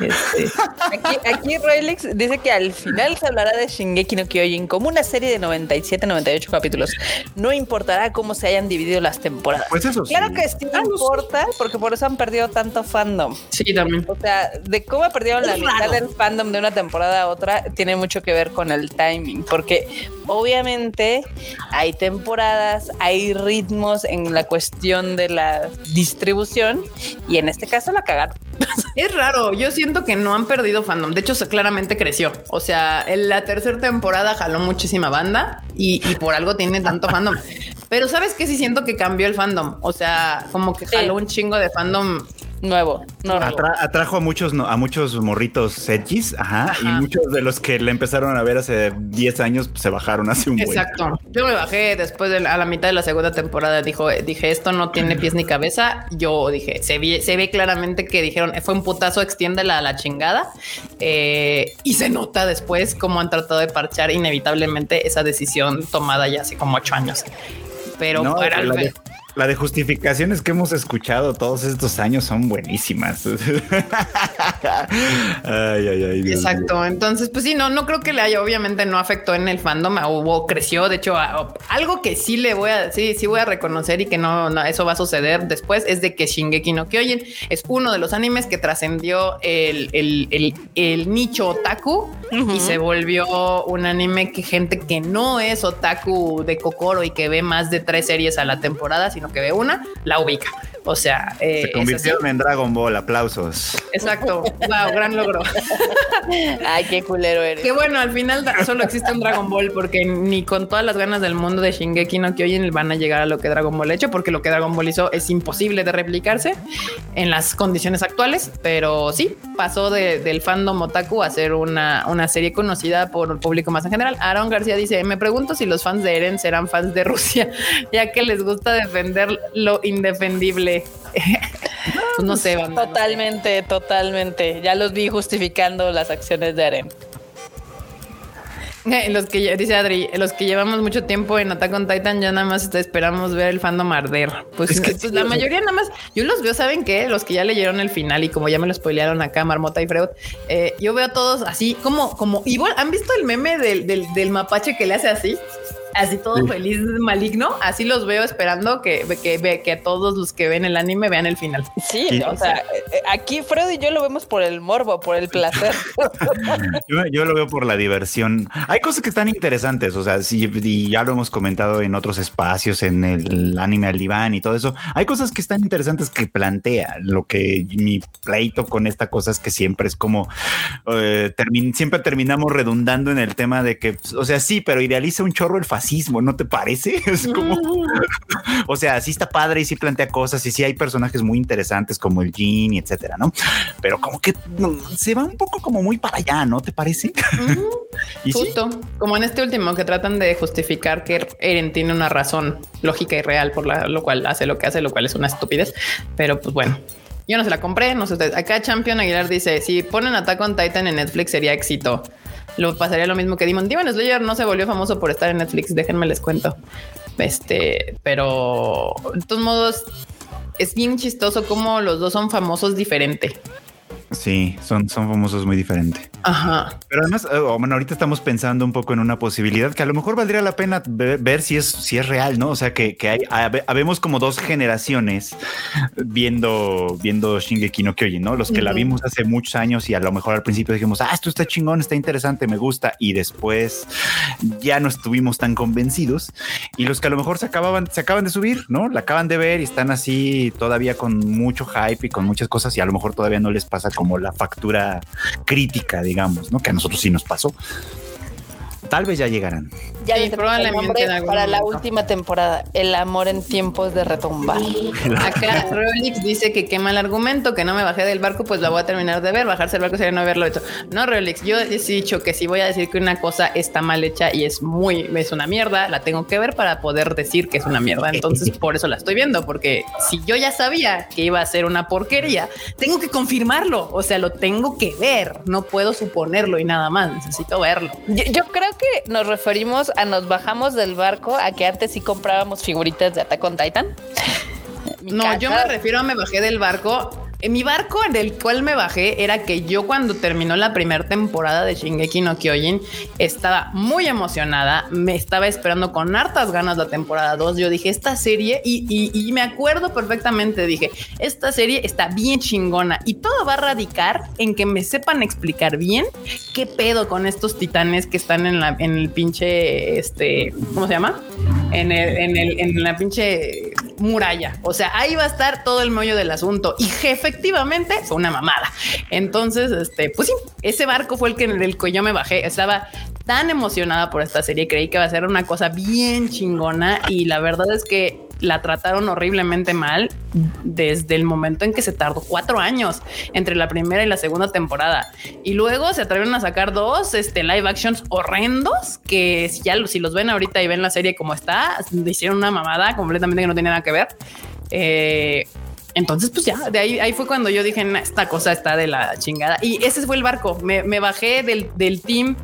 Este, Aquí, aquí Roylex dice que al final se hablará de Shingeki no Kyojin como una serie de 97, 98 capítulos. No importará cómo se hayan dividido las temporadas. Pues eso sí. Claro que sí importa, porque por eso han perdido tanto fandom. sí, también. O sea, de cómo perdieron la Es mitad raro. del fandom de una temporada a otra tiene mucho que ver con el timing, porque obviamente hay temporadas, hay ritmos en la cuestión de la distribución y en este caso la cagaron. Es raro, yo siento que no han perdido fandom. De hecho, claramente creció. O sea, en la tercera temporada jaló muchísima banda y, y por algo tiene tanto fandom. Pero sabes que sí siento que cambió el fandom. O sea, como que jaló un chingo de fandom nuevo. atrajo a muchos, a muchos morritos sedgis, ajá, y muchos de los que le empezaron a ver hace 10 años pues, se bajaron hace un Exacto. Yo me bajé después de a la mitad de la segunda temporada. Dijo, dije, esto no tiene pies ni cabeza. Yo dije, se ve, se ve claramente que dijeron, fue un putazo, extiéndela a la chingada. Eh, y se nota después cómo han tratado de parchar inevitablemente esa decisión tomada ya hace como ocho años. Pero no, para el, la de justificaciones que hemos escuchado todos estos años son buenísimas. ay, ay, ay, Exacto. Entonces, pues sí, no, no creo que le haya, obviamente no afectó en el fandom, hubo, creció. De hecho, algo que sí le voy a, sí, sí voy a reconocer y que no, eso va a suceder después es de que Shingeki no Kyojin es uno de los animes que trascendió el, el, nicho otaku y se volvió un anime que gente que no es otaku de Kokoro y que ve más de tres series a la temporada, sino que ve una, la ubica. O sea, eh, se convirtieron en Dragon Ball. Aplausos. Exacto. Wow, gran logro. Ay, qué culero eres. Que bueno, al final solo existe un Dragon Ball porque ni con todas las ganas del mundo de Shingeki no Kyojin van a llegar a lo que Dragon Ball ha hecho, porque lo que Dragon Ball hizo es imposible de replicarse en las condiciones actuales. Pero sí, pasó del fandom otaku a ser una, una serie conocida por el público más en general. Aaron García dice: Me pregunto si los fans de Eren serán fans de Rusia, ya que les gusta defender lo indefendible. Pues no sé, Totalmente, totalmente. Ya los vi justificando las acciones de Aren. Eh, los que dice Adri, los que llevamos mucho tiempo en Attack on Titan ya nada más esperamos ver el fandom arder. Pues, pues la mayoría nada más, yo los veo, ¿saben qué? Los que ya leyeron el final y como ya me lo spoilearon acá, Marmota y Freud, eh, yo veo a todos así como, como igual. ¿Han visto el meme del, del mapache que le hace así? Así todo feliz, maligno, así los veo esperando que, que, que todos los que ven el anime vean el final. Sí, o sea, eh, aquí Freddy y yo lo vemos por el morbo, por el placer. yo, lo veo por la diversión. Hay cosas que están interesantes, o sea, sí, y ya lo hemos comentado en otros espacios, en el anime al diván y todo eso. Hay cosas que están interesantes que plantea. Lo que mi pleito con esta cosa es que siempre es como, eh, siempre terminamos redundando en el tema de que, o sea, sí, pero idealiza un chorro el ¿no te parece? Es como, o sea, sí está padre y sí plantea cosas y sí hay personajes muy interesantes como el Jean y etcétera, ¿no? Pero como que se va un poco como muy para allá, ¿no te parece? y Justo, como en este último que tratan de justificar que Eren tiene una razón lógica y real por la, lo cual hace lo que hace, lo cual es una estupidez, pero pues bueno. Yo no se la compré, no sé ustedes. Acá Champion Aguilar dice: si ponen Attack on Titan en Netflix sería éxito lo pasaría lo mismo que Demon. Demon Slayer no se volvió famoso por estar en Netflix, déjenme les cuento. Este, pero de todos modos es bien chistoso como los dos son famosos diferente. Sí, son, son famosos muy diferentes. Ajá. Pero además, eh, bueno, ahorita estamos pensando un poco en una posibilidad que a lo mejor valdría la pena ver, si es, si es real, ¿no? O sea, que, que hay, habemos como dos generaciones viendo, viendo Shingeki no Kyojin, ¿no? Los que la vimos hace muchos años y a lo mejor al principio dijimos, ah, esto está chingón, está interesante, me gusta, y después ya no estuvimos tan convencidos. Y los que a lo mejor se acababan, se acaban de subir, ¿no? La acaban de ver y están así todavía con mucho hype y con muchas cosas y a lo mejor todavía no les pasa como la factura crítica, digamos, ¿no? Que a nosotros sí nos pasó. Tal vez ya llegarán. Ya probablemente para la última temporada, El amor en tiempos de retumbar. Acá Rolix dice que quema el argumento, que no me bajé del barco, pues la voy a terminar de ver. Bajarse del barco sería no haberlo hecho. No, Rolix, yo he dicho que si voy a decir que una cosa está mal hecha y es muy, es una mierda, la tengo que ver para poder decir que es una mierda. Entonces, por eso la estoy viendo, porque si yo ya sabía que iba a ser una porquería, tengo que confirmarlo. O sea, lo tengo que ver. No puedo suponerlo y nada más. Necesito verlo. Yo, yo creo que nos referimos a nos bajamos del barco a que antes sí comprábamos figuritas de Attack on Titan. no, yo me refiero a me bajé del barco en mi barco en el cual me bajé era que yo cuando terminó la primera temporada de Shingeki no Kyojin estaba muy emocionada, me estaba esperando con hartas ganas la temporada 2. Yo dije, esta serie, y, me acuerdo perfectamente, dije, esta serie está bien chingona y todo va a radicar en que me sepan explicar bien qué pedo con estos titanes que están en, la, en el pinche, este, ¿cómo se llama? En, el, en, el, en la pinche muralla. O sea, ahí va a estar todo el meollo del asunto. Y efectivamente fue una mamada. Entonces, este, pues sí, ese barco fue el que en el que yo me bajé. Estaba tan emocionada por esta serie, creí que iba a ser una cosa bien chingona y la verdad es que la trataron horriblemente mal desde el momento en que se tardó cuatro años entre la primera y la segunda temporada. Y luego se atrevieron a sacar dos este, live actions horrendos que si ya si los ven ahorita y ven la serie como está, hicieron una mamada completamente que no tenía nada que ver. Eh, entonces, pues ya, de ahí, ahí fue cuando yo dije, esta cosa está de la chingada. Y ese fue el barco. Me, me bajé del, del team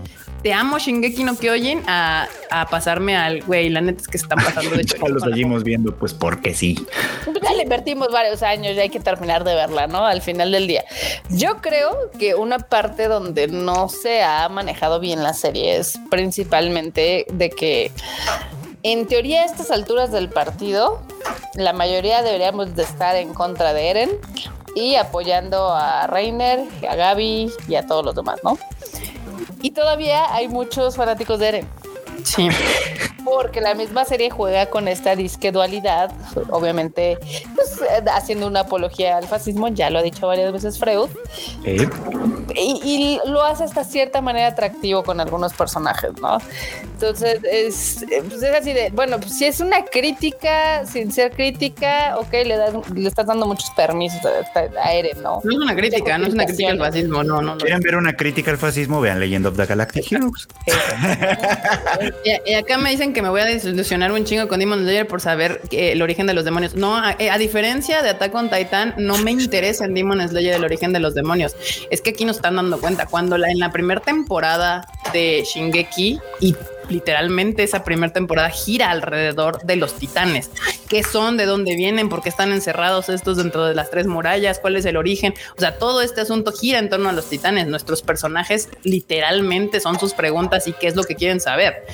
te amo Shingeki no Kyojin a, a pasarme al güey. La neta es que se están pasando de hecho. lo seguimos viendo, pues porque sí. Ya le invertimos varios años y hay que terminar de verla, ¿no? Al final del día. Yo creo que una parte donde no se ha manejado bien la serie es principalmente de que en teoría a estas alturas del partido, la mayoría deberíamos de estar en contra de Eren y apoyando a Reiner, a Gaby y a todos los demás, ¿no? Y todavía hay muchos fanáticos de Eren. Sí. Porque la misma serie juega con esta disque dualidad, obviamente pues, haciendo una apología al fascismo, ya lo ha dicho varias veces Freud. Y, lo hace hasta cierta manera atractivo con algunos personajes, ¿no? Entonces es, pues, es así de, bueno, pues, si es una crítica sin ser crítica, ok, le, das, le estás dando muchos permisos a, Eren, ¿no? No es una crítica, no es una crítica al fascismo, no, no. ¿Quieren ver una crítica al fascismo? Vean Legend of the Galactic Heroes. y, acá me dicen que me voy a desilusionar un chingo con Demon Slayer por saber el origen de los demonios. No, a, diferencia de Attack on Titan, no me interesa en Demon Slayer el origen de los demonios. Es que aquí nos están dando cuenta. Cuando la, en la primera temporada de Shingeki y literalmente esa primera temporada gira alrededor de los titanes. ¿Qué son? ¿De dónde vienen? ¿Por qué están encerrados estos dentro de las tres murallas? ¿Cuál es el origen? O sea, todo este asunto gira en torno a los titanes. Nuestros personajes literalmente son sus preguntas y qué es lo que quieren saber.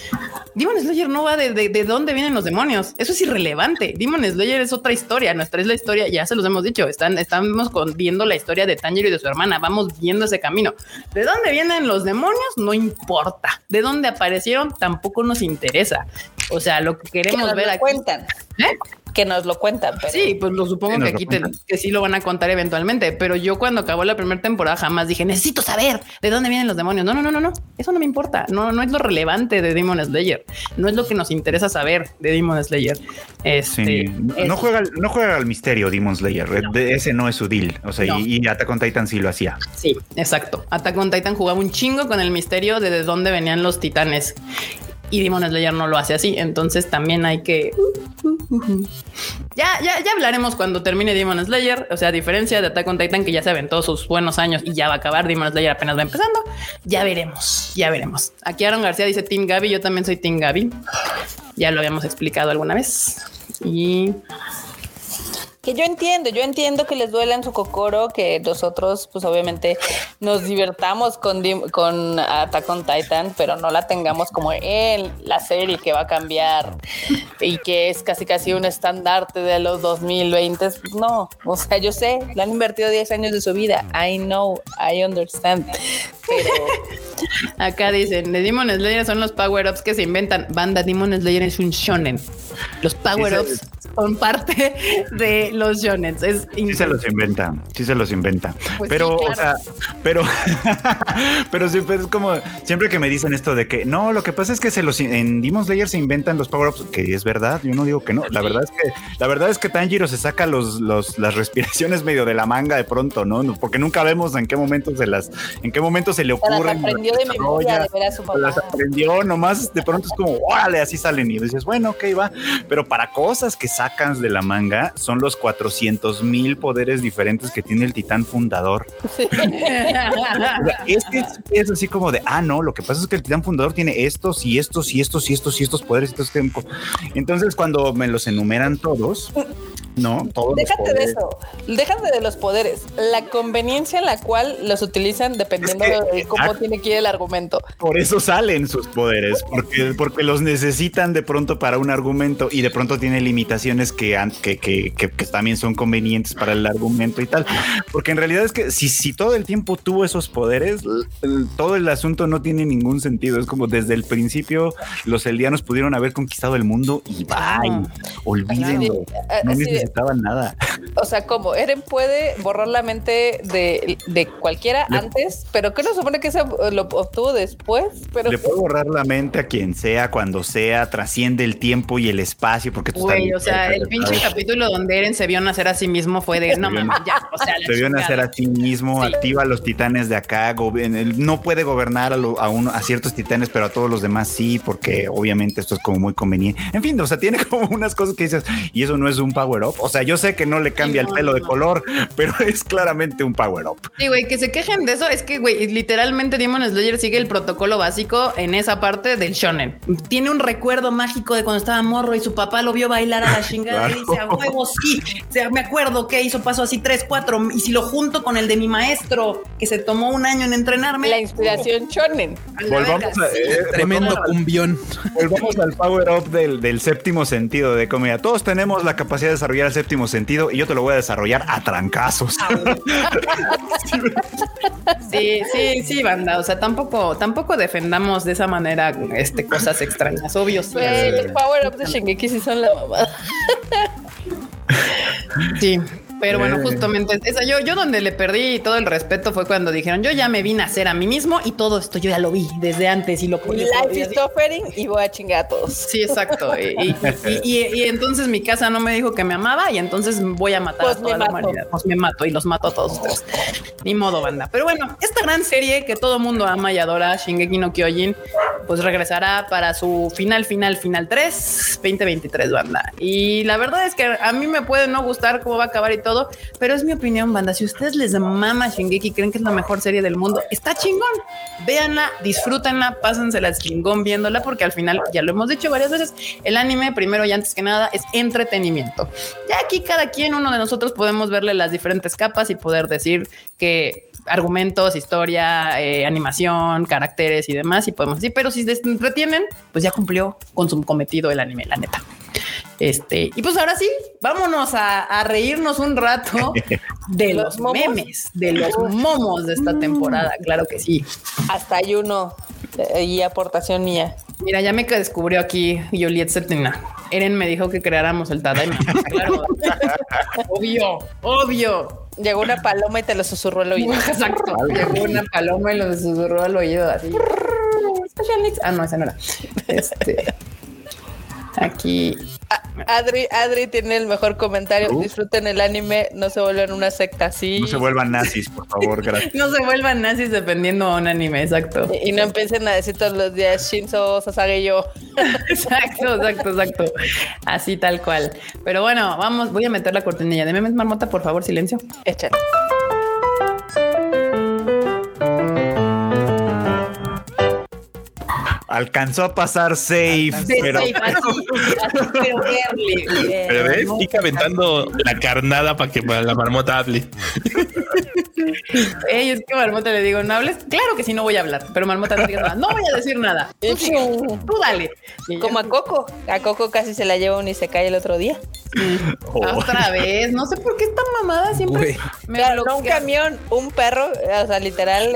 Demon Slayer no va de, de, dónde vienen los demonios. Eso es irrelevante. Demon Slayer es otra historia. Nuestra es la historia, ya se los hemos dicho. Están, estamos viendo la historia de Tanjiro y de su hermana. Vamos viendo ese camino. ¿De dónde vienen los demonios? No importa. ¿De dónde aparecieron? Tampoco nos interesa. O sea, lo que queremos ver aquí. Cuentan. ¿Eh? Que nos lo cuentan. Sí, pues lo supongo que aquí que sí lo van a contar eventualmente, pero yo cuando acabó la primera temporada jamás dije, necesito saber de dónde vienen los demonios. No, no, no, no, no, eso no me importa. No, no es lo relevante de Demon Slayer. No es lo que nos interesa saber de Demon Slayer. Este, no juega, no juega al misterio Demon Slayer. Ese no es su deal. O sea, y, y, Attack on Titan sí lo hacía. Sí, exacto. Attack on Titan jugaba un chingo con el misterio de, de dónde venían los titanes y Demon Slayer no lo hace así. Entonces también hay que. Ya, ya, ya hablaremos cuando termine Demon Slayer. O sea, a diferencia de Attack on Titan, que ya se aventó sus buenos años y ya va a acabar. Demon Slayer apenas va empezando. Ya veremos, ya veremos. Aquí Aaron García dice Team Gaby. Yo también soy Team Gaby. Ya lo habíamos explicado alguna vez. Y que yo entiendo, yo entiendo que les duela en su cocoro, que nosotros, pues obviamente, nos divertamos con, con Attack on Titan, pero no la tengamos como en la serie que va a cambiar y que es casi casi un estandarte de los 2020. No, o sea, yo sé, le han invertido 10 años de su vida. I know, I understand. Pero acá dicen, de Demon Slayer son los power-ups que se inventan. Banda Demon Slayer es un shonen. Los power-ups son parte de los shonen. Es sí se los inventa, sí se los inventa. Pues pero, o sea, pero, pero siempre es como siempre que me dicen esto de que no, lo que pasa es que se los en Demon Slayer se inventan los power-ups, que es verdad. Yo no digo que no. La verdad es que la verdad es que Tanjiro se saca los, los las respiraciones medio de la manga de pronto, ¿no? Porque nunca vemos en qué momento se las, en qué momento se le ocurre. Las aprendió de memoria de ver a su papá. Las aprendió nomás, de pronto es como, órale, así salen y dices, bueno, ok, va. Pero para cosas que sacas de la manga son los 400 mil poderes diferentes que tiene el titán fundador. es que es, así como de, ah, no, lo que pasa es que el titán fundador tiene estos y estos y estos y estos y estos poderes. Entonces, cuando me los enumeran todos, no, todos Déjate de eso. Déjate de los poderes. La conveniencia en la cual los utilizan dependiendo de cómo tiene que ir el argumento. Por eso salen sus poderes, porque, porque los necesitan de pronto para un argumento y de pronto tiene limitaciones que, que, que, que, también son convenientes para el argumento y tal. Porque en realidad es que si, si todo el tiempo tuvo esos poderes, todo el asunto no tiene ningún sentido. Es como desde el principio los eldianos pudieron haber conquistado el mundo y bye, olvídenlo. No necesitaban nada. O sea, como Eren puede borrar la mente de, de cualquiera antes, pero que no supone que eso lo obtuvo después. Pero le puede borrar la mente a quien sea, cuando sea, trasciende el tiempo y el espacio, porque tú o sea, el pinche capítulo donde Eren se vio nacer a sí mismo fue de no mames, ya, o sea, se vio nacer a sí mismo, activa a los titanes de acá, no puede gobernar a, a, uno, a ciertos titanes, pero a todos los demás sí, porque obviamente esto es como muy conveniente. En fin, o sea, tiene como unas cosas que dices, y eso no es un power up. O sea, yo sé que no le cambia el pelo de color, pero es claramente un power up. Sí, güey, que se quejen de eso es que, güey, literalmente Demon Slayer sigue el protocolo básico en esa parte del shonen. Tiene un recuerdo mágico de cuando estaba morro y su papá lo vio bailar a la chingada y dice, a huevo, sí. O sea, me acuerdo que hizo paso así tres, cuatro, y si lo junto con el de mi maestro, que se tomó un año en entrenarme. La inspiración shonen. Volvamos a, eh, tremendo cumbión. Volvamos al power up del, del séptimo sentido de comedia. Todos tenemos la capacidad de desarrollar el séptimo sentido y yo te lo voy a desarrollar a trancazos. Ah, sí, sí, sí, banda. O sea, tampoco, tampoco defendamos de esa manera este, cosas extrañas, obvio. Sí, los power ups de Shingeki sí son la mamada. Sí, pero bueno, eh. justamente esa yo, yo donde le perdí todo el respeto fue cuando dijeron yo ya me vine a hacer a mí mismo y todo esto yo ya lo vi desde antes y lo Life is suffering y voy a chingar a todos. Sí, exacto. y, y, entonces mi casa no me dijo que me amaba y entonces voy a matar pues a toda la humanidad. Pues me mato y los mato a todos ustedes. Ni modo, banda. Pero bueno, esta gran serie que todo mundo ama y adora, Shingeki no Kyojin, pues regresará para su final, final, final 3, 2023, banda. Y la verdad es que a mí me puede no gustar cómo va a acabar y todo pero es mi opinión, banda. Si ustedes les mama Shingeki, creen que es la mejor serie del mundo, está chingón. Véanla, disfrútenla, pásensela chingón viéndola, porque al final, ya lo hemos dicho varias veces, el anime, primero y antes que nada, es entretenimiento. Ya aquí cada quien, uno de nosotros, podemos verle las diferentes capas y poder decir que argumentos, historia, eh, animación, caracteres y demás, y podemos decir, pero si se entretienen, pues ya cumplió con su cometido el anime, la neta. Este, y pues ahora sí, vámonos a, reírnos un rato de los, memes, de los momos de esta temporada, claro que sí. Hasta hay uno eh, y aportación mía. Mira, ya me descubrió aquí Juliet Cetina. Eren me dijo que creáramos el Tadaima. claro. obvio, obvio. Llegó una paloma y te lo susurró al oído. Exacto. Llegó una paloma y lo susurró al oído así. Ah, no, esa no era. Este. Aquí. Adri, Adri tiene el mejor comentario. Disfruten el anime, no se vuelvan una secta así. No se vuelvan nazis, por favor, gracias. no se vuelvan nazis dependiendo de un anime, exacto. Y, no empiecen a decir todos los días Shinzo Sasage yo. exacto, exacto, exacto. Así tal cual. Pero bueno, vamos, voy a meter la cortinilla de memes marmota, por favor, silencio. Échale. Alcanzó a pasar safe, pero. pero ves, Kika aventando la carnada para que la marmota hable. Ey, es que Marmota le digo, ¿no hables? Claro que sí, no voy a hablar, pero Marmota no diga nada. No voy a decir nada. Tú, dale. Como a Coco. A Coco casi se la lleva un y se cae el otro día. Oh. Otra vez. No sé por qué esta mamada siempre. Me claro, no un camión, un perro, o sea, literal,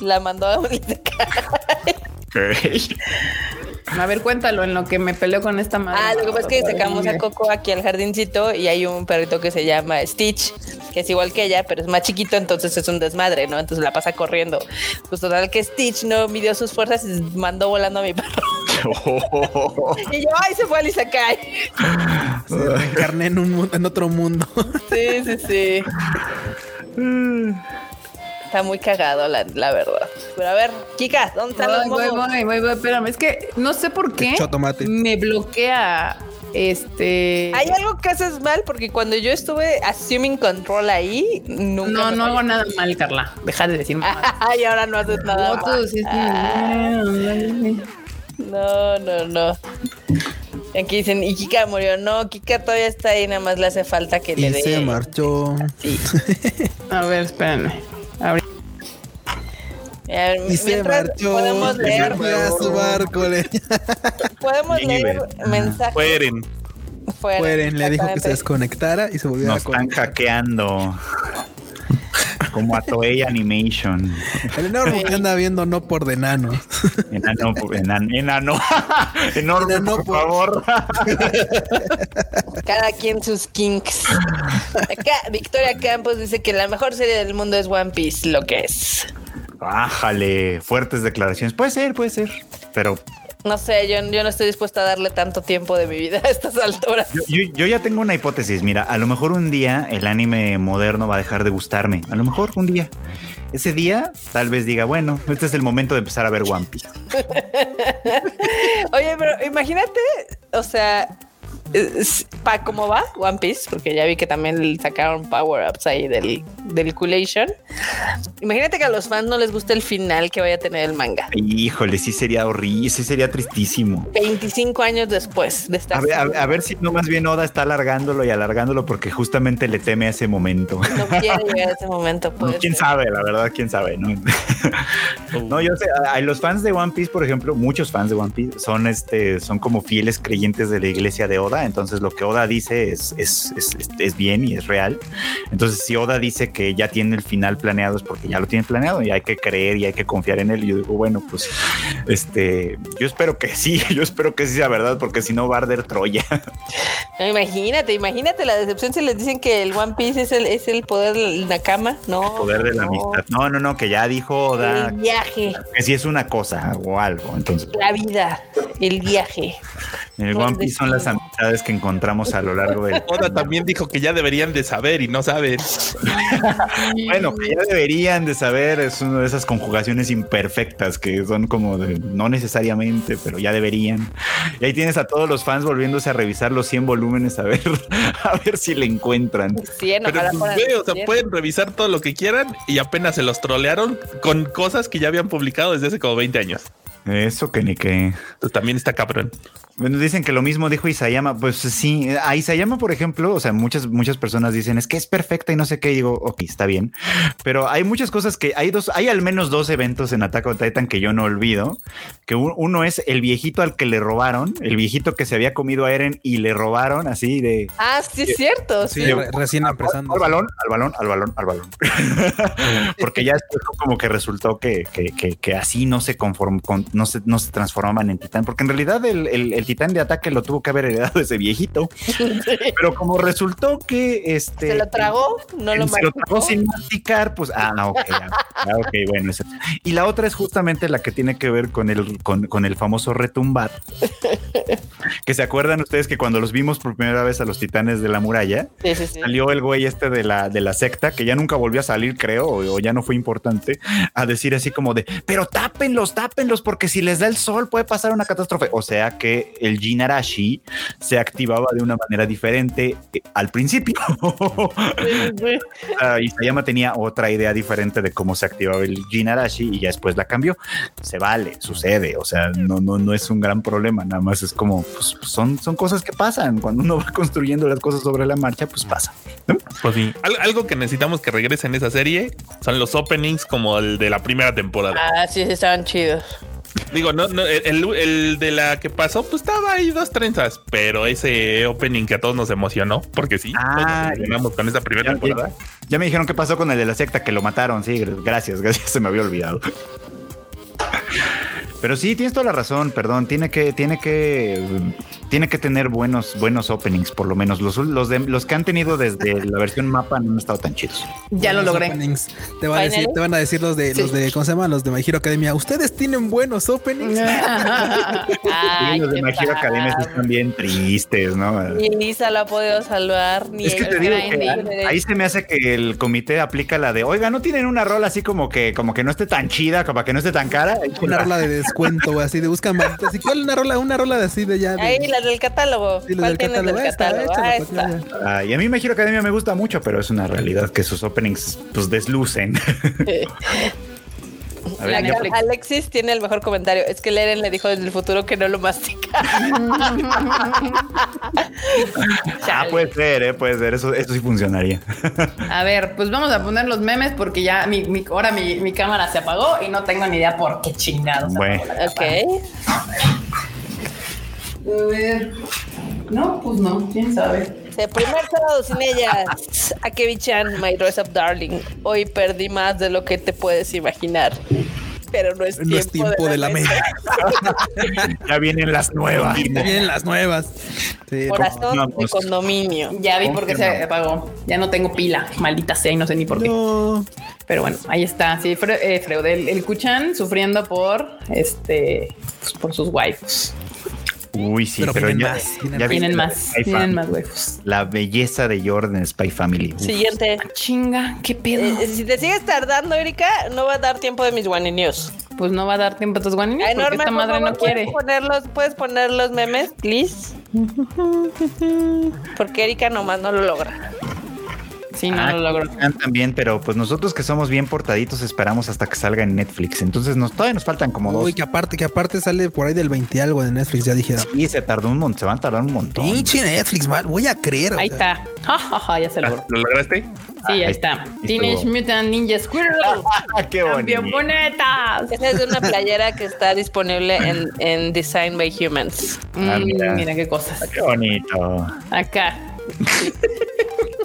la mandó a un A ver, cuéntalo en lo que me peleo con esta madre. Ah, lo que pasa es que sacamos a Coco aquí al jardincito y hay un perrito que se llama Stitch, que es igual que ella, pero es más chiquito, entonces es un desmadre, ¿no? Entonces la pasa corriendo. Pues total que Stitch no midió sus fuerzas y mandó volando a mi perro. y yo, ay, se fue y se cae. Se reencarné en, un, en otro mundo. sí, sí, sí. Está muy cagado, la, la, verdad. Pero a ver, Kika, ¿dónde están los voy, voy, voy, voy, espérame. Es que no sé por qué me bloquea este. Hay algo que haces mal porque cuando yo estuve assuming control ahí, nunca. No, no hago nada mal, Carla. Deja de decir mal. y ahora no haces nada mal. No, no, no. Aquí dicen, y Kika murió. No, Kika todavía está ahí, nada más le hace falta que le dé. Se marchó. Sí. A ver, espérame y se marchó. Podemos leer. su barco. Podemos leer mensajes. Fueren. Fueren. le dijo que se desconectara y se volvió a conectar. están hackeando. como a Toei Animation. El enorme que anda viendo no por de enano. Enano, enano, enano. enorme, por, favor. Cada quien sus kinks. Acá Victoria Campos dice que la mejor serie del mundo es One Piece, lo que es. Bájale, fuertes declaraciones. Puede ser, puede ser, pero no sé, yo, yo, no estoy dispuesta a darle tanto tiempo de mi vida a estas alturas. Yo, ya tengo una hipótesis. Mira, a lo mejor un día el anime moderno va a dejar de gustarme. A lo mejor un día. Ese día tal vez diga, bueno, este es el momento de empezar a ver One Piece. Oye, pero imagínate, o sea, para cómo va One Piece, porque ya vi que también sacaron power ups ahí del, del Coolation. Imagínate que a los fans no les guste el final que vaya a tener el manga. Híjole, sí sería horrible, sí sería tristísimo. 25 años después de estar. A ver, si no más bien Oda está alargándolo y alargándolo porque justamente le teme a ese momento. No quiere llegar a ese momento. Pues. quién sabe, la verdad, quién sabe. No, no yo sé, hay los fans de One Piece, por ejemplo, muchos fans de One Piece son este, son como fieles creyentes de la iglesia de Oda entonces lo que Oda dice es, es, es, bien y es real. Entonces si Oda dice que ya tiene el final planeado es porque ya lo tiene planeado y hay que creer y hay que confiar en él. Y yo digo, bueno, pues este, yo espero que sí, yo espero que sí sea verdad, porque si no va a arder Troya. imagínate, imagínate la decepción si les dicen que el One Piece es el, es el poder de la cama, ¿no? El poder de la amistad. No, no, no, que ya dijo Oda. El viaje. Que si es una cosa o algo, entonces. La vida, el viaje. El One Piece son las amistades que encontramos a lo largo del. Oda también dijo que ya deberían de saber y no saben. bueno, que ya deberían de saber es una de esas conjugaciones imperfectas que son como de no necesariamente, pero ya deberían. Y ahí tienes a todos los fans volviéndose a revisar los 100 volúmenes a ver, a ver si le encuentran. pero, pues, o sea, pueden revisar todo lo que quieran y apenas se los trolearon con cosas que ya habían publicado desde hace como 20 años. Eso que ni que. también está cabrón. Bueno, dicen que lo mismo dijo Isayama. Pues sí, a Isayama, por ejemplo, o sea, muchas, muchas personas dicen es que es perfecta y no sé qué. Y digo, ok, está bien. Pero hay muchas cosas que hay dos, hay al menos dos eventos en Attack on Titan que yo no olvido. Que uno es el viejito al que le robaron, el viejito que se había comido a Eren y le robaron así de. Ah, sí, es cierto. Sí, recién empezando. Al balón, al balón, al balón, al balón. Porque ya después como que resultó que, que, que, así no se conformó, no se, no se transformaban en titán. Porque en realidad el, el el titán de ataque lo tuvo que haber heredado ese viejito. Pero como resultó que este. Se lo tragó, no lo Se lo tragó sin masticar, pues. Ah, ok, ah, ok, bueno. Y la otra es justamente la que tiene que ver con el, con, el famoso retumbar. que se acuerdan ustedes que cuando los vimos por primera vez a los titanes de la muralla, salió el güey este de la, de la secta, que ya nunca volvió a salir, creo, o, ya no fue importante, a decir así como de, pero tápenlos, tápenlos, porque si les da el sol puede pasar una catástrofe. O sea que el Jinarashi se activaba de una manera diferente eh, al principio. uh, Isayama tenía otra idea diferente de cómo se activaba el Jinarashi y ya después la cambió. Se vale, sucede, o sea, no, no, no es un gran problema, nada más es como, pues, son, son cosas que pasan. Cuando uno va construyendo las cosas sobre la marcha, pues pasa. Pues sí, algo que necesitamos que regrese en esa serie son los openings como el de la primera temporada. Ah, sí, sí, estaban chidos. Digo, no, no el, de la que pasó, pues estaba ahí dos trenzas, pero ese opening que a todos nos emocionó, porque sí, ah, nos con esa primera temporada. Ya, me dijeron qué pasó con el de la secta, que lo mataron, sí, gracias, gracias, se me había olvidado. Pero sí, tienes toda la razón, perdón, tiene que, tiene que, tiene que tener buenos, buenos openings, por lo menos. Los, los, de, los que han tenido desde la versión mapa no han estado tan chidos. Ya lo logré. Te, van a decir, te van a decir los de, los de, ¿cómo se llama? Los de My Hero Academia. Ustedes tienen buenos openings. los de My Hero Academia están bien tristes, ¿no? Ni Lisa lo ha podido salvar, ni es que te digo que ahí se me hace que el comité aplica la de, oiga, no tienen una rola así como que, como que no esté tan chida, como que no esté tan cara. Una rola de cuento, así de buscan ¿Y cuál una rola? Una rola de así de ya. Ahí, la del catálogo. Sí, la del catálogo. Del catálogo? Ah, y a mí Me Giro Academia me gusta mucho, pero es una realidad que sus openings pues deslucen. Alexis tiene el mejor comentario. Es que Leren le dijo desde el futuro que no lo mastica. ah, puede ser, ¿eh? puede ser. Eso, eso sí funcionaría. a ver, pues vamos a poner los memes porque ya mi, mi ahora mi, mi, cámara se apagó y no tengo ni idea por qué chingados. Bueno. Ok. A ver. No, pues no, quién sabe. Se primer sábado sin ellas. Akebi-chan, my dress up darling. Hoy perdí más de lo que te puedes imaginar. Pero no es No tiempo, es tiempo de la media. Ya vienen las nuevas. Ya vienen las nuevas. Sí, Corazón de condominio. Ya vi por qué se apagó. Ya no tengo pila. Maldita sea y no sé ni por qué. no. Pero bueno, ahí está. Sí, Fre eh, Freud, el, el Kuchan sufriendo por este, pues, por sus waifus. Uy, sí, Pero pero, vienen ya, más, ya Tienen más, tienen más waifus. La belleza de Jordan Spy Family. Uf. Siguiente. Chinga, qué pedo. Eh, si te sigues tardando, Erika, no va a dar tiempo de mis One News. Pues no va a dar tiempo a tus Ay, porque Norma, esta madre favor, no quiere. ¿puedes ponerlos, ¿Puedes poner los memes, please? Porque Erika nomás no lo logra. Sí, no Ah, lo logro. También, pero pues nosotros que somos bien portaditos esperamos hasta que salga en Netflix. Entonces nos, todavía nos faltan como dos. Uy, que aparte, que aparte sale por ahí del 20 algo de Netflix, ya dijeron. Sí, se tardó un montón, se van a tardar un montón. Pinche Netflix, mal, voy a creer. o Ahí sea. está. Ja, ja, ja, ya se Ah, logró. ¿Lo lograste? Sí, ahí ahí está. Teenage Mutant Ninja Squirrel. Ah, qué bonito. bonetas. Esa es una playera que está disponible en, en Design by Humans. Ah, Mm, mira. mira. qué cosas. Qué bonito. Acá.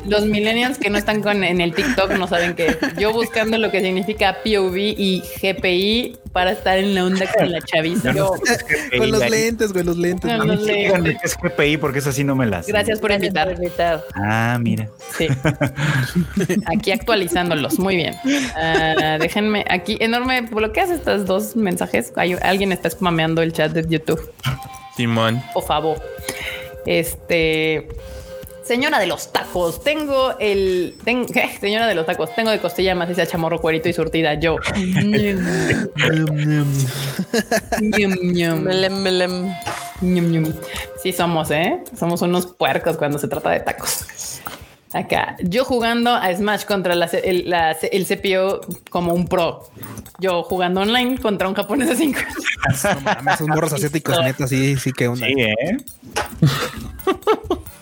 Los millennials que no están con, en el TikTok no saben que yo buscando lo que significa POV y GPI para estar en la onda con la chaviza. Yo, Con los lentes, güey, los lentes. No, sí, lentes. qué es GPI porque esa sí no me la sé. gracias por Gracias invitar. por invitar. Ah, mira. Sí. Aquí actualizándolos. Muy bien. Ah, déjenme aquí enorme. ¿Bloqueas estos dos mensajes? Hay- alguien está spameando el chat de YouTube. Simón. Por favor. Este. Señora de los tacos, tengo el. ten- ¿qué? Señora de los tacos, tengo de costilla maciza, chamorro, cuerito y surtida. Yo. Sí, somos, ¿eh? Somos unos puercos cuando se trata de tacos. Acá, yo jugando a Smash contra la el, la C- el CPU como un pro. Yo jugando online contra un japonés de 5. No mames, esos morros asiáticos, neta, sí, sí, que onda. Sí, ¿eh?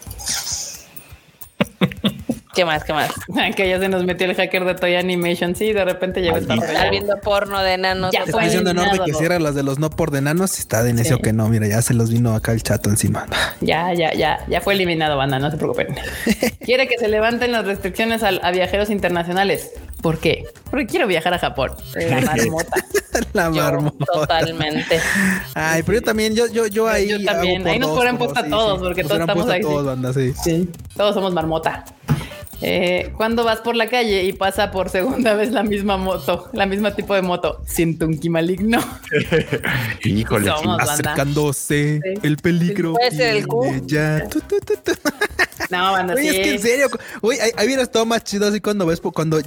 ¿Qué más? ¿Qué más? que ya se nos metió el hacker de Toy Animation. Sí, de repente llegó esta Maldito. Estar rollo. viendo porno de enanos. Ya Está fue diciendo enorme que cierra las de los no por de enanos. Está de necio Sí. que no. Mira, ya se los vino acá el chato encima. Ya, ya, ya, ya fue eliminado, banda, no se preocupen. Quiere que se levanten las restricciones al- a, viajeros internacionales. ¿Por qué? Porque quiero viajar a Japón. La marmota. La yo, marmota. Totalmente. Ay, pero yo también, yo, yo, yo ahí. Yo también. hago por Ahí nos dos, podrán por puesto a dos, todos, porque Nos todos estamos ahí, sí. Todos, banda, sí. Sí, todos somos marmota. Eh, cuando vas por la calle y pasa por segunda vez la misma moto, la misma tipo de moto, siento un ki maligno. Híjole, Somos. sí. banda. Acercándose el peligro. Puede ser el Ya. Tu, tu, tu, tu. No, banda, Oye, sí. es que en serio, güey, ahí, ahí hubiera estado más chido así cuando ves, cuando,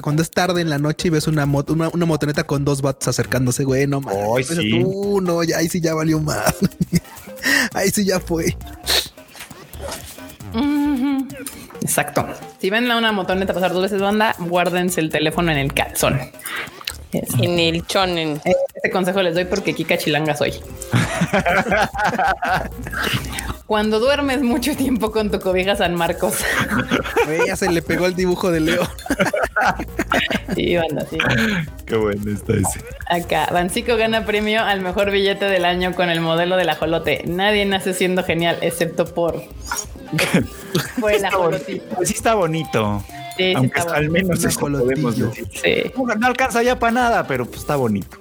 cuando, es tarde en la noche y ves una moto, una, una motoneta con dos vatos acercándose, güey, no mames. Sí. tú, no, ya, ahí sí ya valió más. ahí sí ya fue. Ujú. Exacto. Si ven a una motoneta pasar dos veces banda, guárdense el teléfono en el calzón. Es- En el chonen. Este consejo les doy porque Kika Chilanga soy. Cuando duermes mucho tiempo con tu cobija San Marcos. Ya se le pegó el dibujo de Leo. Sí, banda, sí. Qué bueno está ese. Acá, Bancico gana premio al mejor billete del año con el modelo del ajolote. Nadie nace siendo genial, excepto por, por el ajolotito. Pues sí está bonito. Sí, Aunque está al menos eso podemos decir. Sí. No, alcanza ya para nada, pero pues está bonito.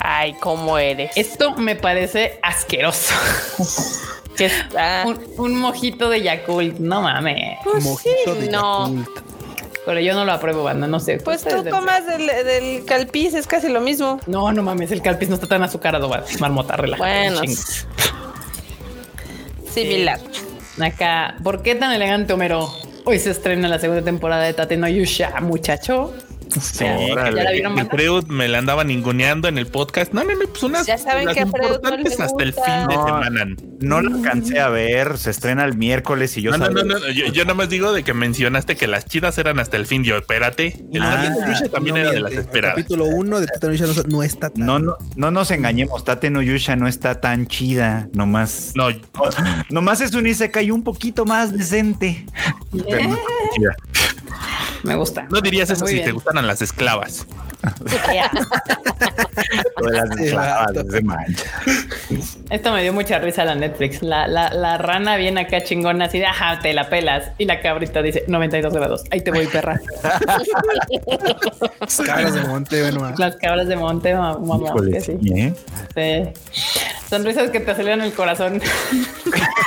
Ay, ¿cómo eres? Esto me parece asqueroso. que está. Un, un mojito de Yakult, no mames. Pues Mojito sí, de no. Yakult. Pero yo no lo apruebo, banda, no sé. Pues tú comas del, del calpis, es casi lo mismo. No, no mames, el calpis no está tan azucarado, va. Marmota, relájate, Bueno, similar. Acá, ¿por qué tan elegante, Homero? Hoy se estrena la segunda temporada de Tate no Yusha, muchacho. Sí, ¿Ya la vieron, que? Freud me la andaba ninguneando en el podcast. No, no, no, pues unas Ya saben las que no importantes hasta el fin de No. semana. No la alcancé a ver, se estrena el miércoles y yo No, no, sabía- no, no, Yo, yo nada más digo de que mencionaste que las chidas eran hasta el fin. Yo, espérate. El Ah, Tate no Yusha también No era de las El esperadas. capítulo 1 de Yusha no, no está tan. No, no, no nos engañemos, Tate no Yusha no está tan chida, nomás. No, Nomás es un Isekai un poquito más decente. No chida. Me gusta. No dirías eso si te gustaran las esclavas. Esto me dio mucha risa la Netflix. La, la, la, rana viene acá chingona así de ajá, te la pelas. Y la cabrita dice 92 grados. Ahí te voy, perra. Las cabras de monte, bueno. Las cabras de monte, mamá. sí. ¿eh? sí. Sonrisas que te aceleran el corazón.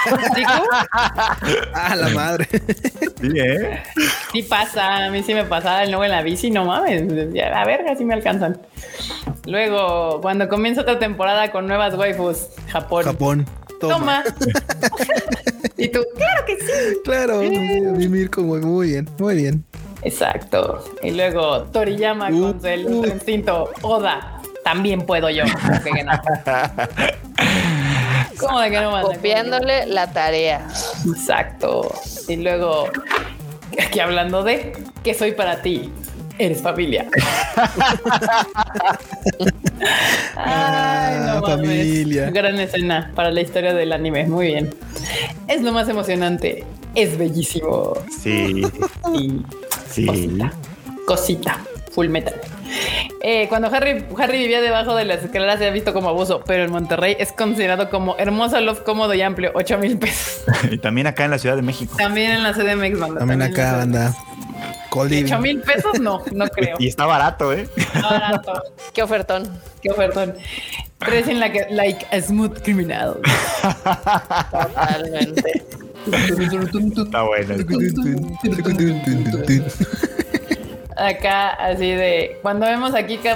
ah, la madre. Sí, ¿eh? Sí pasa. A mí sí me pasaba el nuevo en la bici. No mames. A verga, sí me alcanzan. Luego, cuando comienza otra temporada con nuevas waifus, Japón. Japón. Toma. y tú, claro que sí. Claro, vivir como muy bien, muy bien. Exacto. Y luego Toriyama con uh, el uh. instinto Oda. También puedo yo. ¿Cómo de que no Copiándole la tarea. Exacto. Y luego, aquí hablando de que soy para ti. Eres familia. Ay, no ah, familia. Gran escena para la historia del anime. Muy bien. Es lo más emocionante. Es bellísimo. Sí. Sí. Cosita. Cosita. Full metal. Eh, cuando Harry, Harry vivía debajo de las escaleras se ha visto como abuso, pero en Monterrey es considerado como hermoso, love, cómodo y amplio, 8 mil pesos. y también acá en la Ciudad de México. También en la CDMX, banda. También, acá, anda. 8 mil pesos, no, no creo. Y está barato, ¿eh? Está barato. Qué ofertón. Qué ofertón. Crecen like, like a smooth criminal. Totalmente. está bueno acá así de cuando vemos aquí que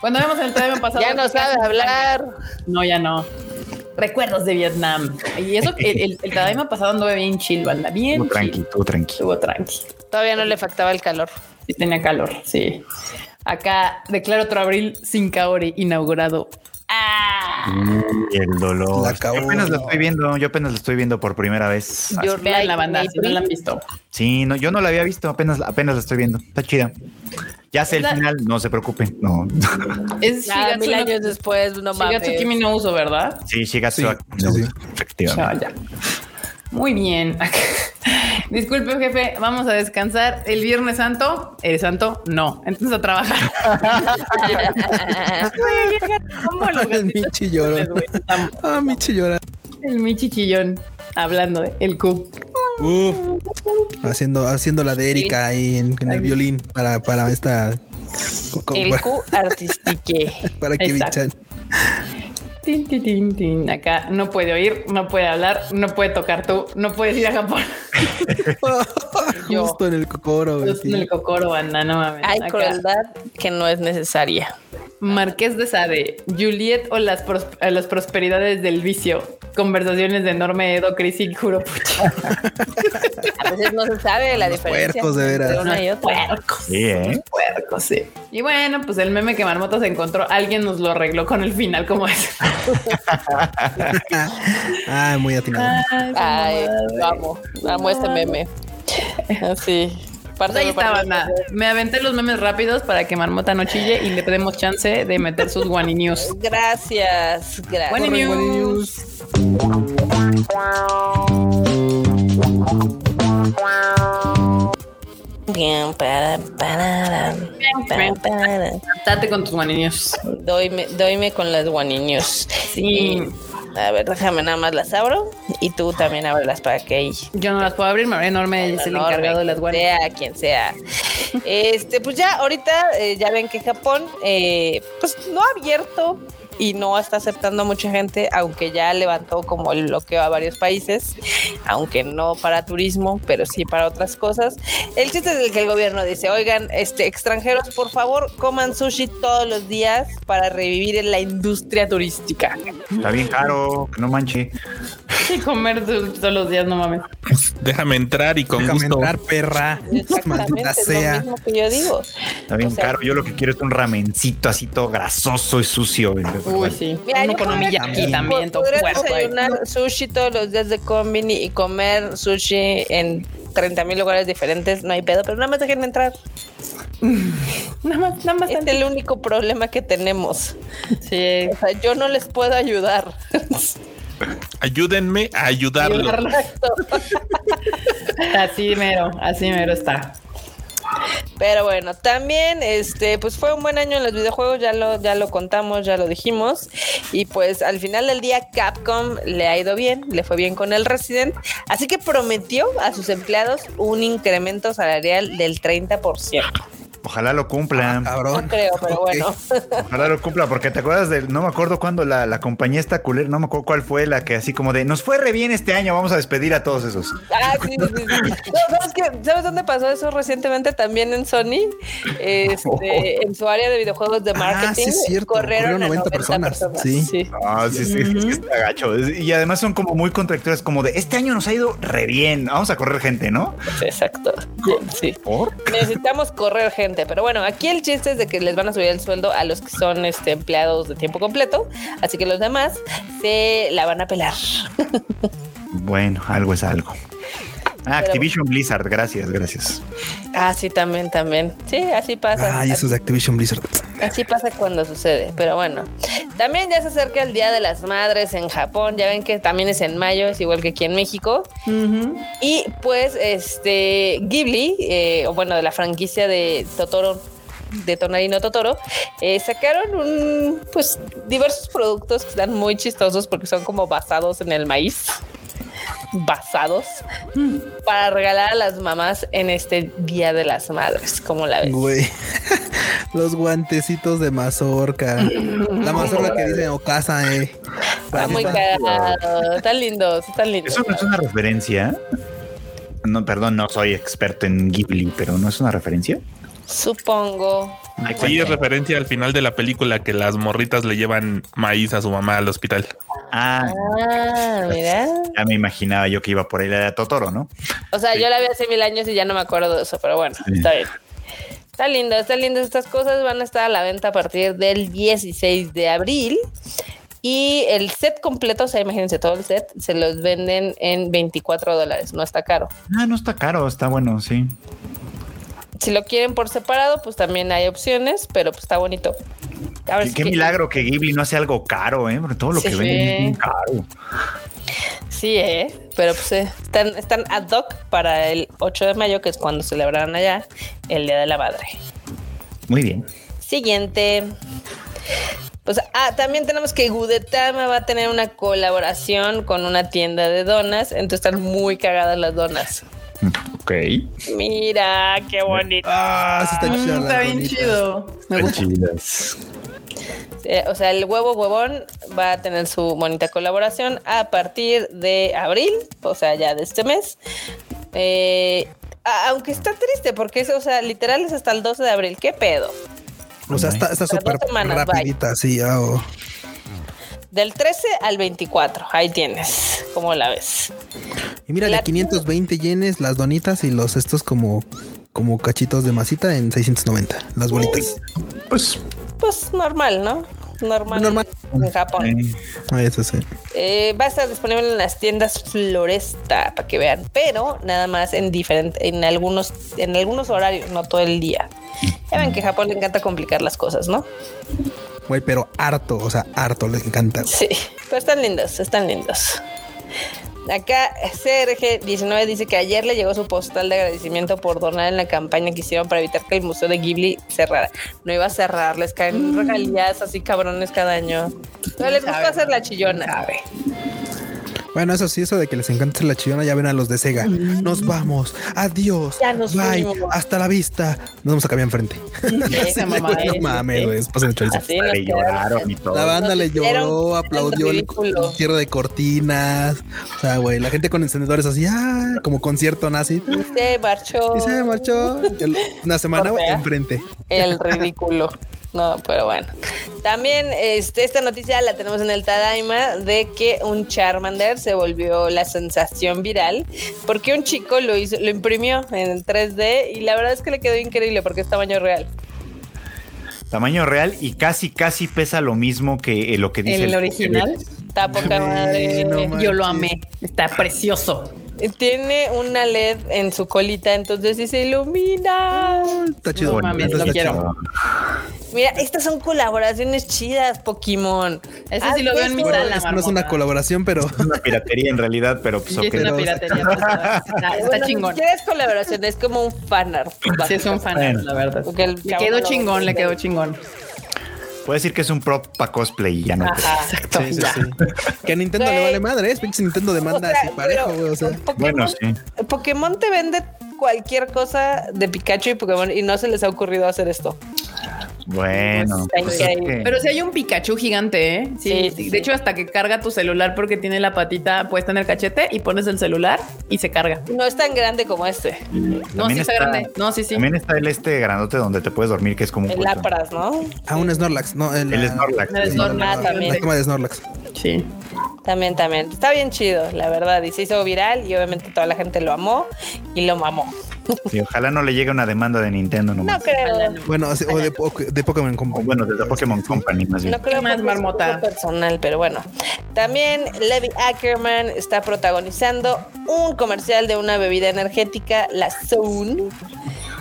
cuando vemos el tema pasado ya no sabe hablar no ya no recuerdos de Vietnam y eso el, el, el pasado anduve bien chill banda bien estuvo tranqui estuvo tranqui estuvo tranqui todavía no le faltaba el calor sí tenía calor sí acá declaro otro abril sin Kaori inaugurado Ah. Y el dolor. Yo apenas lo estoy viendo, yo apenas lo estoy viendo por primera vez. Yo vean la banda, si no la han visto. Sí, no, yo no la había visto, apenas, apenas la estoy viendo. Está chida. Ya sé el final, no se preocupen. No. Es ya, mil años después, no mames. Shigatsu Kimi no uso, ¿verdad? Sí, Shigatsu sí, no efectivamente. Ya, ya. Muy bien. Disculpe, jefe, vamos a descansar. El Viernes Santo, ¿eres santo? No. Entonces a trabajar. el Michi llorón. Ah, Michi. El Michi chillón. Hablando de el Q. haciendo, haciendo la de Erika ahí en, el violín para, para esta. El Q artistique. para que bichan. Acá no puede oír, no puede hablar, no puede tocar tú, no puedes ir a Japón. Justo en el cocoro. Justo en el cocoro, banda, no mames. Hay crueldad que no es necesaria. Marqués de Sade, Juliet o las, las prosperidades del vicio. Conversaciones de enorme Edo, Cris y Kuropucha. A veces no se sabe la diferencia. Puercos, de veras. Una y otra. Puercos. Sí, ¿eh? Puercos, sí. Y bueno, pues el meme que Marmota se encontró, alguien nos lo arregló con el final como es. Ay, muy atinado. Ay, vamos, amo este meme. Así. Pues ahí estaba, Me aventé los memes rápidos para que Marmota no chille y le demos chance de meter sus Wani News. Gracias, gracias. Wani News. Para, Date con tus guaniños. Doyme, doyme con las guaniños. Sí. A ver, déjame nada más las abro y tú también ábrelas para que Yo no las puedo abrir, me enorme es el encargado de las guanas. Sea quien sea. este, pues ya ahorita eh, ya ven que Japón, eh, pues no ha abierto y no está aceptando a mucha gente, aunque ya levantó como el bloqueo a varios países, aunque no para turismo, pero sí para otras cosas. El chiste es el que el gobierno dice, oigan, este, extranjeros, por favor, coman sushi todos los días para revivir en la industria turística. Está bien caro, no manche. Y comer todos los días, no mames. Déjame entrar y con Déjame entrar, perra. Maldita sea. Lo mismo que yo digo. Está bien caro. Yo lo que quiero es un ramencito así todo grasoso y sucio. Uy, sí. Mira, Uno con aquí también, todo desayunar sushi todos los días de combini y comer sushi en 30 mil lugares diferentes, no hay pedo, pero nada más dejen entrar. nada más, nada más. Es el único problema que tenemos. Sí. O sea, yo no les puedo ayudar. Ayúdenme a ayudarlo. así mero, así mero está. Pero bueno, también este, pues fue un buen año en los videojuegos, ya lo, ya lo contamos, ya lo dijimos. Y pues al final del día Capcom le ha ido bien, le fue bien con el Resident. Así que prometió a sus empleados un incremento salarial del 30%. Ojalá lo cumpla. Ah, no creo, pero bueno. Ojalá lo cumpla, porque te acuerdas de, no me acuerdo cuándo la, la compañía esta culera, no me acuerdo cuál fue la que así como de, nos fue re bien este año, vamos a despedir a todos esos. Ah, sí, sí, sí. ¿sabes, ¿Sabes dónde pasó eso recientemente? También en Sony, este, en su área de videojuegos de marketing. Ah, sí, cierto. Corrieron, 90, personas. Sí. sí. Ah, sí, sí, es que está gacho. Y además son como muy contracturas, como de, este año nos ha ido re bien, vamos a correr gente, ¿no? Exacto. Sí. ¿Por? Necesitamos correr gente pero bueno, aquí el chiste es de que les van a subir el sueldo a los que son este, empleados de tiempo completo, así que los demás se la van a pelar. Bueno, algo es algo. Ah, Activision Blizzard, gracias, gracias. Ah, sí, también, también. Sí, así pasa. Ah, eso es de Activision Blizzard. Así pasa cuando sucede, pero bueno. También ya se acerca el Día de las Madres en Japón, ya ven que también es en mayo, es igual que aquí en México. Y pues, este, Ghibli, eh, o bueno, de la franquicia de Totoro, de Tonarino Totoro, eh, sacaron un, pues, diversos productos que están muy chistosos porque son como basados en el maíz basados para regalar a las mamás en este Día de las Madres. como la ves? Güey. Los guantecitos de mazorca. La mazorca que dice casa eh. Está muy cagado. Están lindos, están lindos. ¿Eso no es una referencia? No, perdón, no soy experto en Ghibli, pero ¿no es una referencia? Supongo. Sí, es referencia al final de la película que las morritas le llevan maíz a su mamá al hospital. Ah, ah mira. Ya me imaginaba yo que iba por ahí la de Totoro, ¿no? O sea, yo la vi hace mil años y ya no me acuerdo de eso, pero bueno, está bien. Está lindo, está lindo. Estas cosas van a estar a la venta a partir del 16 de abril. Y el set completo, o sea, imagínense todo el set, se los venden en 24 dólares. No está caro. Ah, no está caro, está bueno, sí. Si lo quieren por separado, pues también hay opciones, pero pues está bonito. qué, milagro que Ghibli no hace algo caro, ¿eh? Porque todo lo que venden es bien caro. Sí, ¿eh? Pero pues eh, están, están ad hoc para el 8 de mayo, que es cuando celebrarán allá el Día de la Madre. Muy bien. Siguiente. Pues, ah, también tenemos que Gudetama va a tener una colaboración con una tienda de donas, entonces están muy cagadas las donas. Ok. Mira, qué bonito. Ah, sí está chido. está bien chido. Me o sea, el huevo huevón va a tener su bonita colaboración a partir de abril, o sea, ya de este mes. Eh, aunque está triste, porque es, o sea, literal es hasta el 12 de abril. ¿Qué pedo? O sea, está súper rapidita, sí. Oh. Del 13 al 24, ahí tienes, ¿cómo la ves? Y mira, de 520 yenes, las donitas y los estos como, como cachitos de masita en 690, las bolitas. Pues, pues normal, ¿no? Normal, normal. en Japón. Ah, eso sí. Eh, va a estar disponible en las tiendas Floresta para que vean, pero nada más en diferente, en algunos, en algunos horarios, no todo el día. Ya ven que a Japón le encanta complicar las cosas, ¿no? Güey, pero harto, o sea, harto les encanta. Sí, pero están lindos, están lindos. Acá CRG19 dice que ayer le llegó su postal de agradecimiento por donar en la campaña que hicieron para evitar que el Museo de Ghibli cerrara. No iba a cerrar, les caen mm. regalías así cabrones cada año. No les gusta hacer la chillona. Bueno, eso sí, eso de que les encanta la chillona, ya ven a los de Sega. Mm. Nos vamos, adiós, ya nos bye, hasta la vista. Nos vamos a cambiar enfrente. no mames, güey, La banda le lloró, aplaudió el, cierre de cortinas. O sea, güey, la gente con encendedores así, ah, como concierto nazi. se marchó. Y se marchó. Una semana enfrente. El ridículo. No, pero bueno. También este, esta noticia la tenemos en el Tadaima de que un Charmander se volvió la sensación viral porque un chico lo hizo, lo imprimió en 3D y la verdad es que le quedó increíble porque es tamaño real. Tamaño real y casi, casi pesa lo mismo que eh, lo que dice el, original. Está poca madre. Yo lo amé. Está precioso. Tiene una LED en su colita, entonces sí se ilumina. Está chido. lo quiero. Mira, estas son colaboraciones chidas, Pokémon. Ese sí lo veo en mi sala. no es una colaboración, pero. Es una piratería en realidad, pero pues, Es una piratería. Pues, está, está chingón. Si quieres colaboración, es como un fanart. Sí, es un fanart, la verdad. Le quedó chingón, le quedó chingón. Puede decir que es un prop para cosplay y ya no. exacto. Sí, sí, sí. Que a Nintendo le vale madre, es pinche Nintendo demanda así parejo, güey. O sea. bueno, sí. Pokémon te vende cualquier cosa de Pikachu y Pokémon y no se les ha ocurrido hacer esto. Bueno, pues pero si hay un Pikachu gigante, ¿eh? Sí, De hecho, hasta que carga tu celular porque tiene la patita puesta en el cachete y pones el celular y se carga. No es tan grande como este. No, sí está, grande. No, sí, sí. También está el este grandote donde te puedes dormir, que es como un El Lapras, ¿no? Ah, un Snorlax, no, el, Snorlax. El Snorlax también. La de Snorlax. Sí. También, también. Está bien chido, la verdad. Y se hizo viral y obviamente toda la gente lo amó y lo mamó. Y ojalá no le llegue una demanda de Nintendo nomás. No creo. Bueno, o de, de, Pokémon Company. Bueno, de Pokémon Company más bien. No creo más marmota. personal, pero bueno. También Levi Ackerman está protagonizando un comercial de una bebida energética, la Zone.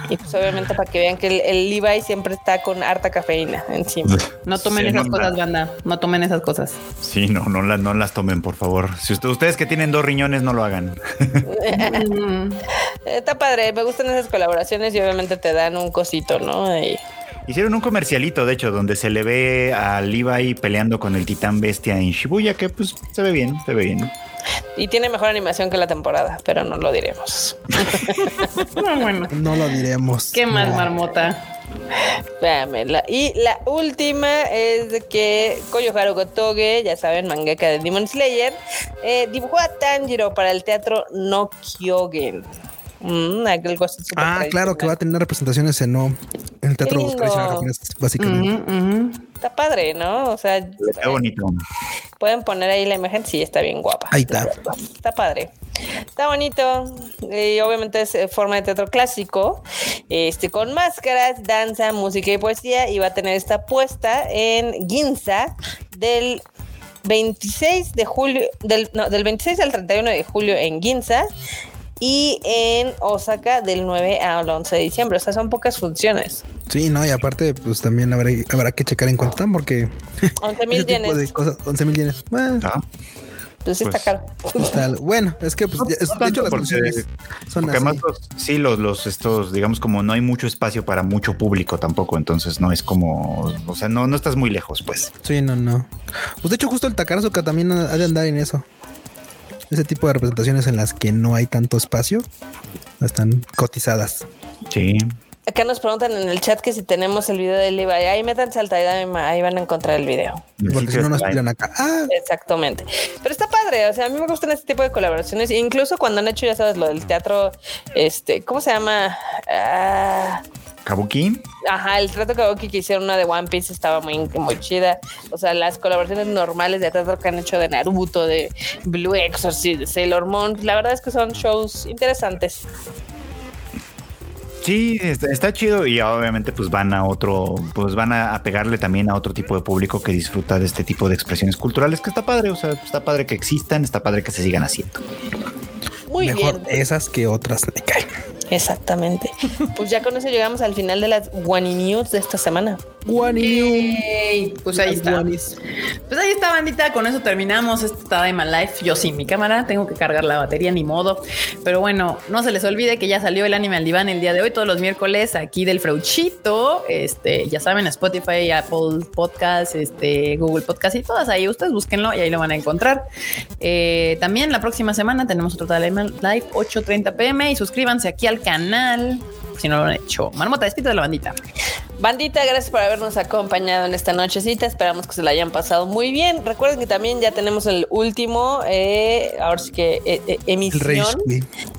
Y pues obviamente para que vean que el, Levi siempre está con harta cafeína encima. No tomen esas cosas, banda. No tomen esas cosas. Sí, no, no, no las tomen, por favor. Si ustedes que tienen dos riñones, no lo hagan. está padre, me gustan esas colaboraciones y obviamente te dan un cosito, ¿no? Hicieron un comercialito, de hecho, donde se le ve a Levi peleando con el titán bestia en Shibuya, que pues se ve bien, se ve bien. Y tiene mejor animación que la temporada, pero no lo diremos. no, bueno. No lo diremos. ¿Qué más, marmota? Y la última es de que Koyoharu Gotoge, ya saben, mangaka de Demon Slayer, eh, dibujó a Tanjiro para el teatro No Kyogen. Mm, ah, claro, que va a tener representaciones en, no, en el teatro japonés, básicamente. Está padre, ¿no? O sea, está bonito. Pueden poner ahí la imagen, sí, está bien guapa. Ahí está. Está padre. Está bonito. Y obviamente es eh, forma de teatro clásico. Este, con máscaras, danza, música y poesía. Y va a tener esta puesta en Ginza del 26 de julio, del, no, del 26 al 31 de julio en Ginza y en Osaka del 9 al 11 de diciembre. O sea, son pocas funciones. Sí, no, y aparte, pues también habrá, habrá que checar en cuánto están, porque 11 mil yenes. 11 mil yenes. Bueno. Ah. Pues está pues, caro. bueno, es que pues, de hecho las funciones son porque además sí, los, los estos, digamos, como no hay mucho espacio para mucho público tampoco, entonces no es como, o sea, no, no estás muy lejos, pues. Sí, no, no. Pues de hecho, justo el Takarazuka también ha de andar en eso ese tipo de representaciones en las que no hay tanto espacio están cotizadas. Sí. Acá nos preguntan en el chat que si tenemos el video de Levi. Ahí métanse al ahí van a encontrar el video. Porque si no nos tiran acá. Ah. Exactamente. Pero está padre. O sea, a mí me gustan este tipo de colaboraciones. Incluso cuando han hecho, ya sabes, lo del teatro, este, ¿cómo se llama? Ah, Kabuki. Ajá, el trato Kabuki que hicieron una de One Piece estaba muy, muy chida. O sea, las colaboraciones normales de teatro que han hecho de Naruto, de Blue Exorcist, de Sailor Moon, la verdad es que son shows interesantes. Sí, está, chido y obviamente pues van a otro, pues van a, pegarle también a otro tipo de público que disfruta de este tipo de expresiones culturales que está padre, o sea, está padre que existan, está padre que se sigan haciendo. Muy Mejor esas que otras me caen. Exactamente. Pues ya con eso llegamos al final de las One News de esta semana. One Pues ahí está. Pues ahí está, bandita. Con eso terminamos esta Time Life. Yo sin mi cámara tengo que cargar la batería, ni modo. Pero bueno, no se les olvide que ya salió el anime al diván el día de hoy, todos los miércoles, aquí del Freuchito. Este, ya saben, Spotify, Apple Podcast, este, Google Podcast y todas ahí. Ustedes búsquenlo y ahí lo van a encontrar. Eh, también la próxima semana tenemos otro Time Live 8:30 pm y suscríbanse aquí al canal si no lo han hecho. Marmota, despito de la bandita. Bandita, gracias por habernos acompañado en esta nochecita. Esperamos que se la hayan pasado muy bien. Recuerden que también ya tenemos el último, eh, ahora sí que eh, eh, emisión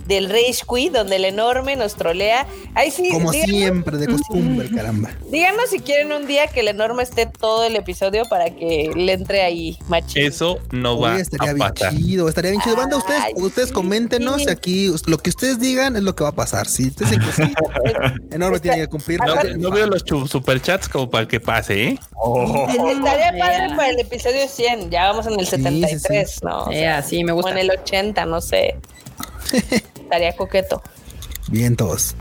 del Rage Quit, donde el enorme nos trolea. Ahí sí. Como siempre, de costumbre, caramba. Díganos si quieren un día que el enorme esté todo el episodio para que le entre ahí machín. Eso no va estaría a bien chido, estaría bien chido. Banda, ustedes, ustedes coméntenos aquí lo que ustedes digan es lo que va a pasar. Si ustedes dicen que sí, enorme tiene que cumplir. No, veo los superchats como para que pase, ¿eh? Oh. Estaría padre para el episodio 100. Ya vamos en el 73, ¿no? sí, me gusta. O en el 80, no sé. Estaría coqueto. Bien, todos.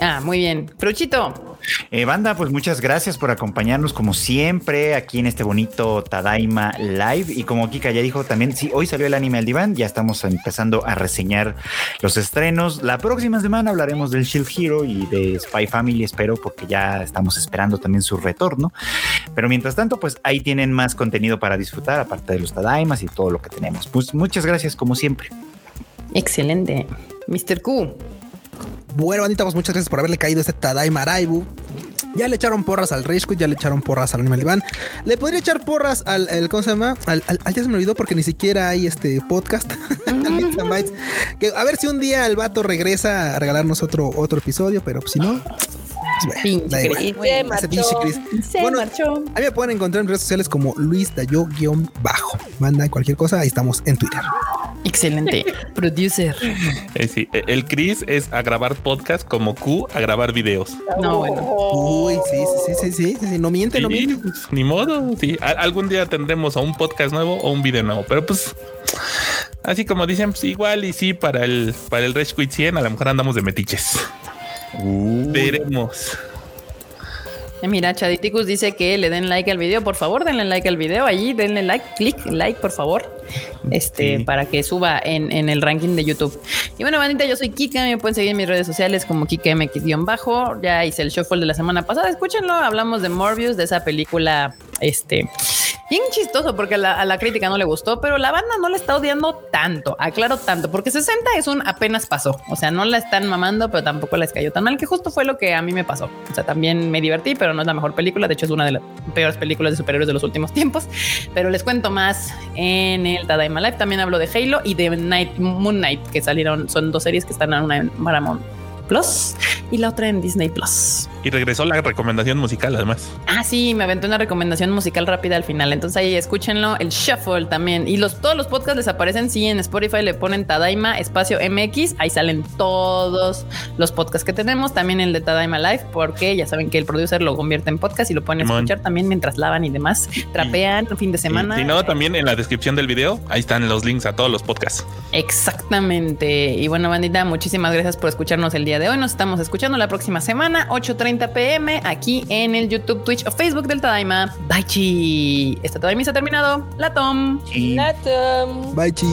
Ah, muy bien. Fruchito. Eh, banda, pues muchas gracias por acompañarnos como siempre aquí en este bonito Tadaima Live. Y como Kika ya dijo también, sí, hoy salió el anime al diván, ya estamos empezando a reseñar los estrenos. La próxima semana hablaremos del Shield Hero y de Spy Family, espero, porque ya estamos esperando también su retorno. Pero mientras tanto, pues ahí tienen más contenido para disfrutar, aparte de los Tadaimas y todo lo que tenemos. Pues muchas gracias como siempre. Excelente. Mr. Q. Bueno, bandita, pues muchas gracias por haberle caído este Tadaima Raibu. Ya le echaron porras al Rage ya le echaron porras al Animal Diván. Le podría echar porras al, ¿cómo se llama? Al, ya se me olvidó porque ni siquiera hay este podcast. que a ver si un día el vato regresa a regalarnos otro, otro episodio, pero si no, bueno, A mí me pueden encontrar en redes sociales como Luis Dayo-bajo. Manda cualquier cosa, ahí estamos en Twitter. Excelente. Producer. Eh, sí, eh, el Chris es a grabar podcast como Q a grabar videos. No, bueno. Uy, sí, sí, sí, sí, sí, no miente, no miente. Ni modo, sí. algún día tendremos a un podcast nuevo o un video nuevo, pero pues así como dicen, pues igual y sí, para el, para el Rage Quit 100 a lo mejor andamos de metiches. Veremos. Eh, mira, Chaditicus dice que le den like al video. Por favor, denle like al video. Allí denle like, clic, like, por favor. Este, para que suba en, el ranking de YouTube. Y bueno, bandita, yo soy Kika. Me pueden seguir en mis redes sociales como KikaMX-bajo. Ya hice el shuffle de la semana pasada. Escúchenlo. Hablamos de Morbius, de esa película este, bien chistoso porque a la, crítica no le gustó, pero la banda no la está odiando tanto, aclaro tanto, porque 60 es un apenas pasó, o sea, no la están mamando, pero tampoco les cayó tan mal, que justo fue lo que a mí me pasó. O sea, también me divertí, pero no es la mejor película, de hecho es una de las peores películas de superhéroes de los últimos tiempos, pero les cuento más en el Tadaima Live, también hablo de Halo y de Night, Moon Knight, que salieron, son dos series que están en una en Paramount Plus y la otra en Disney Plus. Y regresó la recomendación musical, además. Ah, sí, me aventé una recomendación musical rápida al final. Entonces ahí escúchenlo, el shuffle también. Y los, todos los podcasts les aparecen. Sí, en Spotify le ponen Tadaima espacio MX. Ahí salen todos los podcasts que tenemos. También el de Tadaima Live, porque ya saben que el producer lo convierte en podcast y lo pueden escuchar también mientras lavan y demás. Trapean un fin de semana. Si no, también en la descripción del video, ahí están los links a todos los podcasts. Exactamente. Y bueno, bandita, muchísimas gracias por escucharnos el día de hoy. Nos estamos escuchando la próxima semana, 8.30 pm, aquí en el YouTube, Twitch o Facebook del Tadaima. Bye chi. Esta Tadaima se ha terminado. La Tom. La Tom. Bye chi.